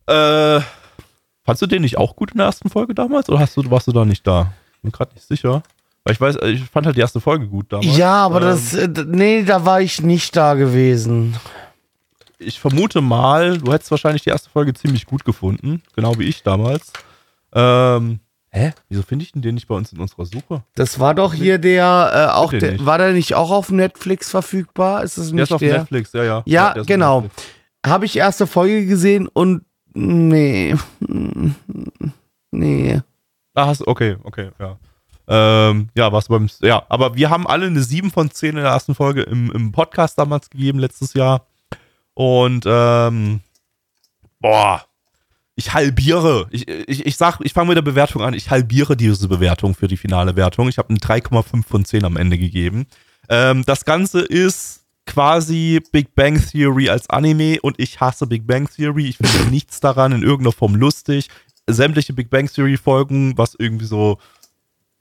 Äh, fandst du den nicht auch gut in der ersten Folge damals oder hast du, warst du da nicht da? Bin gerade nicht sicher. Weil ich weiß, ich fand halt die erste Folge gut damals. Ja, aber Ähm, das. äh, Nee, da war ich nicht da gewesen. Ich vermute mal, du hättest wahrscheinlich die erste Folge ziemlich gut gefunden, genau wie ich damals. Ähm, hä? Wieso finde ich denn den nicht bei uns in unserer Suche? Das war doch hier der. Äh, auch der, war der nicht auch auf Netflix verfügbar? Ist das Der nicht ist auf der? Netflix, ja, ja. Ja, der auf genau. Habe ich erste Folge gesehen und. Nee. Nee. Ah, hast, okay, okay, ja. Ähm, ja, was beim, ja, aber wir haben alle eine 7 von 10 in der ersten Folge im, im Podcast damals gegeben, letztes Jahr. Und, ähm, boah, ich halbiere, ich, ich, ich sag, ich fange mit der Bewertung an, ich halbiere diese Bewertung für die finale Wertung. Ich habe eine 3,5 von 10 am Ende gegeben. Ähm, das Ganze ist quasi Big Bang Theory als Anime und ich hasse Big Bang Theory. Ich finde nichts daran in irgendeiner Form lustig. Sämtliche Big Bang Theory Folgen, was irgendwie so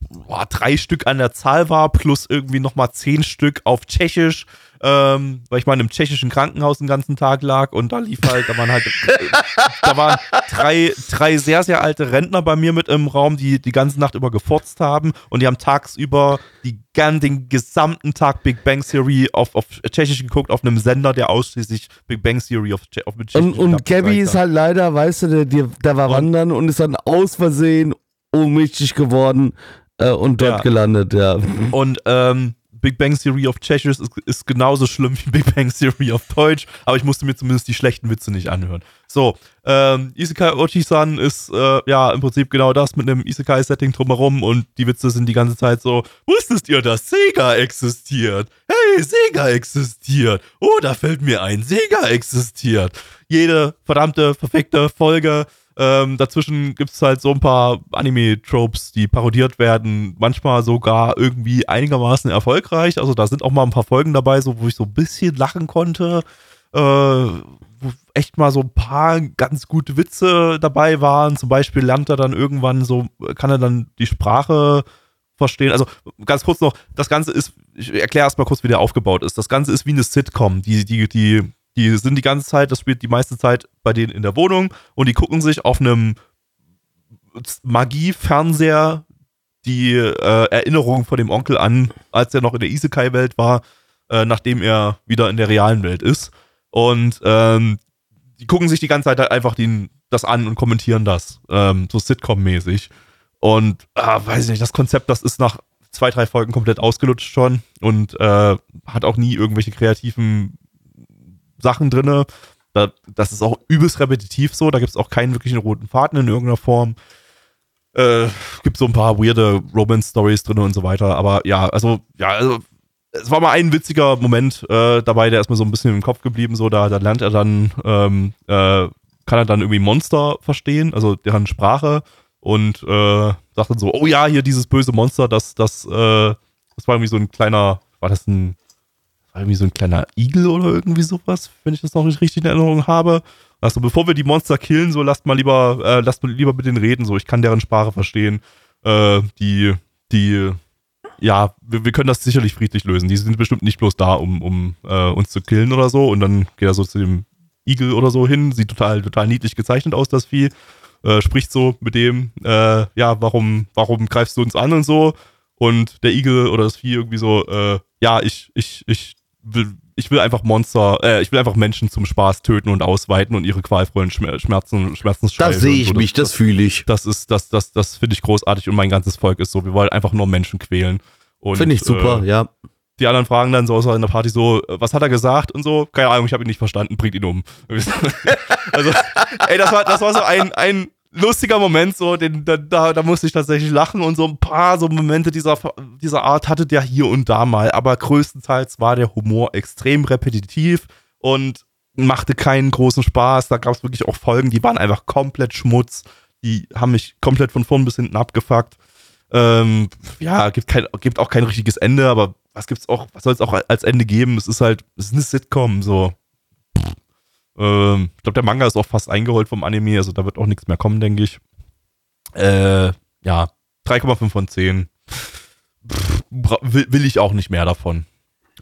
boah, drei Stück an der Zahl war, plus irgendwie nochmal zehn Stück auf Tschechisch, ähm, weil ich mal in einem tschechischen Krankenhaus den ganzen Tag lag und da lief halt, da waren halt, da waren drei, drei sehr, sehr alte Rentner bei mir mit im Raum, die die ganze Nacht über gefurzt haben und die haben tagsüber die, den gesamten Tag Big Bang Theory auf, auf Tschechisch geguckt, auf einem Sender, der ausschließlich Big Bang Theory auf, auf mit Und, Tschechisch und gehabt Gabby ist halt leider, weißt du, der, der, der war Und- wandern und ist dann aus Versehen ohnmächtig geworden äh, und dort Ja. gelandet, ja. Und ähm, Big Bang Theory auf Tschechisch ist, ist genauso schlimm wie Big Bang Theory auf Deutsch, aber ich musste mir zumindest die schlechten Witze nicht anhören. So, ähm, Isekai Ochi-san ist äh, ja im Prinzip genau das mit einem Isekai-Setting drumherum und die Witze sind die ganze Zeit so, wusstest ihr, dass Sega existiert? Hey, Sega existiert. Oh, da fällt mir ein, Sega existiert. Jede verdammte, perfekte Folge ähm, dazwischen gibt es halt so ein paar Anime-Tropes, die parodiert werden, manchmal sogar irgendwie einigermaßen erfolgreich. Also da sind auch mal ein paar Folgen dabei, so wo ich so ein bisschen lachen konnte, äh, wo echt mal so ein paar ganz gute Witze dabei waren. Zum Beispiel lernt er dann irgendwann so, kann er dann die Sprache verstehen. Also ganz kurz noch, das Ganze ist, ich erkläre erstmal kurz, wie der aufgebaut ist. Das Ganze ist wie eine Sitcom. Die, die, die, die sind die ganze Zeit, das spielt die meiste Zeit bei denen in der Wohnung und die gucken sich auf einem Magie-Fernseher die äh, Erinnerung von dem Onkel an, als er noch in der Isekai-Welt war, äh, nachdem er wieder in der realen Welt ist. Und ähm, die gucken sich die ganze Zeit halt einfach den, das an und kommentieren das, ähm, so Sitcom-mäßig. Und ah, weiß ich nicht, das Konzept, das ist nach zwei, drei Folgen komplett ausgelutscht schon und äh, hat auch nie irgendwelche kreativen Sachen drinne. Da, das ist auch übelst repetitiv so, da gibt es auch keinen wirklichen roten Faden in irgendeiner Form. Äh, gibt so ein paar weirde Romance-Stories drin und so weiter, aber ja, also, ja, also, es war mal ein witziger Moment äh, dabei, der ist mir so ein bisschen im Kopf geblieben, so, da, da lernt er dann, ähm, äh, kann er dann irgendwie Monster verstehen, also deren Sprache und äh, sagt dann so, oh ja, hier dieses böse Monster, das, das, äh, das war irgendwie so ein kleiner, war das ein, war irgendwie so ein kleiner Igel oder irgendwie sowas, wenn ich das noch nicht richtig in Erinnerung habe. Also bevor wir die Monster killen, so lasst mal lieber, äh, lasst mal lieber mit denen reden, so ich kann deren Sprache verstehen. Äh, die, die, ja, wir, wir können das sicherlich friedlich lösen. Die sind bestimmt nicht bloß da, um, um äh, uns zu killen oder so. Und dann geht er so zu dem Igel oder so hin, sieht total, total niedlich gezeichnet aus, das Vieh. Äh, spricht so mit dem, äh, ja, warum, warum greifst du uns an und so. Und der Igel oder das Vieh irgendwie so, äh, ja, ich, ich, ich will, ich will einfach Monster, äh, ich will einfach Menschen zum Spaß töten und ausweiten und ihre qualvollen Schmer Schmerzen, Schmerzensschreie. Da sehe ich so, mich, das fühle ich. das ist, das, das, das finde ich großartig und mein ganzes Volk ist so. Wir wollen einfach nur Menschen quälen. Finde ich super, äh, ja. die anderen fragen dann so in der Party so, äh, was hat er gesagt und so, keine Ahnung, ich habe ihn nicht verstanden, bringt ihn um. also, ey, das war, das war so ein, ein lustiger Moment, so, den, da, da, da musste ich tatsächlich lachen und so ein paar so Momente dieser, dieser Art hatte der hier und da mal, aber größtenteils war der Humor extrem repetitiv und machte keinen großen Spaß. Da gab es wirklich auch Folgen, die waren einfach komplett Schmutz. Die haben mich komplett von vorn bis hinten abgefuckt. Ähm, ja, gibt, kein, gibt auch kein richtiges Ende, aber was gibt's auch, was soll es auch als Ende geben? Es ist halt, es ist eine Sitcom, so. Ähm, ich glaube, der Manga ist auch fast eingeholt vom Anime, also da wird auch nichts mehr kommen, denke ich. Äh, ja, 3,5 von 10. Pff, will, will ich auch nicht mehr davon.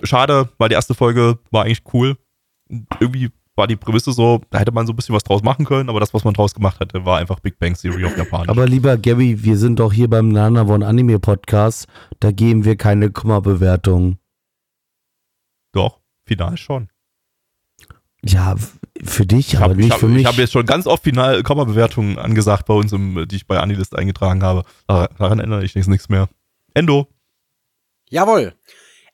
Schade, weil die erste Folge war eigentlich cool. Irgendwie war die Prämisse so, da hätte man so ein bisschen was draus machen können, aber das, was man draus gemacht hatte, war einfach Big Bang Theory auf Japanisch. Aber lieber Gabby, wir sind doch hier beim Nanavon Anime Podcast, da geben wir keine Komma-Bewertung. Doch, final schon. Ja, für dich, ich aber hab, nicht ich hab, für mich. Ich habe jetzt schon ganz oft final Komma-Bewertungen angesagt bei uns, im, die ich bei Anilist eingetragen habe. Daran ändere ich nichts mehr. Endo. Jawohl.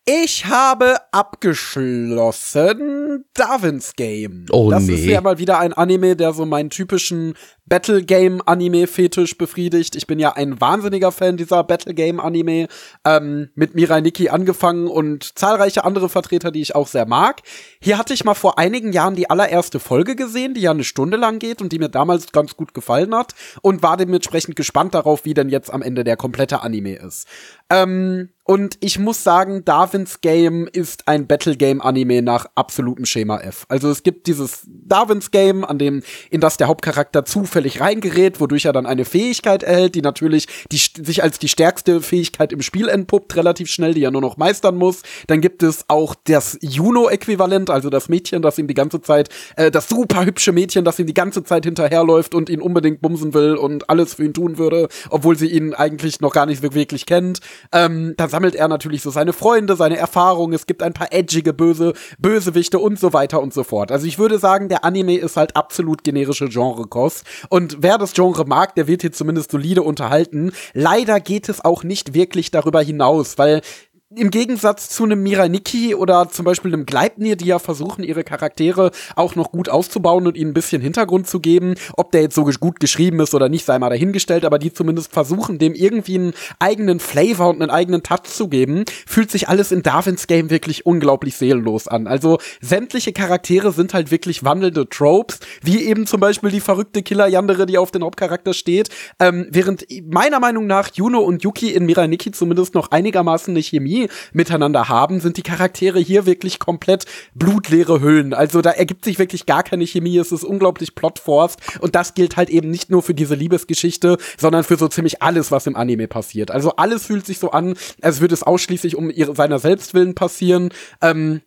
Ich habe abgeschlossen Darwin's Game. Oh, das nee. ist ja mal wieder ein Anime, der so meinen typischen Battle Game Anime Fetisch befriedigt. Ich bin ja ein wahnsinniger Fan dieser Battle Game Anime. Ähm, mit Mirai Nikki angefangen und zahlreiche andere Vertreter, die ich auch sehr mag. Hier hatte ich mal vor einigen Jahren die allererste Folge gesehen, die ja eine Stunde lang geht und die mir damals ganz gut gefallen hat und war dementsprechend gespannt darauf, wie denn jetzt am Ende der komplette Anime ist. Ähm, und ich muss sagen, Darwin's Game ist ein Battle Game Anime nach absolutem Schema F. Also es gibt dieses Darwin's Game, an dem, in das der Hauptcharakter zufällig reingerät, wodurch er dann eine Fähigkeit erhält, die natürlich die, sich als die stärkste Fähigkeit im Spiel entpuppt, relativ schnell, die er nur noch meistern muss. Dann gibt es auch das Juno-Äquivalent, also das Mädchen, das ihm die ganze Zeit, äh, das super hübsche Mädchen, das ihm die ganze Zeit hinterherläuft und ihn unbedingt bumsen will und alles für ihn tun würde, obwohl sie ihn eigentlich noch gar nicht wirklich kennt. Ähm, dann sammelt er natürlich so seine Freunde, seine Erfahrungen. Es gibt ein paar edgige böse Bösewichte und so weiter und so fort. Also ich würde sagen, der Anime ist halt absolut generische Genrekost. Und wer das Genre mag, der wird hier zumindest solide unterhalten. Leider geht es auch nicht wirklich darüber hinaus, weil im Gegensatz zu einem Miraniki oder zum Beispiel einem Gleipnir, die ja versuchen, ihre Charaktere auch noch gut auszubauen und ihnen ein bisschen Hintergrund zu geben, ob der jetzt so gut geschrieben ist oder nicht, sei mal dahingestellt, aber die zumindest versuchen, dem irgendwie einen eigenen Flavor und einen eigenen Touch zu geben, fühlt sich alles in Darwins Game wirklich unglaublich seelenlos an. Also sämtliche Charaktere sind halt wirklich wandelnde Tropes, wie eben zum Beispiel die verrückte Killer Yandere, die auf den Hauptcharakter steht, ähm, während meiner Meinung nach Juno und Yuki in Miraniki zumindest noch einigermaßen eine Chemie miteinander haben, sind die Charaktere hier wirklich komplett blutleere Hüllen. Also da ergibt sich wirklich gar keine Chemie. Es ist unglaublich plotforced und das gilt halt eben nicht nur für diese Liebesgeschichte, sondern für so ziemlich alles, was im Anime passiert. Also alles fühlt sich so an, als würde es ausschließlich um ihre, seiner Selbstwillen passieren. Ähm,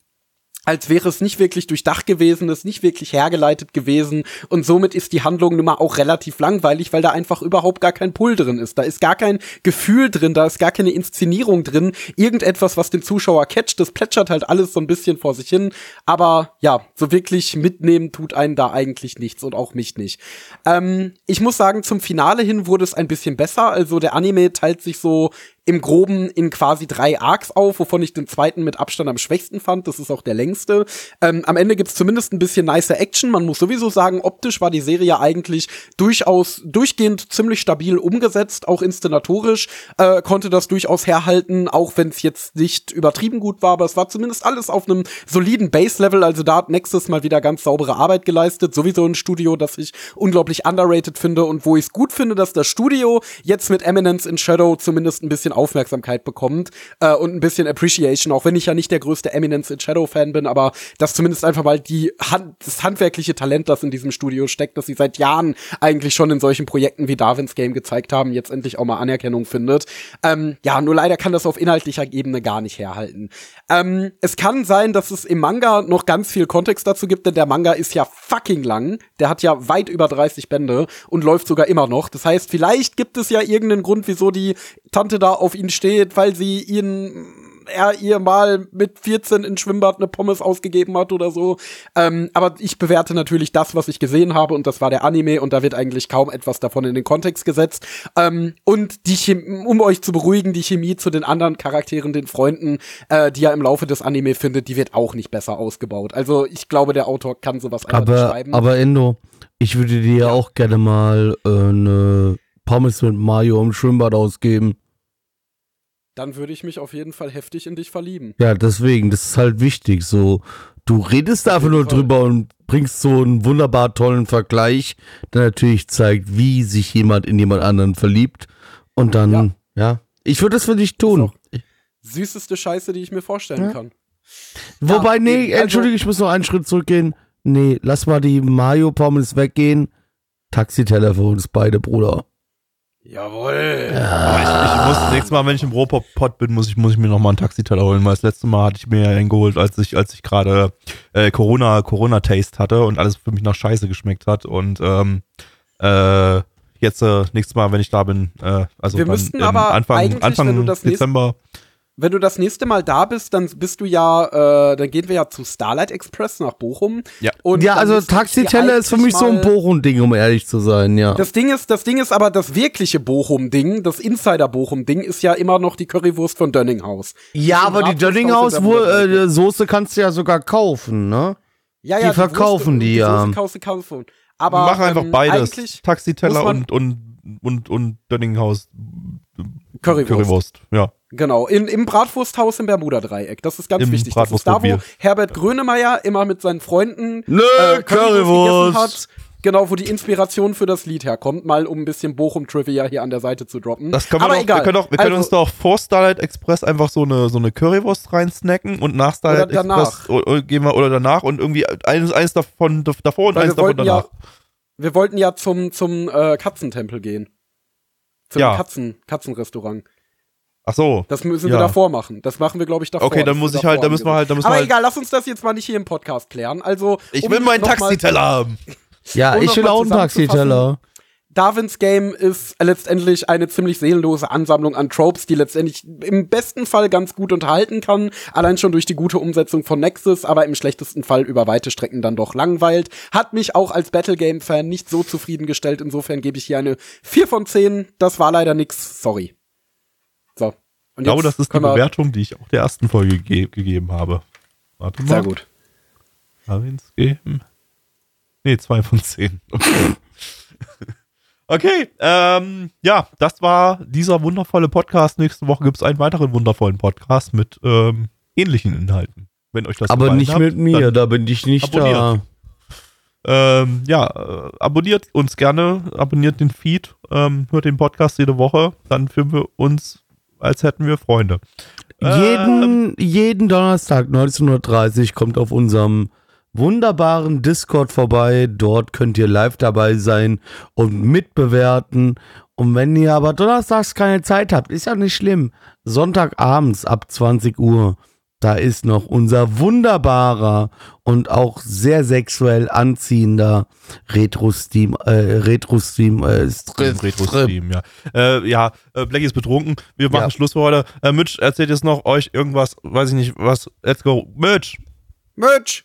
als wäre es nicht wirklich durchdacht gewesen, ist nicht wirklich hergeleitet gewesen und somit ist die Handlung nun mal auch relativ langweilig, weil da einfach überhaupt gar kein Pull drin ist. Da ist gar kein Gefühl drin, da ist gar keine Inszenierung drin, irgendetwas, was den Zuschauer catcht, das plätschert halt alles so ein bisschen vor sich hin, aber ja, so wirklich mitnehmen tut einen da eigentlich nichts und auch mich nicht. Ähm, ich muss sagen, zum Finale hin wurde es ein bisschen besser, also der Anime teilt sich so im Groben in quasi drei Arcs auf, wovon ich den zweiten mit Abstand am schwächsten fand. Das ist auch der längste. Ähm, am Ende gibt's zumindest ein bisschen nicer Action. Man muss sowieso sagen, optisch war die Serie eigentlich durchaus durchgehend ziemlich stabil umgesetzt, auch inszenatorisch äh, konnte das durchaus herhalten, auch wenn es jetzt nicht übertrieben gut war, aber es war zumindest alles auf einem soliden Base-Level. Also da hat Nexus mal wieder ganz saubere Arbeit geleistet. Sowieso ein Studio, das ich unglaublich underrated finde und wo ich es gut finde, dass das Studio jetzt mit Eminence in Shadow zumindest ein bisschen Aufmerksamkeit bekommt äh, und ein bisschen Appreciation, auch wenn ich ja nicht der größte Eminence in Shadow Fan bin, aber dass zumindest einfach mal die Hand, das handwerkliche Talent, das in diesem Studio steckt, dass sie seit Jahren eigentlich schon in solchen Projekten wie Darwin's Game gezeigt haben, jetzt endlich auch mal Anerkennung findet. Ähm, ja, nur leider kann das auf inhaltlicher Ebene gar nicht herhalten. Ähm, es kann sein, dass es im Manga noch ganz viel Kontext dazu gibt, denn der Manga ist ja fucking lang. Der hat ja weit über 30 Bände und läuft sogar immer noch. Das heißt, vielleicht gibt es ja irgendeinen Grund, wieso die Tante da auf ihn steht, weil sie ihn er ihr mal mit 14 in Schwimmbad eine Pommes ausgegeben hat oder so. Ähm, aber ich bewerte natürlich das, was ich gesehen habe und das war der Anime und da wird eigentlich kaum etwas davon in den Kontext gesetzt. Ähm, und die Chemie, um euch zu beruhigen, die Chemie zu den anderen Charakteren, den Freunden, äh, die er im Laufe des Anime findet, die wird auch nicht besser ausgebaut. Also ich glaube, der Autor kann sowas einfach Aber, schreiben. aber Endo, ich würde dir ja auch gerne mal äh, eine Pommes mit Mayo im Schwimmbad ausgeben. Dann würde ich mich auf jeden Fall heftig in dich verlieben. Ja, deswegen, das ist halt wichtig. So, du redest da einfach nur Fall. drüber und bringst so einen wunderbar tollen Vergleich, der natürlich zeigt, wie sich jemand in jemand anderen verliebt. Und dann, ja, Ja. ich würde das für dich tun. Süßeste Scheiße, die ich mir vorstellen Ja. kann. Wobei, nee, eben, also- entschuldige, ich muss noch einen Schritt zurückgehen. Nee, lass mal die Mayo-Pommes weggehen. Taxiteller für uns beide, Bruder. Jawohl. Aber ich, ich muss nächstes Mal, wenn ich im Robopod bin, muss ich, muss ich mir nochmal einen Taxiteller holen, weil das letzte Mal hatte ich mir ja einen geholt, als ich, als ich gerade äh, Corona, Corona-Taste hatte und alles für mich nach Scheiße geschmeckt hat. Und ähm, äh, jetzt äh, nächstes Mal, wenn ich da bin, äh, also Wir müssten aber Anfang, Anfang Dezember. Wenn du das nächste Mal da bist, dann bist du ja, äh, dann gehen wir ja zu Starlight Express nach Bochum. Ja. Und ja, also Taxiteller ist für mich so ein Bochum-Ding, um ehrlich zu sein, ja. Das Ding ist, das Ding ist aber das wirkliche Bochum-Ding, das Insider-Bochum-Ding ist ja immer noch die Currywurst von Dönninghaus. ja, aber die Dönninghaus, wo, äh, Soße kannst du ja sogar kaufen, ne? Ja, die verkaufen Wurst- die, ja. Soße kaufst du kaufen. Aber Mach einfach ähm, beides. Taxiteller und, und, und, und Dönninghaus. Currywurst. Currywurst, ja. Genau, in, im Bratwursthaus im Bermuda-Dreieck. Das ist ganz Im wichtig. Das ist da, wo. Herbert Grönemeyer immer mit seinen Freunden Nö, äh, Currywurst. gegessen hat. Genau, wo die Inspiration für das Lied herkommt, mal um ein bisschen Bochum-Trivia hier an der Seite zu droppen. Das können wir Aber doch, egal. wir können, doch, wir können also, uns doch vor Starlight Express einfach so eine, so eine Currywurst reinsnacken und nach Starlight Oder danach. Express gehen wir oder danach und irgendwie eines, eines davon davor und Weil eines wir davon wollten ja, danach. wir wollten ja zum, zum äh, Katzentempel gehen. Zum Ja. Katzen, Katzenrestaurant. Ach so. Das müssen Ja. wir davor machen. Das machen wir, glaube ich, davor. Okay, dann muss ich halt, dann müssen wir halt, dann müssen Aber wir halt. egal, lass uns das jetzt mal nicht hier im Podcast klären. Also, Ich um will meinen Taxiteller haben. Ja, Um ich will auch einen Taxiteller. Darwins Game ist letztendlich eine ziemlich seelenlose Ansammlung an Tropes, die letztendlich im besten Fall ganz gut unterhalten kann, allein schon durch die gute Umsetzung von Nexus, aber im schlechtesten Fall über weite Strecken dann doch langweilt. Hat mich auch als Battle Game Fan nicht so zufriedengestellt, insofern gebe ich hier eine 4 von 10. Das war leider nix, sorry. Und Ich glaube, das ist die Bewertung, die ich auch der ersten Folge ge gegeben habe. Warte mal. Sehr gut. Habe ich es gegeben? Nee, zwei von zehn. Okay. Okay, ähm, ja, das war dieser wundervolle Podcast. Nächste Woche gibt es einen weiteren wundervollen Podcast mit ähm, ähnlichen Inhalten. Wenn euch das Aber nicht hat, mit mir, da bin ich nicht abonniert. Ähm, ja, äh, abonniert uns gerne, abonniert den Feed, ähm, hört den Podcast jede Woche, dann fühlen wir uns, als hätten wir Freunde. Jeden, jeden Donnerstag 19.30 Uhr kommt auf unserem wunderbaren Discord vorbei. Dort könnt ihr live dabei sein und mitbewerten. Und wenn ihr aber donnerstags keine Zeit habt, ist ja nicht schlimm. Sonntagabends ab 20 Uhr, da ist noch unser wunderbarer und auch sehr sexuell anziehender Retro-Stream, äh, Retro-Stream, äh, Im Strip- Retro-Stream, ja. Äh, ja, äh, Blackie ist betrunken. Wir machen Ja. Schluss für heute. Äh, Mitch erzählt jetzt noch euch irgendwas, weiß ich nicht, was. Let's go. Mitch! Mitch!